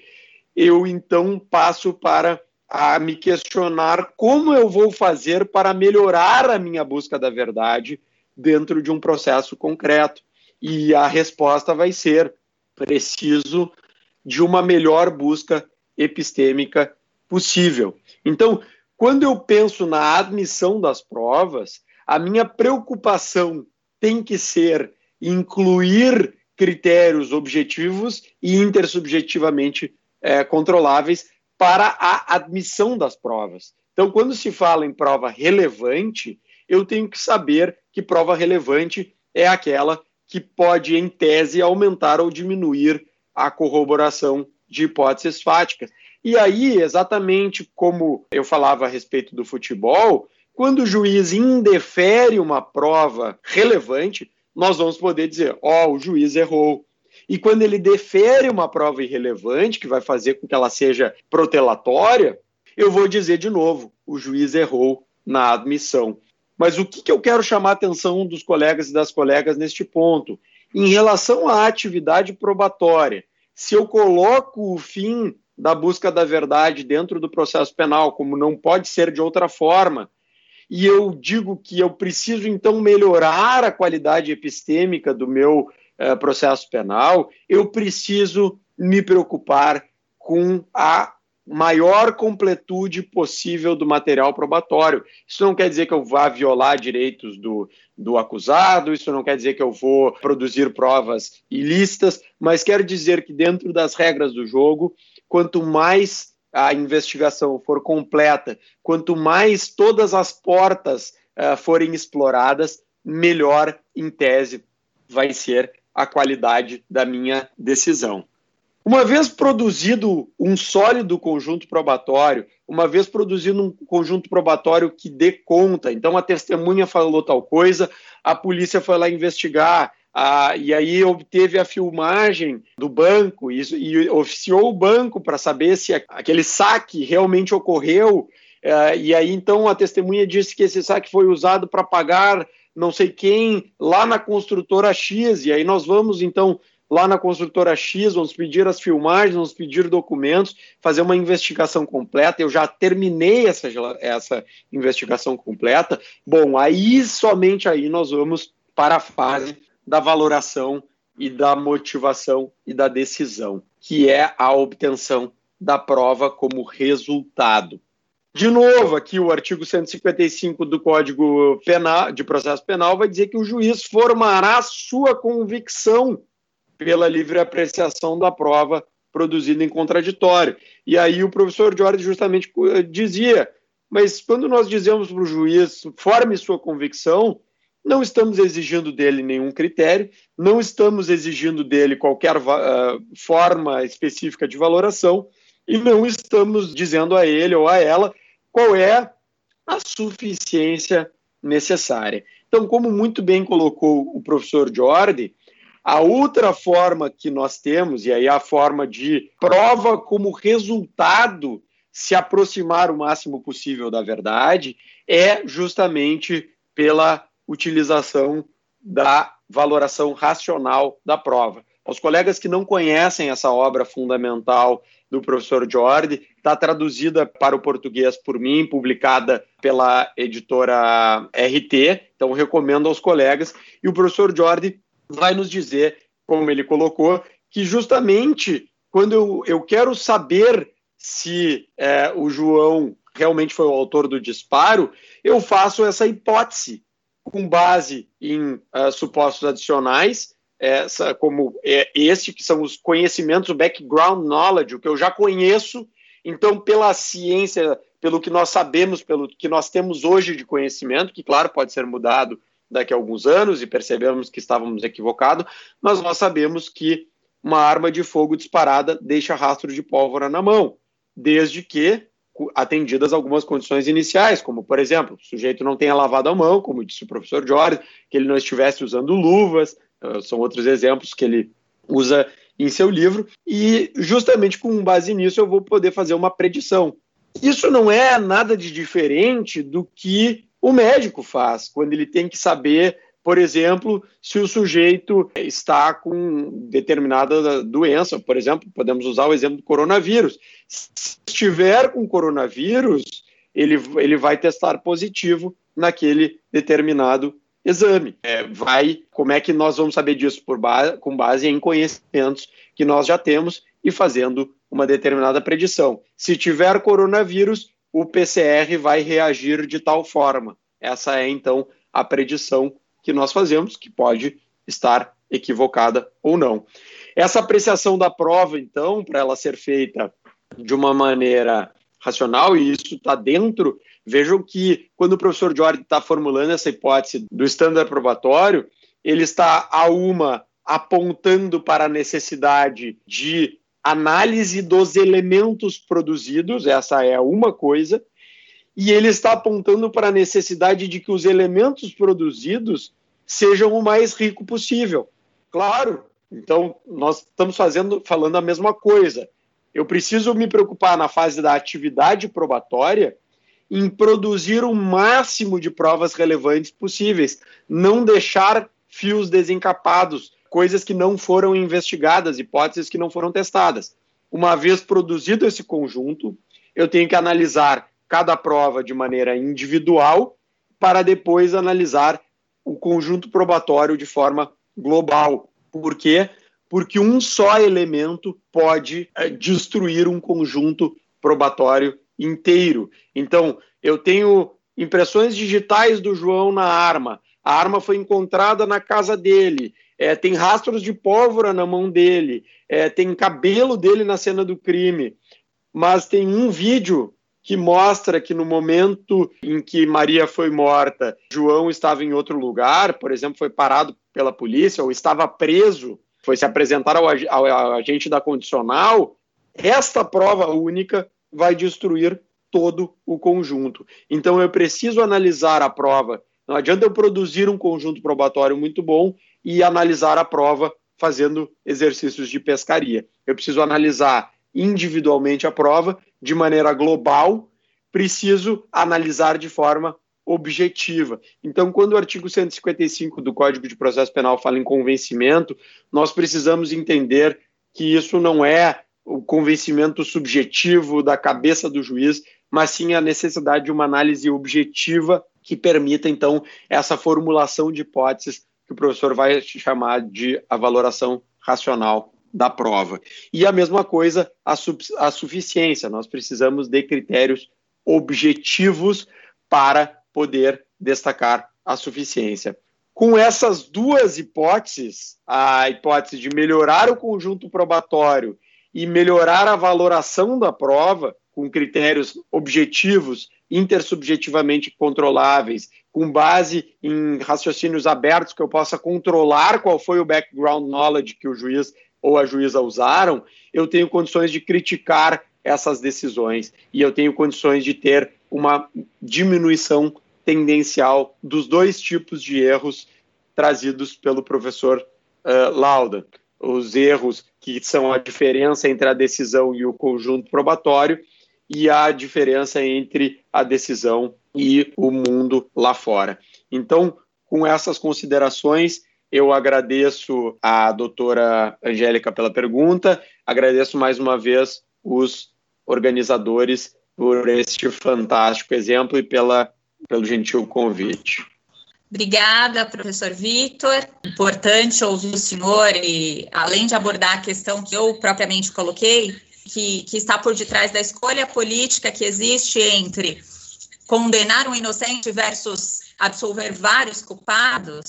eu então passo para a me questionar como eu vou fazer para melhorar a minha busca da verdade dentro de um processo concreto. E a resposta vai ser: preciso de uma melhor busca epistêmica possível. Então, quando eu penso na admissão das provas, a minha preocupação tem que ser incluir critérios objetivos e intersubjetivamente é, controláveis para a admissão das provas. Então, quando se fala em prova relevante, eu tenho que saber que prova relevante é aquela que pode, em tese, aumentar ou diminuir a corroboração de hipóteses fáticas. E aí, exatamente como eu falava a respeito do futebol, quando o juiz indefere uma prova relevante, nós vamos poder dizer: ó, oh, o juiz errou, e quando ele defere uma prova irrelevante, que vai fazer com que ela seja protelatória, eu vou dizer de novo: o juiz errou na admissão. Mas o que, que eu quero chamar a atenção dos colegas e das colegas neste ponto? Em relação à atividade probatória, se eu coloco o fim da busca da verdade dentro do processo penal, como não pode ser de outra forma, e eu digo que eu preciso então melhorar a qualidade epistêmica do meu uh, processo penal, eu preciso me preocupar com a maior completude possível do material probatório. Isso não quer dizer que eu vá violar direitos do, do acusado, isso não quer dizer que eu vou produzir provas ilícitas, mas quer dizer que, dentro das regras do jogo, quanto mais a investigação for completa, quanto mais todas as portas uh, forem exploradas, melhor, em tese, vai ser a qualidade da minha decisão. Uma vez produzido um sólido conjunto probatório, uma vez produzido um conjunto probatório que dê conta, então a testemunha falou tal coisa, a polícia foi lá investigar, a, e aí obteve a filmagem do banco e, e oficiou o banco para saber se aquele saque realmente ocorreu. É, e aí então a testemunha disse que esse saque foi usado para pagar não sei quem lá na construtora X, e aí nós vamos então lá na construtora X, vamos pedir as filmagens, vamos pedir documentos, fazer uma investigação completa. Eu já terminei essa, essa investigação completa. Bom, aí somente aí nós vamos para a fase da valoração e da motivação e da decisão, que é a obtenção da prova como resultado. De novo, aqui o artigo 155 do Código Penal, de Processo Penal vai dizer que o juiz formará sua convicção pela livre apreciação da prova produzida em contraditório. E aí o professor Jorge justamente eh, dizia, mas quando nós dizemos para o juiz forme sua convicção, não estamos exigindo dele nenhum critério, não estamos exigindo dele qualquer uh, forma específica de valoração e não estamos dizendo a ele ou a ela qual é a suficiência necessária. Então, como muito bem colocou o professor Jordi, a outra forma que nós temos, e aí a forma de prova como resultado, se aproximar o máximo possível da verdade é justamente pela utilização da valoração racional da prova. Aos colegas que não conhecem essa obra fundamental do professor Jordi, está traduzida para o português por mim, publicada pela editora RT, então recomendo aos colegas. E o professor Jordi vai nos dizer, como ele colocou, que justamente quando eu, eu quero saber se é, o João realmente foi o autor do disparo, eu faço essa hipótese com base em uh, supostos adicionais essa como é, este que são os conhecimentos, o background knowledge, o que eu já conheço. Então, pela ciência, pelo que nós sabemos, pelo que nós temos hoje de conhecimento, que claro pode ser mudado daqui a alguns anos e percebemos que estávamos equivocados, mas nós sabemos que uma arma de fogo disparada deixa rastro de pólvora na mão, desde que atendidas algumas condições iniciais, como, por exemplo, o sujeito não tenha lavado a mão, como disse o professor Jorge, que ele não estivesse usando luvas, são outros exemplos que ele usa em seu livro, e justamente com base nisso eu vou poder fazer uma predição. Isso não é nada de diferente do que o médico faz, quando ele tem que saber por exemplo, se o sujeito está com determinada doença, por exemplo, podemos usar o exemplo do coronavírus. Se estiver com coronavírus, ele, ele vai testar positivo naquele determinado exame. É, vai, como é que nós vamos saber disso? Por base, com base em conhecimentos que nós já temos e fazendo uma determinada predição. Se tiver coronavírus, o PCR vai reagir de tal forma. Essa é então a predição que nós fazemos, que pode estar equivocada ou não. Essa apreciação da prova, então, para ela ser feita de uma maneira racional, e isso está dentro, vejam que quando o professor Jorge está formulando essa hipótese do estándar probatório, ele está a uma apontando para a necessidade de análise dos elementos produzidos, essa é uma coisa, e ele está apontando para a necessidade de que os elementos produzidos sejam o mais rico possível. Claro, então nós estamos fazendo, falando a mesma coisa. Eu preciso me preocupar na fase da atividade probatória em produzir o máximo de provas relevantes possíveis, não deixar fios desencapados, coisas que não foram investigadas, hipóteses que não foram testadas. Uma vez produzido esse conjunto, eu tenho que analisar cada prova de maneira individual para depois analisar o conjunto probatório de forma global. Por quê? Porque um só elemento pode é, destruir um conjunto probatório inteiro. Então, eu tenho impressões digitais do João na arma. A arma foi encontrada na casa dele. É, tem rastros de pólvora na mão dele. É, tem cabelo dele na cena do crime. Mas tem um vídeo que mostra que no momento em que Maria foi morta, João estava em outro lugar, por exemplo, foi parado pela polícia ou estava preso, foi se apresentar ao, ao, ao agente da condicional, esta prova única vai destruir todo o conjunto. Então eu preciso analisar a prova. Não adianta eu produzir um conjunto probatório muito bom e analisar a prova fazendo exercícios de pescaria. Eu preciso analisar individualmente a prova de maneira global, preciso analisar de forma objetiva. Então, quando o artigo 155 do Código de Processo Penal fala em convencimento, nós precisamos entender que isso não é o convencimento subjetivo da cabeça do juiz, mas sim a necessidade de uma análise objetiva que permita, então, essa formulação de hipóteses que o professor vai chamar de a valoração racional da prova. E a mesma coisa a, a suficiência. Nós precisamos de critérios objetivos para poder destacar a suficiência. Com essas duas hipóteses, a hipótese de melhorar o conjunto probatório e melhorar a valoração da prova, com critérios objetivos, intersubjetivamente controláveis, com base em raciocínios abertos que eu possa controlar qual foi o background knowledge que o juiz ou a juíza usaram, eu tenho condições de criticar essas decisões e eu tenho condições de ter uma diminuição tendencial dos dois tipos de erros trazidos pelo professor uh, Lauda. Os erros que são a diferença entre a decisão e o conjunto probatório e a diferença entre a decisão e o mundo lá fora. Então, com essas considerações, eu agradeço a doutora Angélica pela pergunta, agradeço mais uma vez os organizadores por este fantástico exemplo e pela, pelo gentil convite. Obrigada, professor Vitor. Importante ouvir o senhor e, além de abordar a questão que eu propriamente coloquei, que, que está por detrás da escolha política que existe entre condenar um inocente versus absolver vários culpados,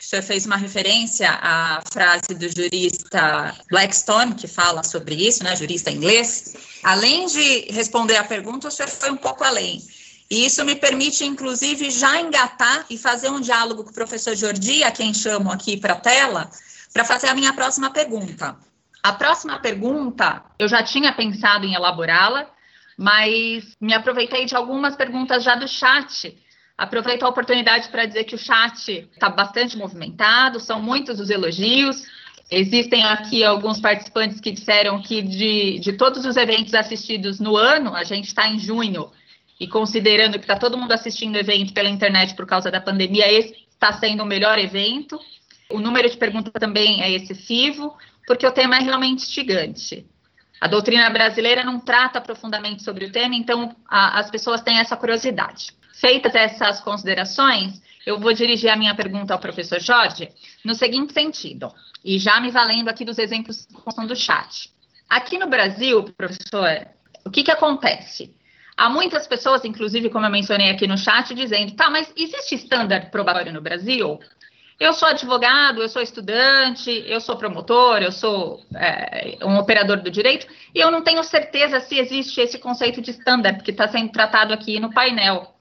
o senhor fez uma referência à frase do jurista Blackstone, que fala sobre isso, né, jurista inglês. Além de responder à pergunta, o senhor foi um pouco além. E isso me permite, inclusive, já engatar e fazer um diálogo com o professor Jordi, a quem chamo aqui para a tela, para fazer a minha próxima pergunta. A próxima pergunta, eu já tinha pensado em elaborá-la, mas me aproveitei de algumas perguntas já do chat. Aproveito a oportunidade para dizer que o chat está bastante movimentado, são muitos os elogios. Existem aqui alguns participantes que disseram que de, de todos os eventos assistidos no ano, a gente está em junho, e considerando que está todo mundo assistindo o evento pela internet por causa da pandemia, esse está sendo o melhor evento. O número de perguntas também é excessivo, porque o tema é realmente gigante. A doutrina brasileira não trata profundamente sobre o tema, então a, as pessoas têm essa curiosidade. Feitas essas considerações, eu vou dirigir a minha pergunta ao professor Jorge no seguinte sentido, e já me valendo aqui dos exemplos que do chat. Aqui no Brasil, professor, o que, que acontece? Há muitas pessoas, inclusive, como eu mencionei aqui no chat, dizendo: tá, mas existe estándar probatório no Brasil? Eu sou advogado, eu sou estudante, eu sou promotor, eu sou é, um operador do direito, e eu não tenho certeza se existe esse conceito de estándar que está sendo tratado aqui no painel.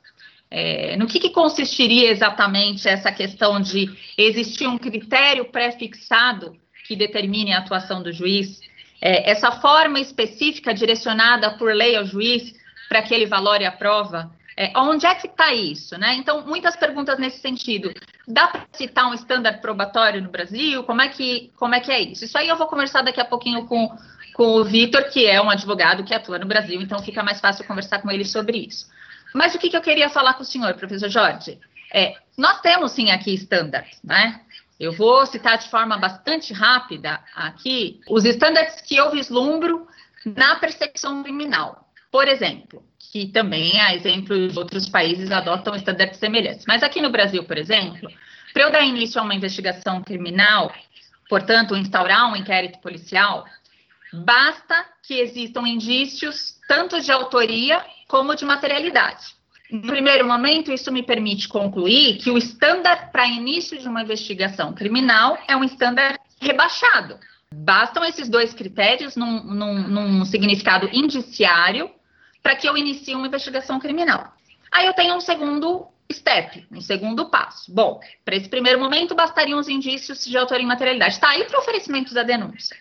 É, no que, que, consistiria exatamente essa questão de existir um critério pré-fixado que determine a atuação do juiz? É, essa forma específica direcionada por lei ao juiz para que ele valore a prova? É, onde é que está isso? Né? Então, muitas perguntas nesse sentido. Dá para citar um estándar probatório no Brasil? Como é, que, como é que é isso? Isso aí eu vou conversar daqui a pouquinho com, com o Vitor, que é um advogado que atua no Brasil, então fica mais fácil conversar com ele sobre isso. Mas o que, que eu queria falar com o senhor, professor Jorge? É, nós temos sim aqui estándares, né? Eu vou citar de forma bastante rápida aqui os estándares que eu vislumbro na percepção criminal. Por exemplo, que também há exemplos de outros países adotam estándares semelhantes. Mas aqui no Brasil, por exemplo, para eu dar início a uma investigação criminal, portanto, instaurar um inquérito policial, basta que existam indícios tanto de autoria como de materialidade. No primeiro momento, isso me permite concluir que o estándar para início de uma investigação criminal é um estándar rebaixado. Bastam esses dois critérios num, num, num significado indiciário para que eu inicie uma investigação criminal. Aí eu tenho um segundo step, um segundo passo. Bom, para esse primeiro momento, bastariam os indícios de autoria e materialidade. Está aí para o oferecimento da denúncia.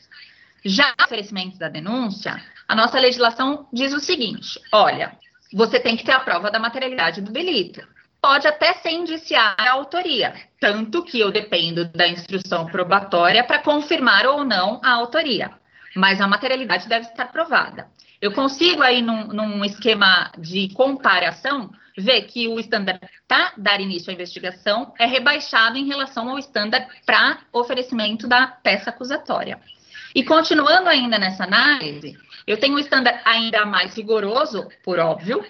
Já no oferecimento da denúncia, a nossa legislação diz o seguinte: olha, você tem que ter a prova da materialidade do delito. Pode até ser indiciar a autoria, tanto que eu dependo da instrução probatória para confirmar ou não a autoria, mas a materialidade deve estar provada. Eu consigo aí num, num esquema de comparação ver que o estándar para dar início à investigação é rebaixado em relação ao estándar para oferecimento da peça acusatória. E continuando ainda nessa análise, eu tenho um estándar ainda mais rigoroso, por óbvio,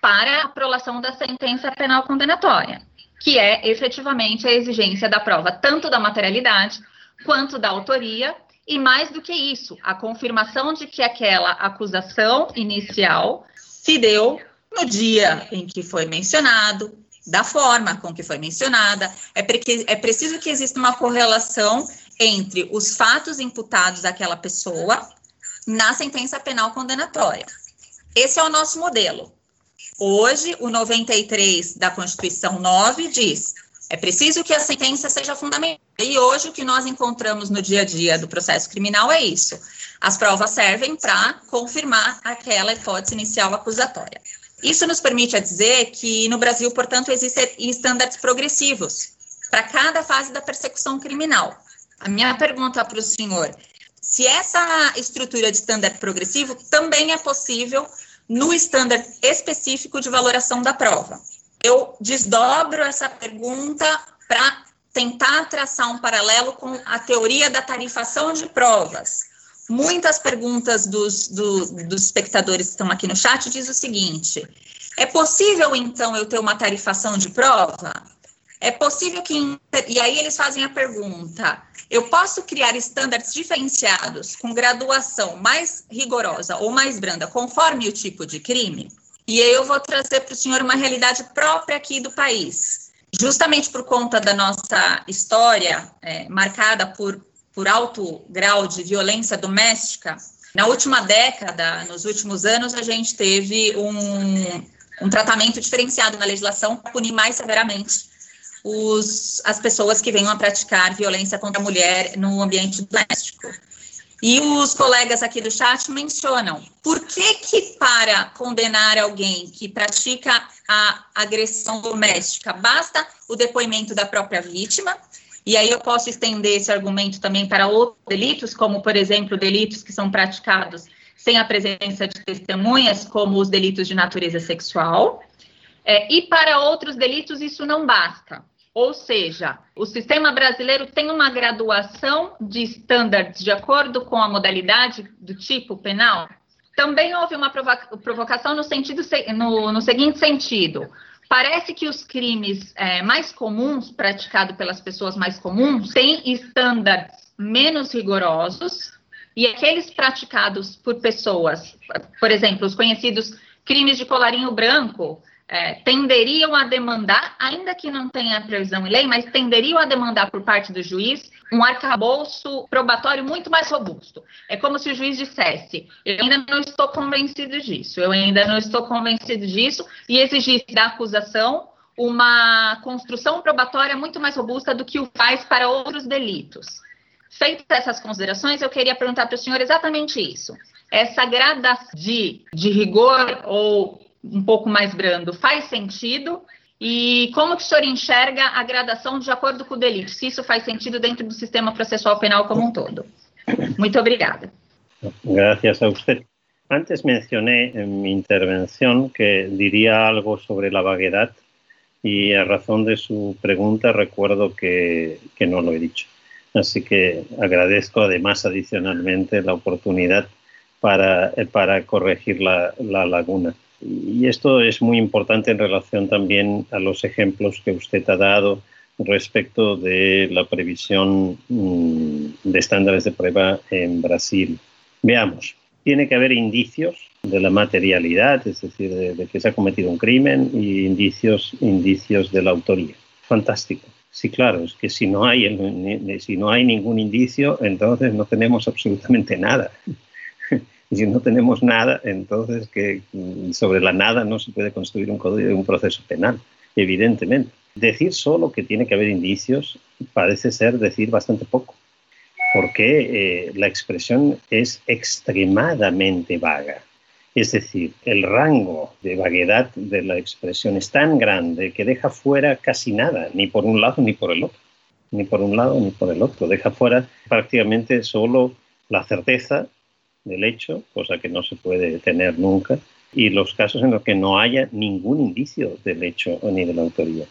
para a prolação da sentença penal condenatória, que é efetivamente a exigência da prova tanto da materialidade quanto da autoria e mais do que isso, a confirmação de que aquela acusação inicial se deu no dia em que foi mencionado, da forma com que foi mencionada. É, porque, é preciso que exista uma correlação entre os fatos imputados àquela pessoa na sentença penal condenatória. Esse é o nosso modelo. Hoje, o 93 da Constituição 9 diz: é preciso que a sentença seja fundamental. E hoje o que nós encontramos no dia a dia do processo criminal é isso. As provas servem para confirmar aquela hipótese inicial acusatória. Isso nos permite dizer que no Brasil, portanto, existem estándares progressivos para cada fase da persecução criminal. A minha pergunta para o senhor, se essa estrutura de estándar progressivo também é possível no estándar específico de valoração da prova. Eu desdobro essa pergunta para tentar traçar um paralelo com a teoria da tarifação de provas. Muitas perguntas dos, do, dos espectadores que estão aqui no chat diz o seguinte: é possível então eu ter uma tarifação de prova? É possível que. E aí eles fazem a pergunta: eu posso criar estándares diferenciados com graduação mais rigorosa ou mais branda, conforme o tipo de crime? E aí eu vou trazer para o senhor uma realidade própria aqui do país. Justamente por conta da nossa história é, marcada por, por alto grau de violência doméstica, na última década, nos últimos anos, a gente teve um, um tratamento diferenciado na legislação para punir mais severamente os, as pessoas que venham a praticar violência contra a mulher no ambiente doméstico. E os colegas aqui do chat mencionam por que que para condenar alguém que pratica a agressão doméstica basta o depoimento da própria vítima? E aí eu posso estender esse argumento também para outros delitos, como por exemplo delitos que são praticados sem a presença de testemunhas, como os delitos de natureza sexual. É, e para outros delitos isso não basta. Ou seja, o sistema brasileiro tem uma graduação de estándares de acordo com a modalidade do tipo penal? Também houve uma provocação no, sentido, no, no seguinte sentido. Parece que os crimes é, mais comuns, praticados pelas pessoas mais comuns, têm estándares menos rigorosos e aqueles praticados por pessoas, por exemplo, os conhecidos crimes de colarinho branco, é, tenderiam a demandar, ainda que não tenha previsão em lei, mas tenderiam a demandar por parte do juiz um arcabouço probatório muito mais robusto. É como se o juiz dissesse: eu ainda não estou convencido disso, eu ainda não estou convencido disso, e exigisse da acusação uma construção probatória muito mais robusta do que o faz para outros delitos. Feitas essas considerações, eu queria perguntar para o senhor exatamente isso. Essa gradação de, de rigor ou um pouco mais brando faz sentido? E como que o senhor enxerga a gradação de acordo com o delito? Se isso faz sentido dentro do sistema processual penal como um todo? Muito obrigada. Gracias a usted. Antes mencioné en mi intervención que diría algo sobre la vaguedad y a razón de su pregunta recuerdo que, que no lo he dicho. Así que agradezco además adicionalmente la oportunidad para, para corregir la, la laguna. Y esto es muy importante en relación también a los ejemplos que usted ha dado respecto de la previsión mm, de estándares de prueba en Brasil. Veamos, tiene que haber indicios de la materialidad, es decir, de, que se ha cometido un crimen y indicios, indicios de la autoría. Fantástico. Sí, claro, es que si no hay, si no hay ningún indicio, entonces no tenemos absolutamente nada. *laughs* Y si no tenemos nada, entonces que mm, sobre la nada no se puede construir un, código, un proceso penal, evidentemente. Decir solo que tiene que haber indicios parece ser decir bastante poco, porque eh, la expresión es extremadamente vaga. Es decir, el rango de vaguedad de la expresión es tan grande que deja fuera casi nada, ni por un lado ni por el otro. Ni por un lado ni por el otro. Deja fuera prácticamente solo la certeza del hecho, cosa que no se puede tener nunca, y los casos en los que no haya ningún indicio del hecho ni de la autoría,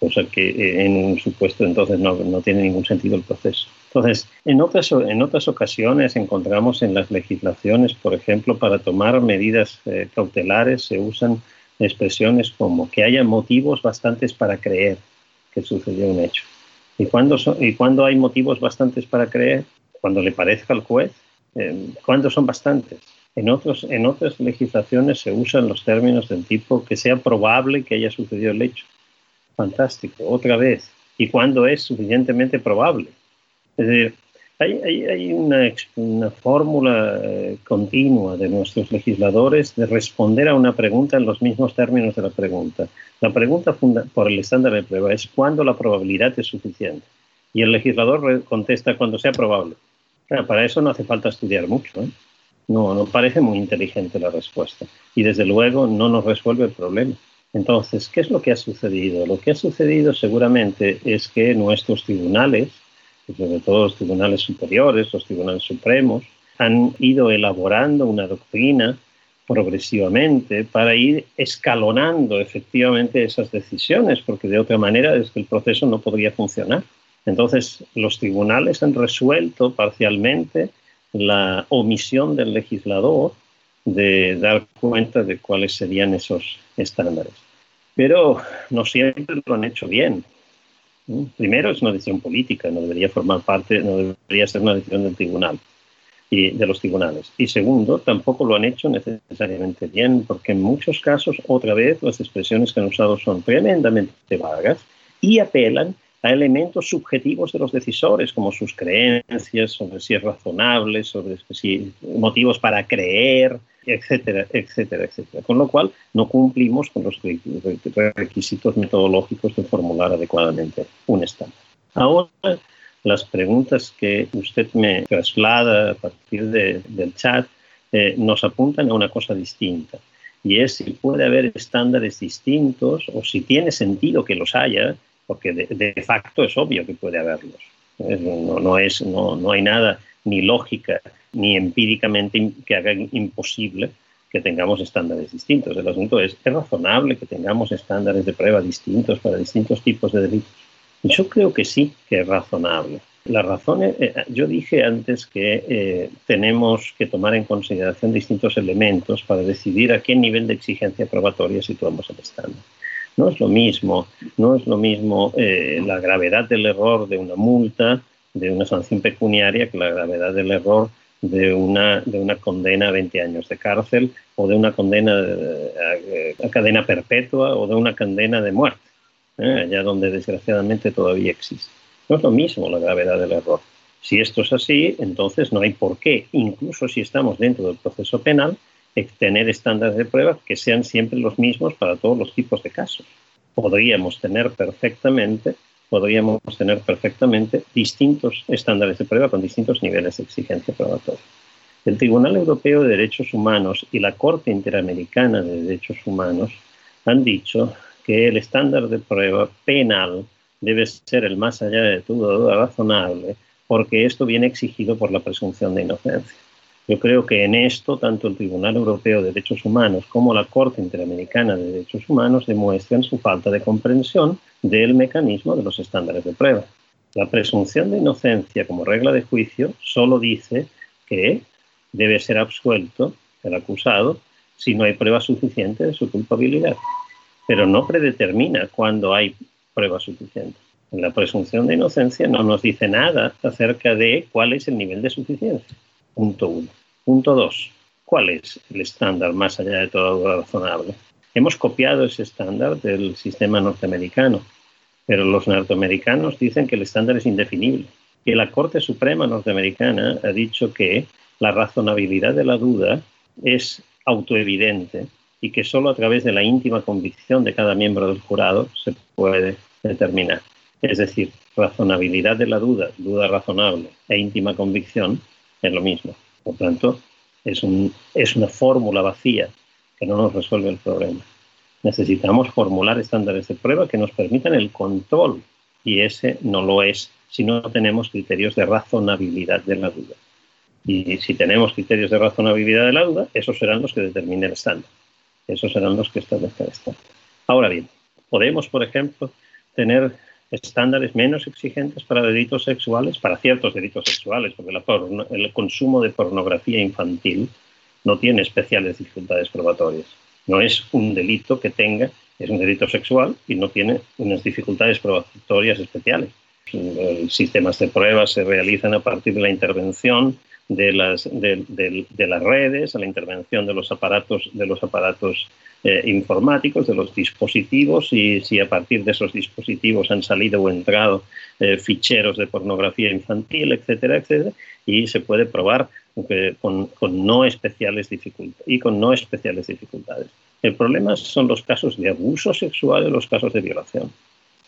cosa que eh, en un supuesto entonces no, no tiene ningún sentido el proceso. Entonces, en otras, en otras ocasiones encontramos en las legislaciones, por ejemplo, para tomar medidas eh, cautelares se usan expresiones como que haya motivos bastantes para creer que sucedió un hecho. ¿Y cuando, ¿Y cuando hay motivos bastantes para creer? Cuando le parezca al juez eh, ¿Cuántos son bastantes? En, otros, en otras legislaciones se usan los términos del tipo que sea probable que haya sucedido el hecho. Fantástico, otra vez. ¿Y cuándo es suficientemente probable? Es decir, hay, una, fórmula eh, continua de nuestros legisladores de responder a una pregunta en los mismos términos de la pregunta. La pregunta por el estándar de prueba es cuándo la probabilidad es suficiente. Y el legislador contesta cuando sea probable para eso no hace falta estudiar mucho. ¿eh? No, no parece muy inteligente la respuesta. Y desde luego no nos resuelve el problema. Entonces, ¿qué es lo que ha sucedido? Lo que ha sucedido seguramente es que nuestros tribunales, sobre todo los tribunales superiores, los tribunales supremos, han ido elaborando una doctrina progresivamente para ir escalonando efectivamente esas decisiones, porque de otra manera es que el proceso no podría funcionar. Entonces, los tribunales han resuelto parcialmente la omisión del legislador de dar cuenta de cuáles serían esos estándares. Pero no siempre lo han hecho bien. Primero, es una decisión política, no debería formar parte, no debería ser una decisión del tribunal y de los tribunales. Y segundo, tampoco lo han hecho necesariamente bien, porque en muchos casos, otra vez, las expresiones que han usado son tremendamente vagas y apelan a elementos subjetivos de los decisores, como sus creencias, sobre si es razonable, sobre si motivos para creer, etcétera, etcétera, etcétera. Con lo cual, no cumplimos con los requisitos metodológicos de formular adecuadamente un estándar. Ahora, las preguntas que usted me traslada a partir del chat eh, nos apuntan a una cosa distinta. Y es si puede haber estándares distintos o si tiene sentido que los haya porque de, facto es obvio que puede haberlos. No, no, es, no, no hay nada ni lógica ni empíricamente que haga imposible que tengamos estándares distintos. El asunto es, ¿es razonable que tengamos estándares de prueba distintos para distintos tipos de delitos? Yo creo que sí, que es razonable. La razón, eh, yo dije antes que eh, tenemos que tomar en consideración distintos elementos para decidir a qué nivel de exigencia probatoria situamos el estándar. No es lo mismo, no es lo mismo eh, la gravedad del error de una multa, de una sanción pecuniaria, que la gravedad del error de una, de una condena a 20 años de cárcel o de una condena a, cadena perpetua o de una condena de muerte, ¿eh? allá donde desgraciadamente todavía existe. No es lo mismo la gravedad del error. Si esto es así, entonces no hay por qué, incluso si estamos dentro del proceso penal, tener estándares de prueba que sean siempre los mismos para todos los tipos de casos. Podríamos tener perfectamente, podríamos tener perfectamente distintos estándares de prueba con distintos niveles de exigencia probatoria. El Tribunal Europeo de Derechos Humanos y la Corte Interamericana de Derechos Humanos han dicho que el estándar de prueba penal debe ser el más allá de todo razonable porque esto viene exigido por la presunción de inocencia. Yo creo que en esto tanto el Tribunal Europeo de Derechos Humanos como la Corte Interamericana de Derechos Humanos demuestran su falta de comprensión del mecanismo de los estándares de prueba. La presunción de inocencia como regla de juicio solo dice que debe ser absuelto el acusado si no hay prueba suficiente de su culpabilidad, pero no predetermina cuándo hay prueba suficiente. En la presunción de inocencia no nos dice nada acerca de cuál es el nivel de suficiencia. Punto uno. Punto dos. ¿Cuál es el estándar más allá de todo razonable? Hemos copiado ese estándar del sistema norteamericano, pero los norteamericanos dicen que el estándar es indefinible. Y la Corte Suprema norteamericana ha dicho que la razonabilidad de la duda es autoevidente y que solo a través de la íntima convicción de cada miembro del jurado se puede determinar. Es decir, razonabilidad de la duda, duda razonable e íntima convicción es lo mismo. Por tanto, es, es una fórmula vacía que no nos resuelve el problema. Necesitamos formular estándares de prueba que nos permitan el control y ese no lo es si no tenemos criterios de razonabilidad de la duda. Y si tenemos criterios de razonabilidad de la duda, esos serán los que determinen el estándar. Esos serán los que establezcan el estándar. Ahora bien, podemos, por ejemplo, tener estándares menos exigentes para delitos sexuales, para ciertos delitos sexuales, porque el consumo de pornografía infantil no tiene especiales dificultades probatorias. No es un delito que tenga, es un delito sexual y no tiene unas dificultades probatorias especiales. Los sistemas de pruebas se realizan a partir de la intervención de las, de, las redes, a la intervención de los aparatos, de los aparatos eh, informáticos, de los dispositivos, y si a partir de esos dispositivos han salido o entrado eh, ficheros de pornografía infantil, etcétera, etcétera, y se puede probar con, no especiales dificultades y con no especiales dificultades. El problema son los casos de abuso sexual y los casos de violación.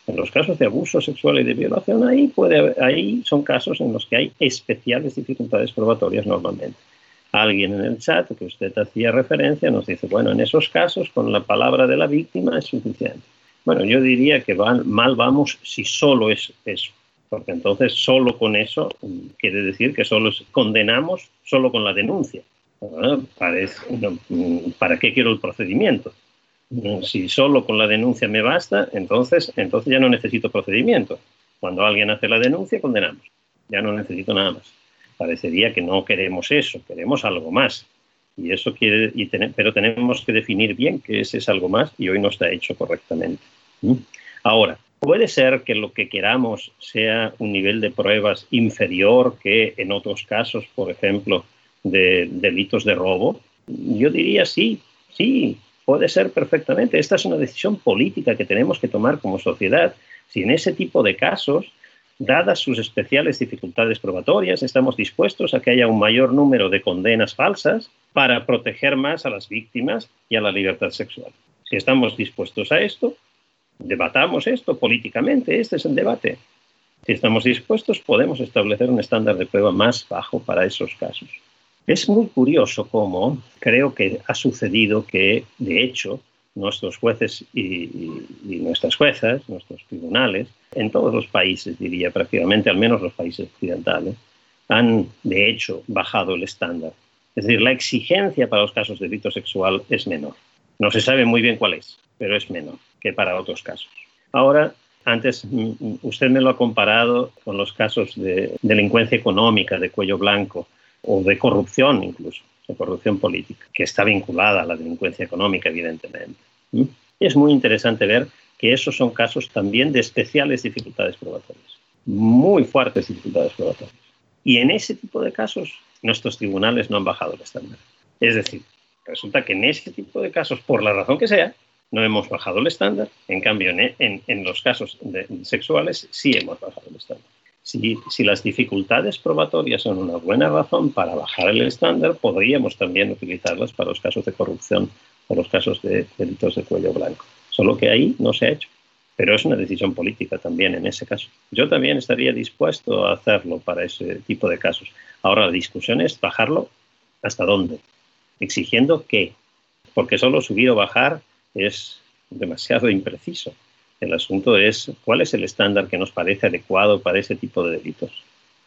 En los casos de abuso sexual y de violación, ahí, puede, ahí son casos en los que hay especiales dificultades probatorias normalmente. Alguien en el chat que usted hacía referencia nos dice, bueno, en esos casos con la palabra de la víctima es suficiente. Bueno, yo diría que mal vamos si solo es eso, porque entonces solo con eso quiere decir que solo condenamos solo con la denuncia. ¿Para qué quiero el procedimiento? Si solo con la denuncia me basta, entonces, entonces ya no necesito procedimiento. Cuando alguien hace la denuncia, condenamos. Ya no necesito nada más. Parecería que no queremos eso, queremos algo más. Y eso quiere, y pero tenemos que definir bien qué es ese algo más y hoy no está hecho correctamente. ¿Mm? Ahora, puede ser que lo que queramos sea un nivel de pruebas inferior que en otros casos, por ejemplo, de delitos de robo. Yo diría sí, sí, puede ser perfectamente. Esta es una decisión política que tenemos que tomar como sociedad. Si en ese tipo de casos dadas sus especiales dificultades probatorias, estamos dispuestos a que haya un mayor número de condenas falsas para proteger más a las víctimas y a la libertad sexual. Si estamos dispuestos a esto, debatamos esto políticamente, este es el debate. Si estamos dispuestos, podemos establecer un estándar de prueba más bajo para esos casos. Es muy curioso cómo creo que ha sucedido que, de hecho, nuestros jueces y, nuestras juezas, nuestros tribunales, en todos los países, diría prácticamente, al menos los países occidentales, han de hecho bajado el estándar. Es decir, la exigencia para los casos de delito sexual es menor. No se sabe muy bien cuál es, pero es menor que para otros casos. Ahora, antes mm, usted me lo ha comparado con los casos de delincuencia económica, de cuello blanco o de corrupción incluso de corrupción política, que está vinculada a la delincuencia económica, evidentemente. Es muy interesante ver que esos son casos también de especiales dificultades probatorias, muy fuertes dificultades probatorias. Y en ese tipo de casos, nuestros tribunales no han bajado el estándar. Es decir, resulta que en ese tipo de casos, por la razón que sea, no hemos bajado el estándar. En cambio, en, en los casos sexuales sí hemos bajado el estándar. Si, las dificultades probatorias son una buena razón para bajar el estándar, podríamos también utilizarlas para los casos de corrupción o los casos de delitos de cuello blanco. Solo que ahí no se ha hecho. Pero es una decisión política también en ese caso. Yo también estaría dispuesto a hacerlo para ese tipo de casos. Ahora la discusión es bajarlo hasta dónde. Exigiendo qué. Porque solo subir o bajar es demasiado impreciso. El asunto es cuál es el estándar que nos parece adecuado para ese tipo de delitos.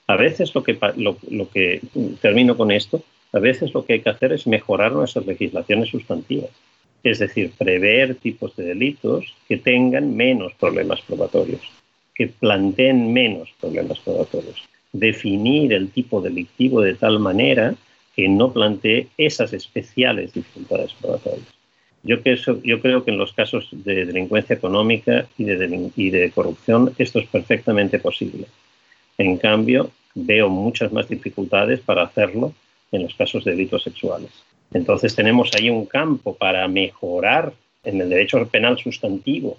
A veces lo que, lo, que termino con esto, a veces lo que hay que hacer es mejorar nuestras legislaciones sustantivas. Es decir, prever tipos de delitos que tengan menos problemas probatorios, que planteen menos problemas probatorios. Definir el tipo delictivo de tal manera que no plantee esas especiales dificultades probatorias. Yo, yo creo que en los casos de delincuencia económica y de, y de corrupción esto es perfectamente posible. En cambio, veo muchas más dificultades para hacerlo en los casos de delitos sexuales. Entonces tenemos ahí un campo para mejorar en el derecho penal sustantivo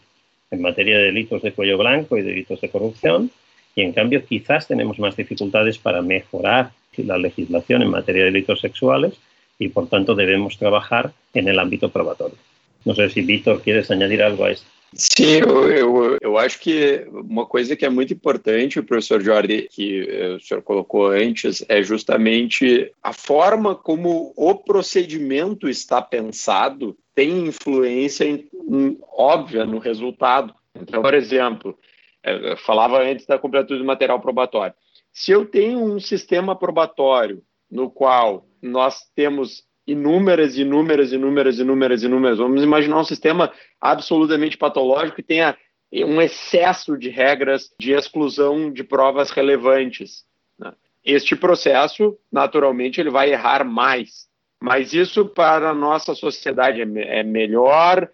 en materia de delitos de cuello blanco y delitos de corrupción, y en cambio quizás tenemos más dificultades para mejorar la legislación en materia de delitos sexuales y por tanto debemos trabajar en el ámbito probatorio. Não sei se Vitor queres añadir algo a isso. Sim, eu, eu, eu, acho que uma coisa que é muito importante, professor Jorge, que eh, o senhor colocou antes, é justamente a forma como o procedimento está pensado tem influência em, em, óbvia no resultado. Então, por exemplo, eh, eu falava antes da completude do material probatório. Se eu tenho um sistema probatório no qual nós temos inúmeras, inúmeras, inúmeras, inúmeras, inúmeras. Vamos imaginar um sistema absolutamente patológico que tenha um excesso de regras de exclusão de provas relevantes. Né? Este processo, naturalmente, ele vai errar mais. Mas isso para a nossa sociedade é, é melhor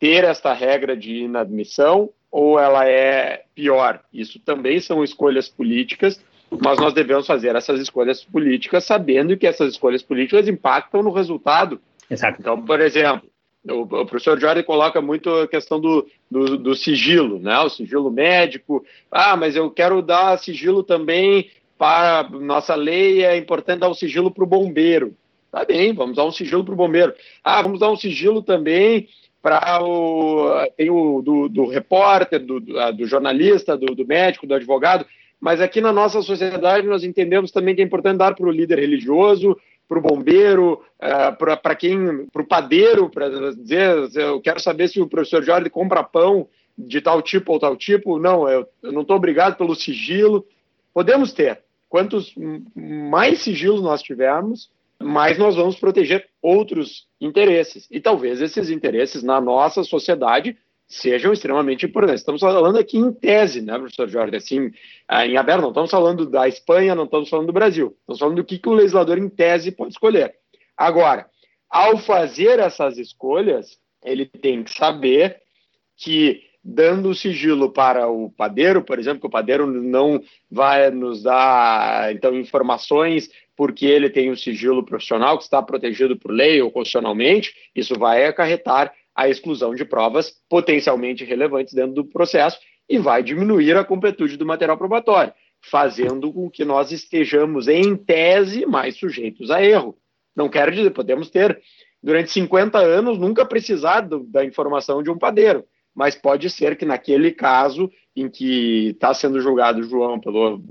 ter esta regra de inadmissão ou ela é pior? Isso também são escolhas políticas mas nós devemos fazer essas escolhas políticas sabendo que essas escolhas políticas impactam no resultado. Exato. Então, por exemplo, o, o professor Jorge coloca muito a questão do, do, do, sigilo, né? o sigilo médico. Ah, mas eu quero dar sigilo também para nossa lei, é importante dar o um sigilo para o bombeiro. Tá bem, vamos dar um sigilo para o bombeiro. Ah, vamos dar um sigilo também para o tem o do, do repórter, do, do, jornalista, do, do médico, do advogado. Mas aqui na nossa sociedade nós entendemos também que é importante dar para o líder religioso, para o bombeiro, uh, para quem, para o padeiro, para dizer, eu quero saber se o professor Jorge compra pão de tal tipo ou tal tipo. Não, eu, eu não estou obrigado pelo sigilo. Podemos ter. Quantos mais sigilos nós tivermos, mas nós vamos proteger outros interesses. E talvez esses interesses na nossa sociedade sejam extremamente importantes. Estamos falando aqui em tese, né, professor Jorge? Assim, ah, em aberto, não estamos falando da Espanha, não estamos falando do Brasil. Estamos falando do que, que o legislador, em tese, pode escolher. Agora, ao fazer essas escolhas, ele tem que saber que dando o sigilo para o padeiro, por exemplo, que o padeiro não vai nos dar então informações porque ele tem um sigilo profissional que está protegido por lei ou constitucionalmente, isso vai acarretar a exclusão de provas potencialmente relevantes dentro do processo e vai diminuir a completude do material probatório, fazendo com que nós estejamos, em tese, mais sujeitos a erro. Não quero dizer, podemos ter, durante 50 anos, nunca precisado da informação de um padeiro, mas pode ser que naquele caso em que está sendo julgado João pelo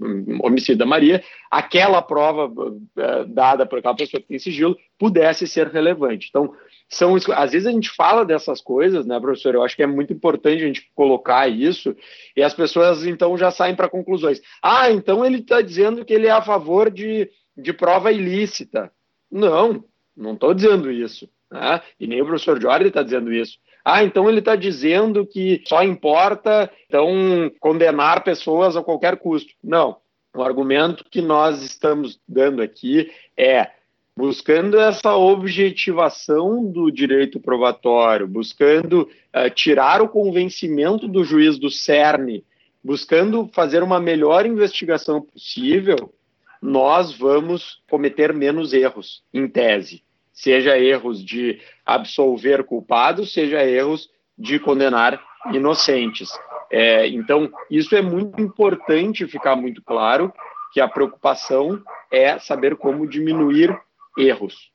homicídio da Maria, aquela prova é, dada por aquela pessoa que tem sigilo pudesse ser relevante. Então, são às vezes a gente fala dessas coisas, né, professor? Eu acho que é muito importante a gente colocar isso e as pessoas então já saem para conclusões. Ah, então ele está dizendo que ele é a favor de, de prova ilícita. Não, não estou dizendo isso. Né? E nem o professor Jorge está dizendo isso. Ah, então ele está dizendo que só importa então condenar pessoas a qualquer custo. Não. O argumento que nós estamos dando aqui é buscando essa objetivação do direito probatório, buscando uh, tirar o convencimento do juiz do cerne, buscando fazer uma melhor investigação possível, nós vamos cometer menos erros, em tese. Seja erros de absolver culpados, seja erros de condenar inocentes. É, então, isso é muito importante ficar muito claro que a preocupação é saber como diminuir erros.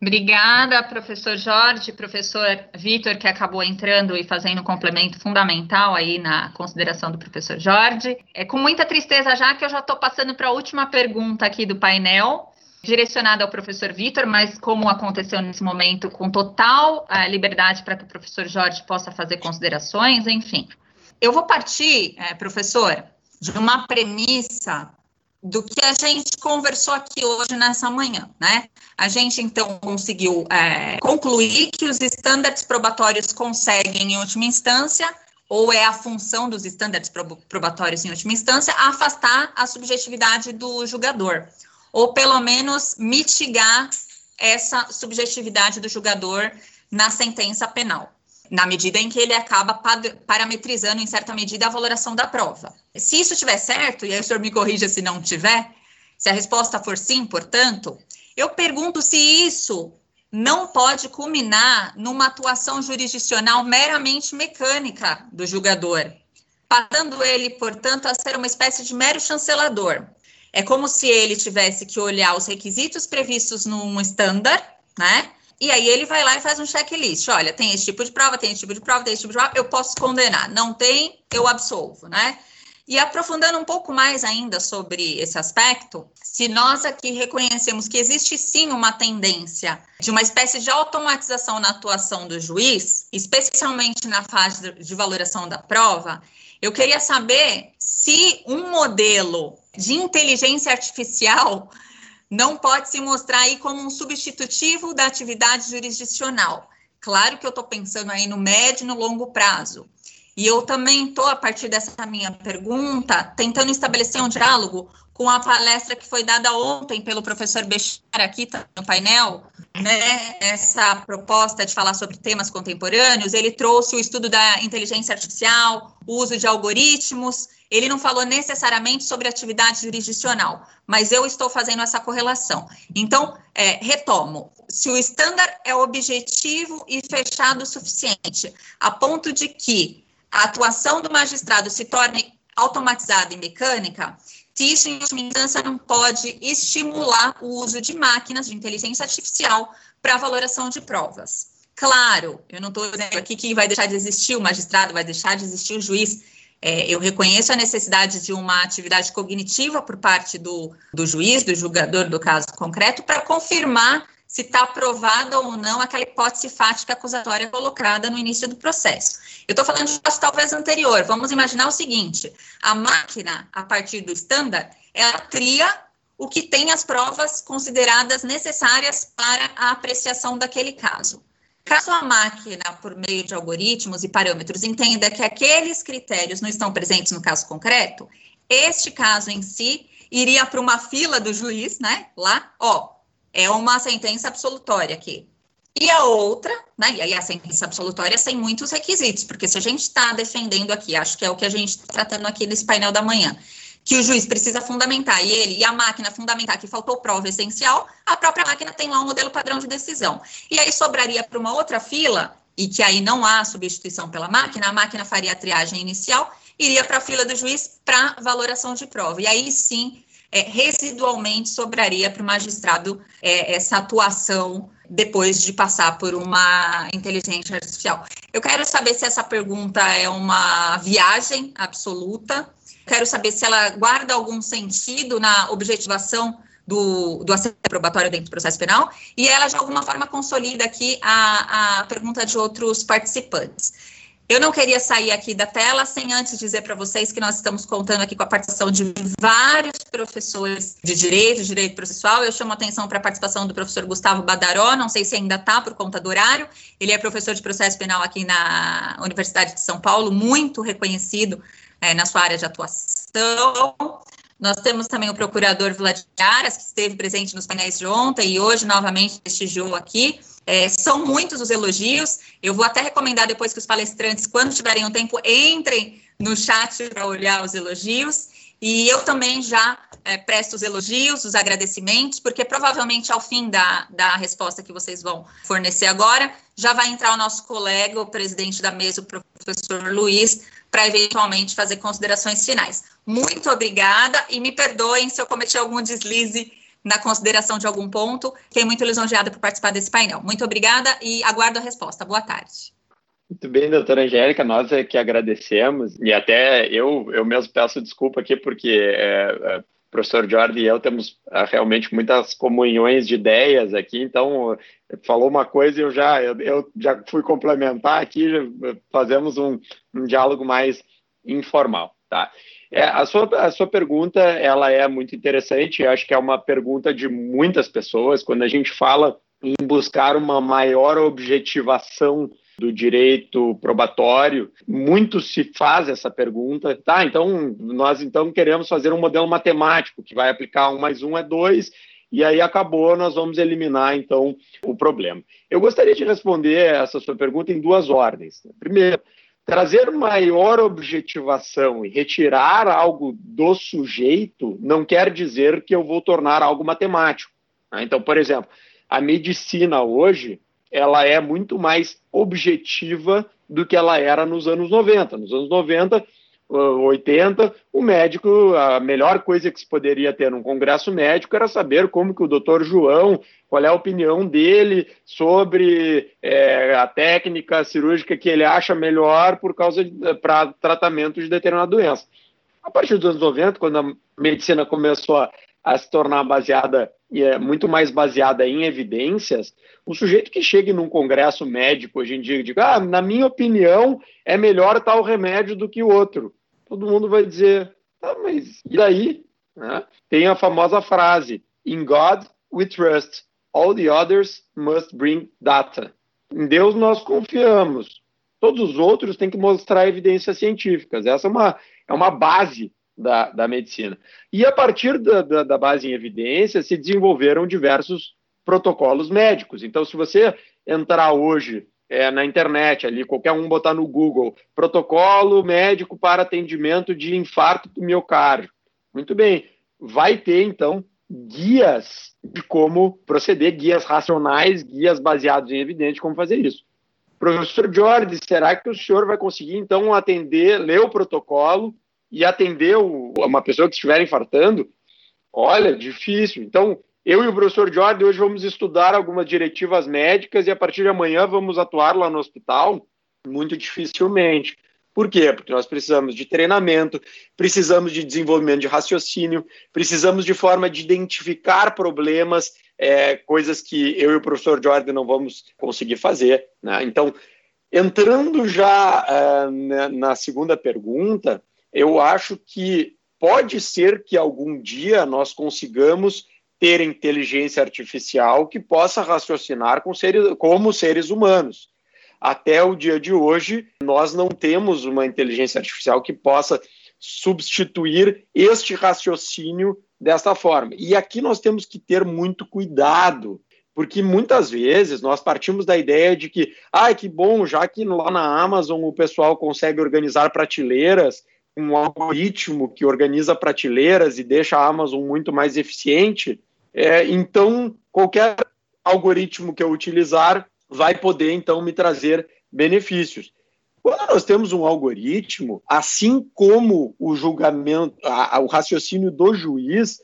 Obrigada, professor Jorge, professor Vitor, que acabou entrando e fazendo um complemento fundamental aí na consideração do professor Jorge. É com muita tristeza já que eu já estou passando para a última pergunta aqui do painel, direcionada ao professor Vitor, mas como aconteceu nesse momento, com total uh, liberdade para que o professor Jorge possa fazer considerações, enfim. Eu vou partir, uh, professor, de uma premissa do que a gente conversou aqui hoje nessa manhã, né? A gente então conseguiu é, concluir que os estándares probatórios conseguem, em última instância, ou é a função dos estándares probatórios, em última instância, afastar a subjetividade do julgador, ou pelo menos mitigar essa subjetividade do julgador na sentença penal na medida em que ele acaba parametrizando, em certa medida, a valoração da prova. Se isso estiver certo, e aí o senhor me corrija se não tiver, se a resposta for sim, portanto, eu pergunto se isso não pode culminar numa atuação jurisdicional meramente mecânica do julgador, passando ele, portanto, a ser uma espécie de mero chancelador. É como se ele tivesse que olhar os requisitos previstos num estándar, né? E aí ele vai lá e faz um checklist. Olha, tem esse tipo de prova, tem esse tipo de prova, tem esse tipo de prova, eu posso condenar. Não tem, eu absolvo, né? E aprofundando um pouco mais ainda sobre esse aspecto, se nós aqui reconhecemos que existe sim uma tendência de uma espécie de automatização na atuação do juiz, especialmente na fase de valoração da prova, eu queria saber se um modelo de inteligência artificial não pode se mostrar aí como um substitutivo da atividade jurisdicional. Claro que eu estou pensando aí no médio e no longo prazo. E eu também estou, a partir dessa minha pergunta, tentando estabelecer um diálogo com a palestra que foi dada ontem pelo professor Bechara aqui tá no painel, né? Essa proposta de falar sobre temas contemporâneos, ele trouxe o estudo da inteligência artificial, o uso de algoritmos, ele não falou necessariamente sobre atividade jurisdicional, mas eu estou fazendo essa correlação. Então, é, retomo: se o estándar é objetivo e fechado o suficiente, a ponto de que a atuação do magistrado se torne automatizada e mecânica, se isso, em última instância, não pode estimular o uso de máquinas de inteligência artificial para valoração de provas. Claro, eu não estou dizendo aqui que vai deixar de existir o magistrado, vai deixar de existir o juiz, é, eu reconheço a necessidade de uma atividade cognitiva por parte do, do juiz, do julgador do caso concreto, para confirmar se está aprovada ou não aquela hipótese fática acusatória colocada no início do processo. Eu estou falando de um caso talvez anterior. Vamos imaginar o seguinte: a máquina, a partir do estándar, ela cria o que tem as provas consideradas necessárias para a apreciação daquele caso. Caso a máquina, por meio de algoritmos e parâmetros, entenda que aqueles critérios não estão presentes no caso concreto, este caso em si iria para uma fila do juiz, né? Lá, ó, é uma sentença absolutória aqui. E a outra, né? E aí a sentença absolutória sem muitos requisitos, porque se a gente está defendendo aqui, acho que é o que a gente está tratando aqui nesse painel da manhã, que o juiz precisa fundamentar e ele e a máquina fundamentar que faltou prova essencial, a própria máquina tem lá um modelo padrão de decisão. E aí sobraria para uma outra fila, e que aí não há substituição pela máquina, a máquina faria a triagem inicial, iria para a fila do juiz para valoração de prova. E aí sim, é, residualmente sobraria para o magistrado é, essa atuação depois de passar por uma inteligência artificial. Eu quero saber se essa pergunta é uma viagem absoluta Quero saber se ela guarda algum sentido na objetivação do, do acesso probatório dentro do processo penal e ela de alguma forma consolida aqui a, a pergunta de outros participantes. Eu não queria sair aqui da tela sem antes dizer para vocês que nós estamos contando aqui com a participação de vários professores de direito, direito processual. Eu chamo a atenção para a participação do professor Gustavo Badaró, não sei se ainda está por conta do horário. Ele é professor de processo penal aqui na Universidade de São Paulo, muito reconhecido é, na sua área de atuação. Nós temos também o procurador Vladimir Aras, que esteve presente nos painéis de ontem e hoje novamente prestigiou aqui. É, são muitos os elogios. Eu vou até recomendar depois que os palestrantes, quando tiverem um tempo, entrem no chat para olhar os elogios. E eu também já é, presto os elogios, os agradecimentos, porque provavelmente ao fim da, da resposta que vocês vão fornecer agora, já vai entrar o nosso colega, o presidente da mesa, o professor Luiz, para eventualmente fazer considerações finais. Muito obrigada e me perdoem se eu cometi algum deslize na consideração de algum ponto. Fiquei muito lisonjeada por participar desse painel. Muito obrigada e aguardo a resposta. Boa tarde. Muito bem, doutora Angélica, nós é que agradecemos, e até eu, eu mesmo peço desculpa aqui, porque é, é, o professor Jorge e eu temos é, realmente muitas comunhões de ideias aqui, então falou uma coisa e eu já, eu, eu já fui complementar aqui, fazemos um, um diálogo mais informal, tá? É, a, sua, a sua pergunta, ela é muito interessante, acho que é uma pergunta de muitas pessoas, quando a gente fala em buscar uma maior objetivação do direito probatório, muito se faz essa pergunta, tá? Então, nós então queremos fazer um modelo matemático que vai aplicar um mais um é dois, e aí acabou, nós vamos eliminar então o problema. Eu gostaria de responder essa sua pergunta em duas ordens. Primeiro, trazer maior objetivação e retirar algo do sujeito não quer dizer que eu vou tornar algo matemático. Né? Então, por exemplo, a medicina hoje ela é muito mais objetiva do que ela era nos anos 90. Nos anos 90, 80, o médico, a melhor coisa que se poderia ter num congresso médico era saber como que o doutor João, qual é a opinião dele sobre é, a técnica cirúrgica que ele acha melhor por causa para tratamento de determinada doença. A partir dos anos 90, quando a medicina começou a, a se tornar baseada e é muito mais baseada em evidências, o sujeito que chega num congresso médico hoje em dia e diga, ah, na minha opinião, é melhor tal remédio do que o outro. Todo mundo vai dizer, ah, mas e daí? Né? Tem a famosa frase, in God we trust, all the others must bring data. Em Deus nós confiamos. Todos os outros têm que mostrar evidências científicas. Essa é uma, é uma base da, da medicina. E a partir da, da, da base em evidência se desenvolveram diversos protocolos médicos. Então, se você entrar hoje é, na internet, ali, qualquer um botar no Google, protocolo médico para atendimento de infarto do miocárdio. Muito bem, vai ter então guias de como proceder, guias racionais, guias baseados em evidência como fazer isso. Professor Jorge, será que o senhor vai conseguir então atender, ler o protocolo e atender uma pessoa que estiver infartando, olha, difícil. Então, eu e o professor Jorge hoje vamos estudar algumas diretivas médicas e a partir de amanhã vamos atuar lá no hospital? Muito dificilmente. Por quê? Porque nós precisamos de treinamento, precisamos de desenvolvimento de raciocínio, precisamos de forma de identificar problemas, é, coisas que eu e o professor Jorge não vamos conseguir fazer. Né? Então, entrando já uh, na segunda pergunta, eu acho que pode ser que algum dia nós consigamos ter inteligência artificial que possa raciocinar com seres, como seres humanos. Até o dia de hoje, nós não temos uma inteligência artificial que possa substituir este raciocínio desta forma. E aqui nós temos que ter muito cuidado, porque muitas vezes nós partimos da ideia de que, ah, que bom, já que lá na Amazon o pessoal consegue organizar prateleiras, um algoritmo que organiza prateleiras e deixa a Amazon muito mais eficiente, é, então qualquer algoritmo que eu utilizar vai poder então me trazer benefícios. Quando nós temos um algoritmo, assim como o julgamento, a, o raciocínio do juiz,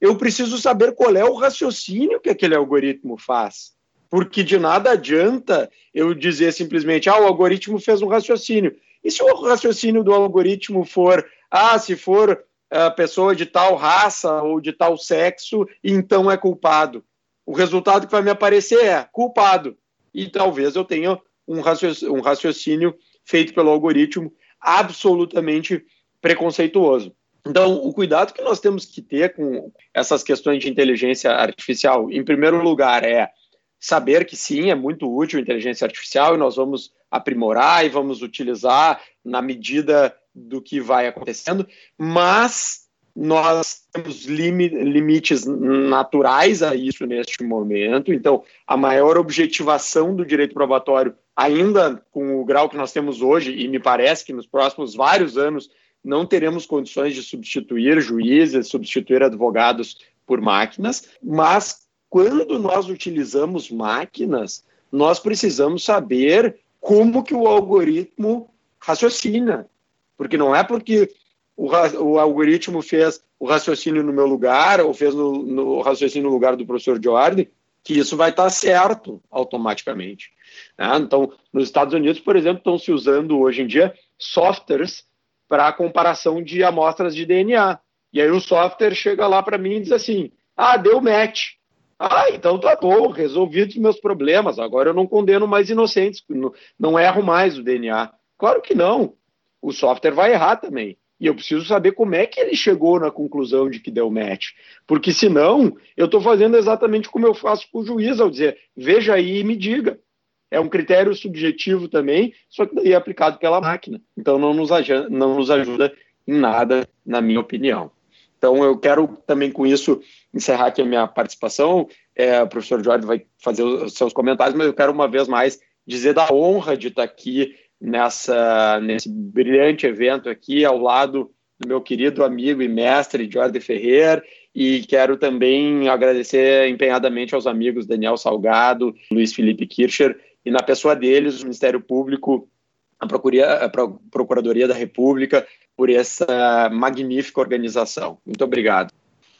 eu preciso saber qual é o raciocínio que aquele algoritmo faz. Porque de nada adianta eu dizer simplesmente, ah, o algoritmo fez um raciocínio. E se o raciocínio do algoritmo for, ah, se for a pessoa de tal raça ou de tal sexo, então é culpado. O resultado que vai me aparecer é culpado. E talvez eu tenha um raciocínio, um raciocínio feito pelo algoritmo absolutamente preconceituoso. Então, o cuidado que nós temos que ter com essas questões de inteligência artificial, em primeiro lugar, é saber que sim, é muito útil a inteligência artificial e nós vamos aprimorar e vamos utilizar na medida do que vai acontecendo, mas nós temos limites naturais a isso neste momento. Então, a maior objetivação do direito probatório, ainda com o grau que nós temos hoje, e me parece que nos próximos vários anos não teremos condições de substituir juízes, substituir advogados por máquinas, mas quando nós utilizamos máquinas, nós precisamos saber como que o algoritmo raciocina, porque não é porque o, o algoritmo fez o raciocínio no meu lugar ou fez no, no raciocínio no lugar do professor Jordan que isso vai estar certo automaticamente. Né? Então, nos Estados Unidos, por exemplo, estão se usando hoje em dia softwares para comparação de amostras de DNA. E aí o software chega lá para mim e diz assim: ah, deu match. Ah, então tá bom, resolvidos os meus problemas. Agora eu não condeno mais inocentes, não, não erro mais o DNA. Claro que não. O software vai errar também. E eu preciso saber como é que ele chegou na conclusão de que deu match. Porque senão, eu estou fazendo exatamente como eu faço com o juiz, ao dizer, veja aí e me diga. É um critério subjetivo também, só que daí é aplicado pela máquina. Então não nos, não nos ajuda em nada, na minha opinião. Então eu quero também com isso encerrar aqui a minha participação. É, o professor Jorge vai fazer os seus comentários, mas eu quero uma vez mais dizer da honra de estar aqui nessa, nesse brilhante evento aqui, ao lado do meu querido amigo e mestre Jorge Ferrer, e quero também agradecer empenhadamente aos amigos Daniel Salgado, Luiz Felipe Kircher, e na pessoa deles, o Ministério Público, a, a Procuradoria da República, por essa magnífica organização. Muito obrigado.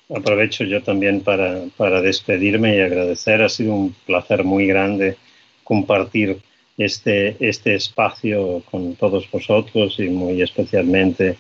Aprovecho yo también para, para despedirme y agradecer. Ha sido un placer muy grande compartir este, este espacio con todos vosotros y muy especialmente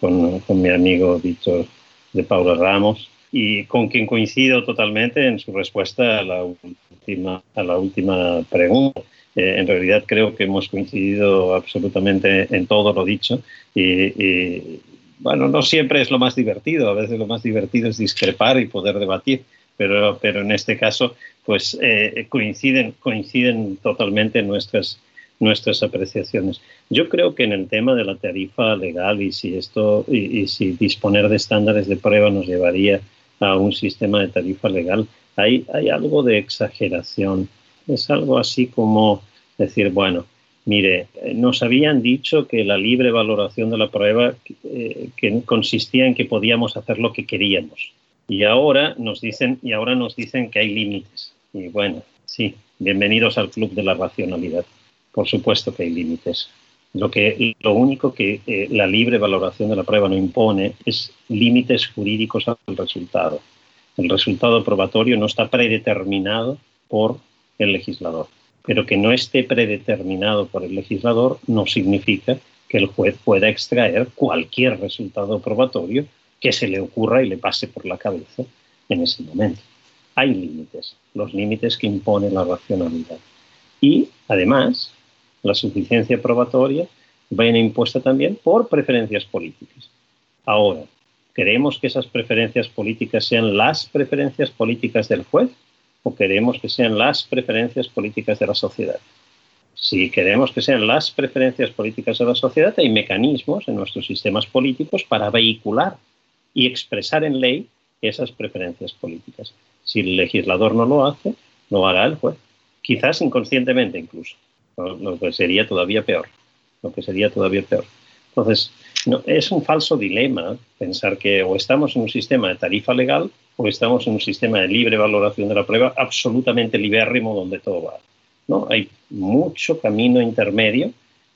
con, con mi amigo Víctor de Paula Ramos y con quien coincido totalmente en su respuesta a la última, a la última pregunta. Eh, en realidad creo que hemos coincidido absolutamente en todo lo dicho y, y, bueno, no siempre es lo más divertido, a veces lo más divertido es discrepar y poder debatir, pero, pero en este caso pues eh, coinciden, coinciden totalmente nuestras, nuestras apreciaciones. Yo creo que en el tema de la tarifa legal y si esto y, y, si disponer de estándares de prueba nos llevaría a un sistema de tarifa legal, hay, hay algo de exageración. Es algo así como decir, bueno, mire, nos habían dicho que la libre valoración de la prueba eh, que consistía en que podíamos hacer lo que queríamos. Y ahora nos dicen, y ahora nos dicen que hay límites. Y bueno, sí, bienvenidos al club de la racionalidad. Por supuesto que hay límites. Lo, que, lo único que eh, la libre valoración de la prueba no impone es límites jurídicos al resultado. El resultado probatorio no está predeterminado por el legislador. Pero que no esté predeterminado por el legislador no significa que el juez pueda extraer cualquier resultado probatorio que se le ocurra y le pase por la cabeza en ese momento hay límites, los límites que impone la racionalidad. Y además, la suficiencia probatoria viene impuesta también por preferencias políticas. Ahora, ¿Queremos que esas preferencias políticas sean las preferencias políticas del juez o queremos que sean las preferencias políticas de la sociedad? Si queremos que sean las preferencias políticas de la sociedad, hay mecanismos en nuestros sistemas políticos para vehicular y expresar en ley esas preferencias políticas. Si el legislador no lo hace, lo hará el juez, quizás inconscientemente incluso, lo que sería todavía peor, lo que sería todavía peor. Entonces, no, es un falso dilema pensar que o estamos en un sistema de tarifa legal o estamos en un sistema de libre valoración de la prueba absolutamente libérrimo donde todo va. ¿no? Hay mucho camino intermedio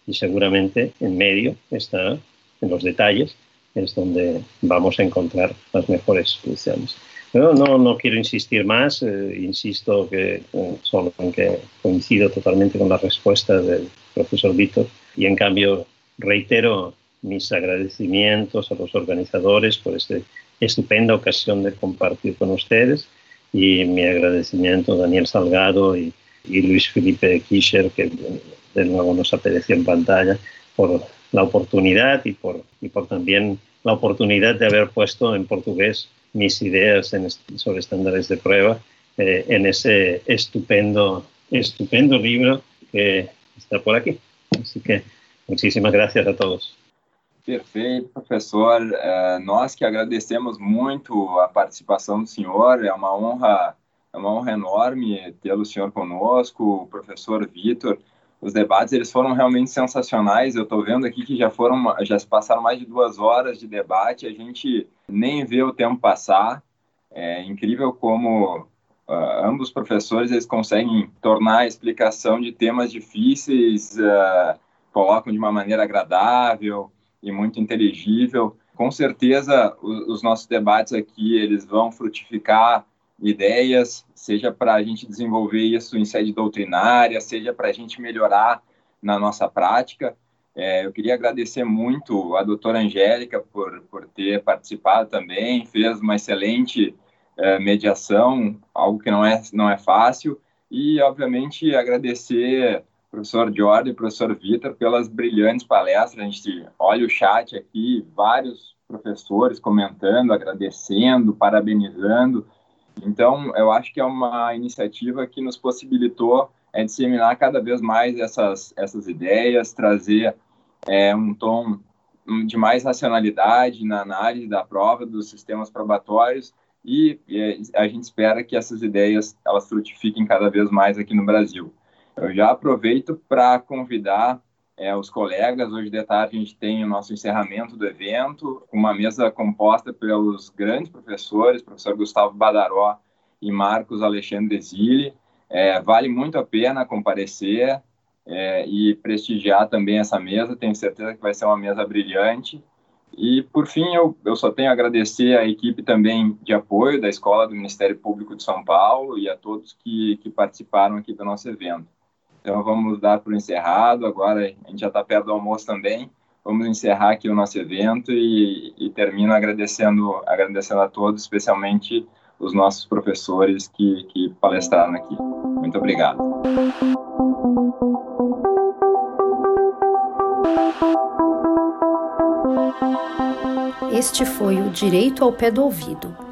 y seguramente en medio está, en los detalles, es donde vamos a encontrar las mejores soluciones. No, no quiero insistir más, eh, insisto que eh, solo en que coincido totalmente con la respuesta del profesor Víctor. Y en cambio reitero mis agradecimientos a los organizadores por esta estupenda ocasión de compartir con ustedes y mi agradecimiento a Daniel Salgado y, Luis Felipe Kischer, que de nuevo nos apareció en pantalla, por la oportunidad y por, y por también la oportunidad de haber puesto en portugués mis ideas sobre estándares de prueba eh, en ese estupendo, estupendo libro que está por aquí. Así que muchísimas gracias a todos. Perfeito, professor. É, nós que agradecemos muito a participação do senhor. É uma honra, é uma honra enorme tê-lo senhor conosco, o professor Vitor. Os debates eles foram realmente sensacionais. Eu estou vendo aqui que já foram, já se passaram mais de duas horas de debate. A gente nem vê o tempo passar. É incrível como uh, ambos os professores eles conseguem tornar a explicação de temas difíceis, uh, colocam de uma maneira agradável e muito inteligível. Com certeza, os, os nossos debates aqui eles vão frutificar ideias, seja para a gente desenvolver isso em sede doutrinária, seja para a gente melhorar na nossa prática. É, eu queria agradecer muito a doutora Angélica por, por ter participado também, fez uma excelente é, mediação, algo que não é, não é fácil, e, obviamente, agradecer professor Jorge e professor Vitor pelas brilhantes palestras. A gente olha o chat aqui, vários professores comentando, agradecendo, parabenizando. Então, eu acho que é uma iniciativa que nos possibilitou é, disseminar cada vez mais essas, essas ideias, trazer é, um tom de mais racionalidade na análise da prova, dos sistemas probatórios, e, e a gente espera que essas ideias elas frutifiquem cada vez mais aqui no Brasil. Eu já aproveito para convidar é, os colegas. Hoje de tarde a gente tem o nosso encerramento do evento, uma mesa composta pelos grandes professores, professor Gustavo Badaró e Marcos Alexandre Zilli. É, vale muito a pena comparecer é, e prestigiar também essa mesa. Tenho certeza que vai ser uma mesa brilhante. E, por fim, eu, eu só tenho a agradecer à equipe também de apoio da Escola do Ministério Público de São Paulo e a todos que, que participaram aqui do nosso evento. Então vamos dar por encerrado. Agora a gente já está perto do almoço também. Vamos encerrar aqui o nosso evento e, e termino agradecendo, agradecendo a todos, especialmente os nossos professores que, que palestraram aqui. Muito obrigado. Este foi o Direito ao Pé do Ouvido.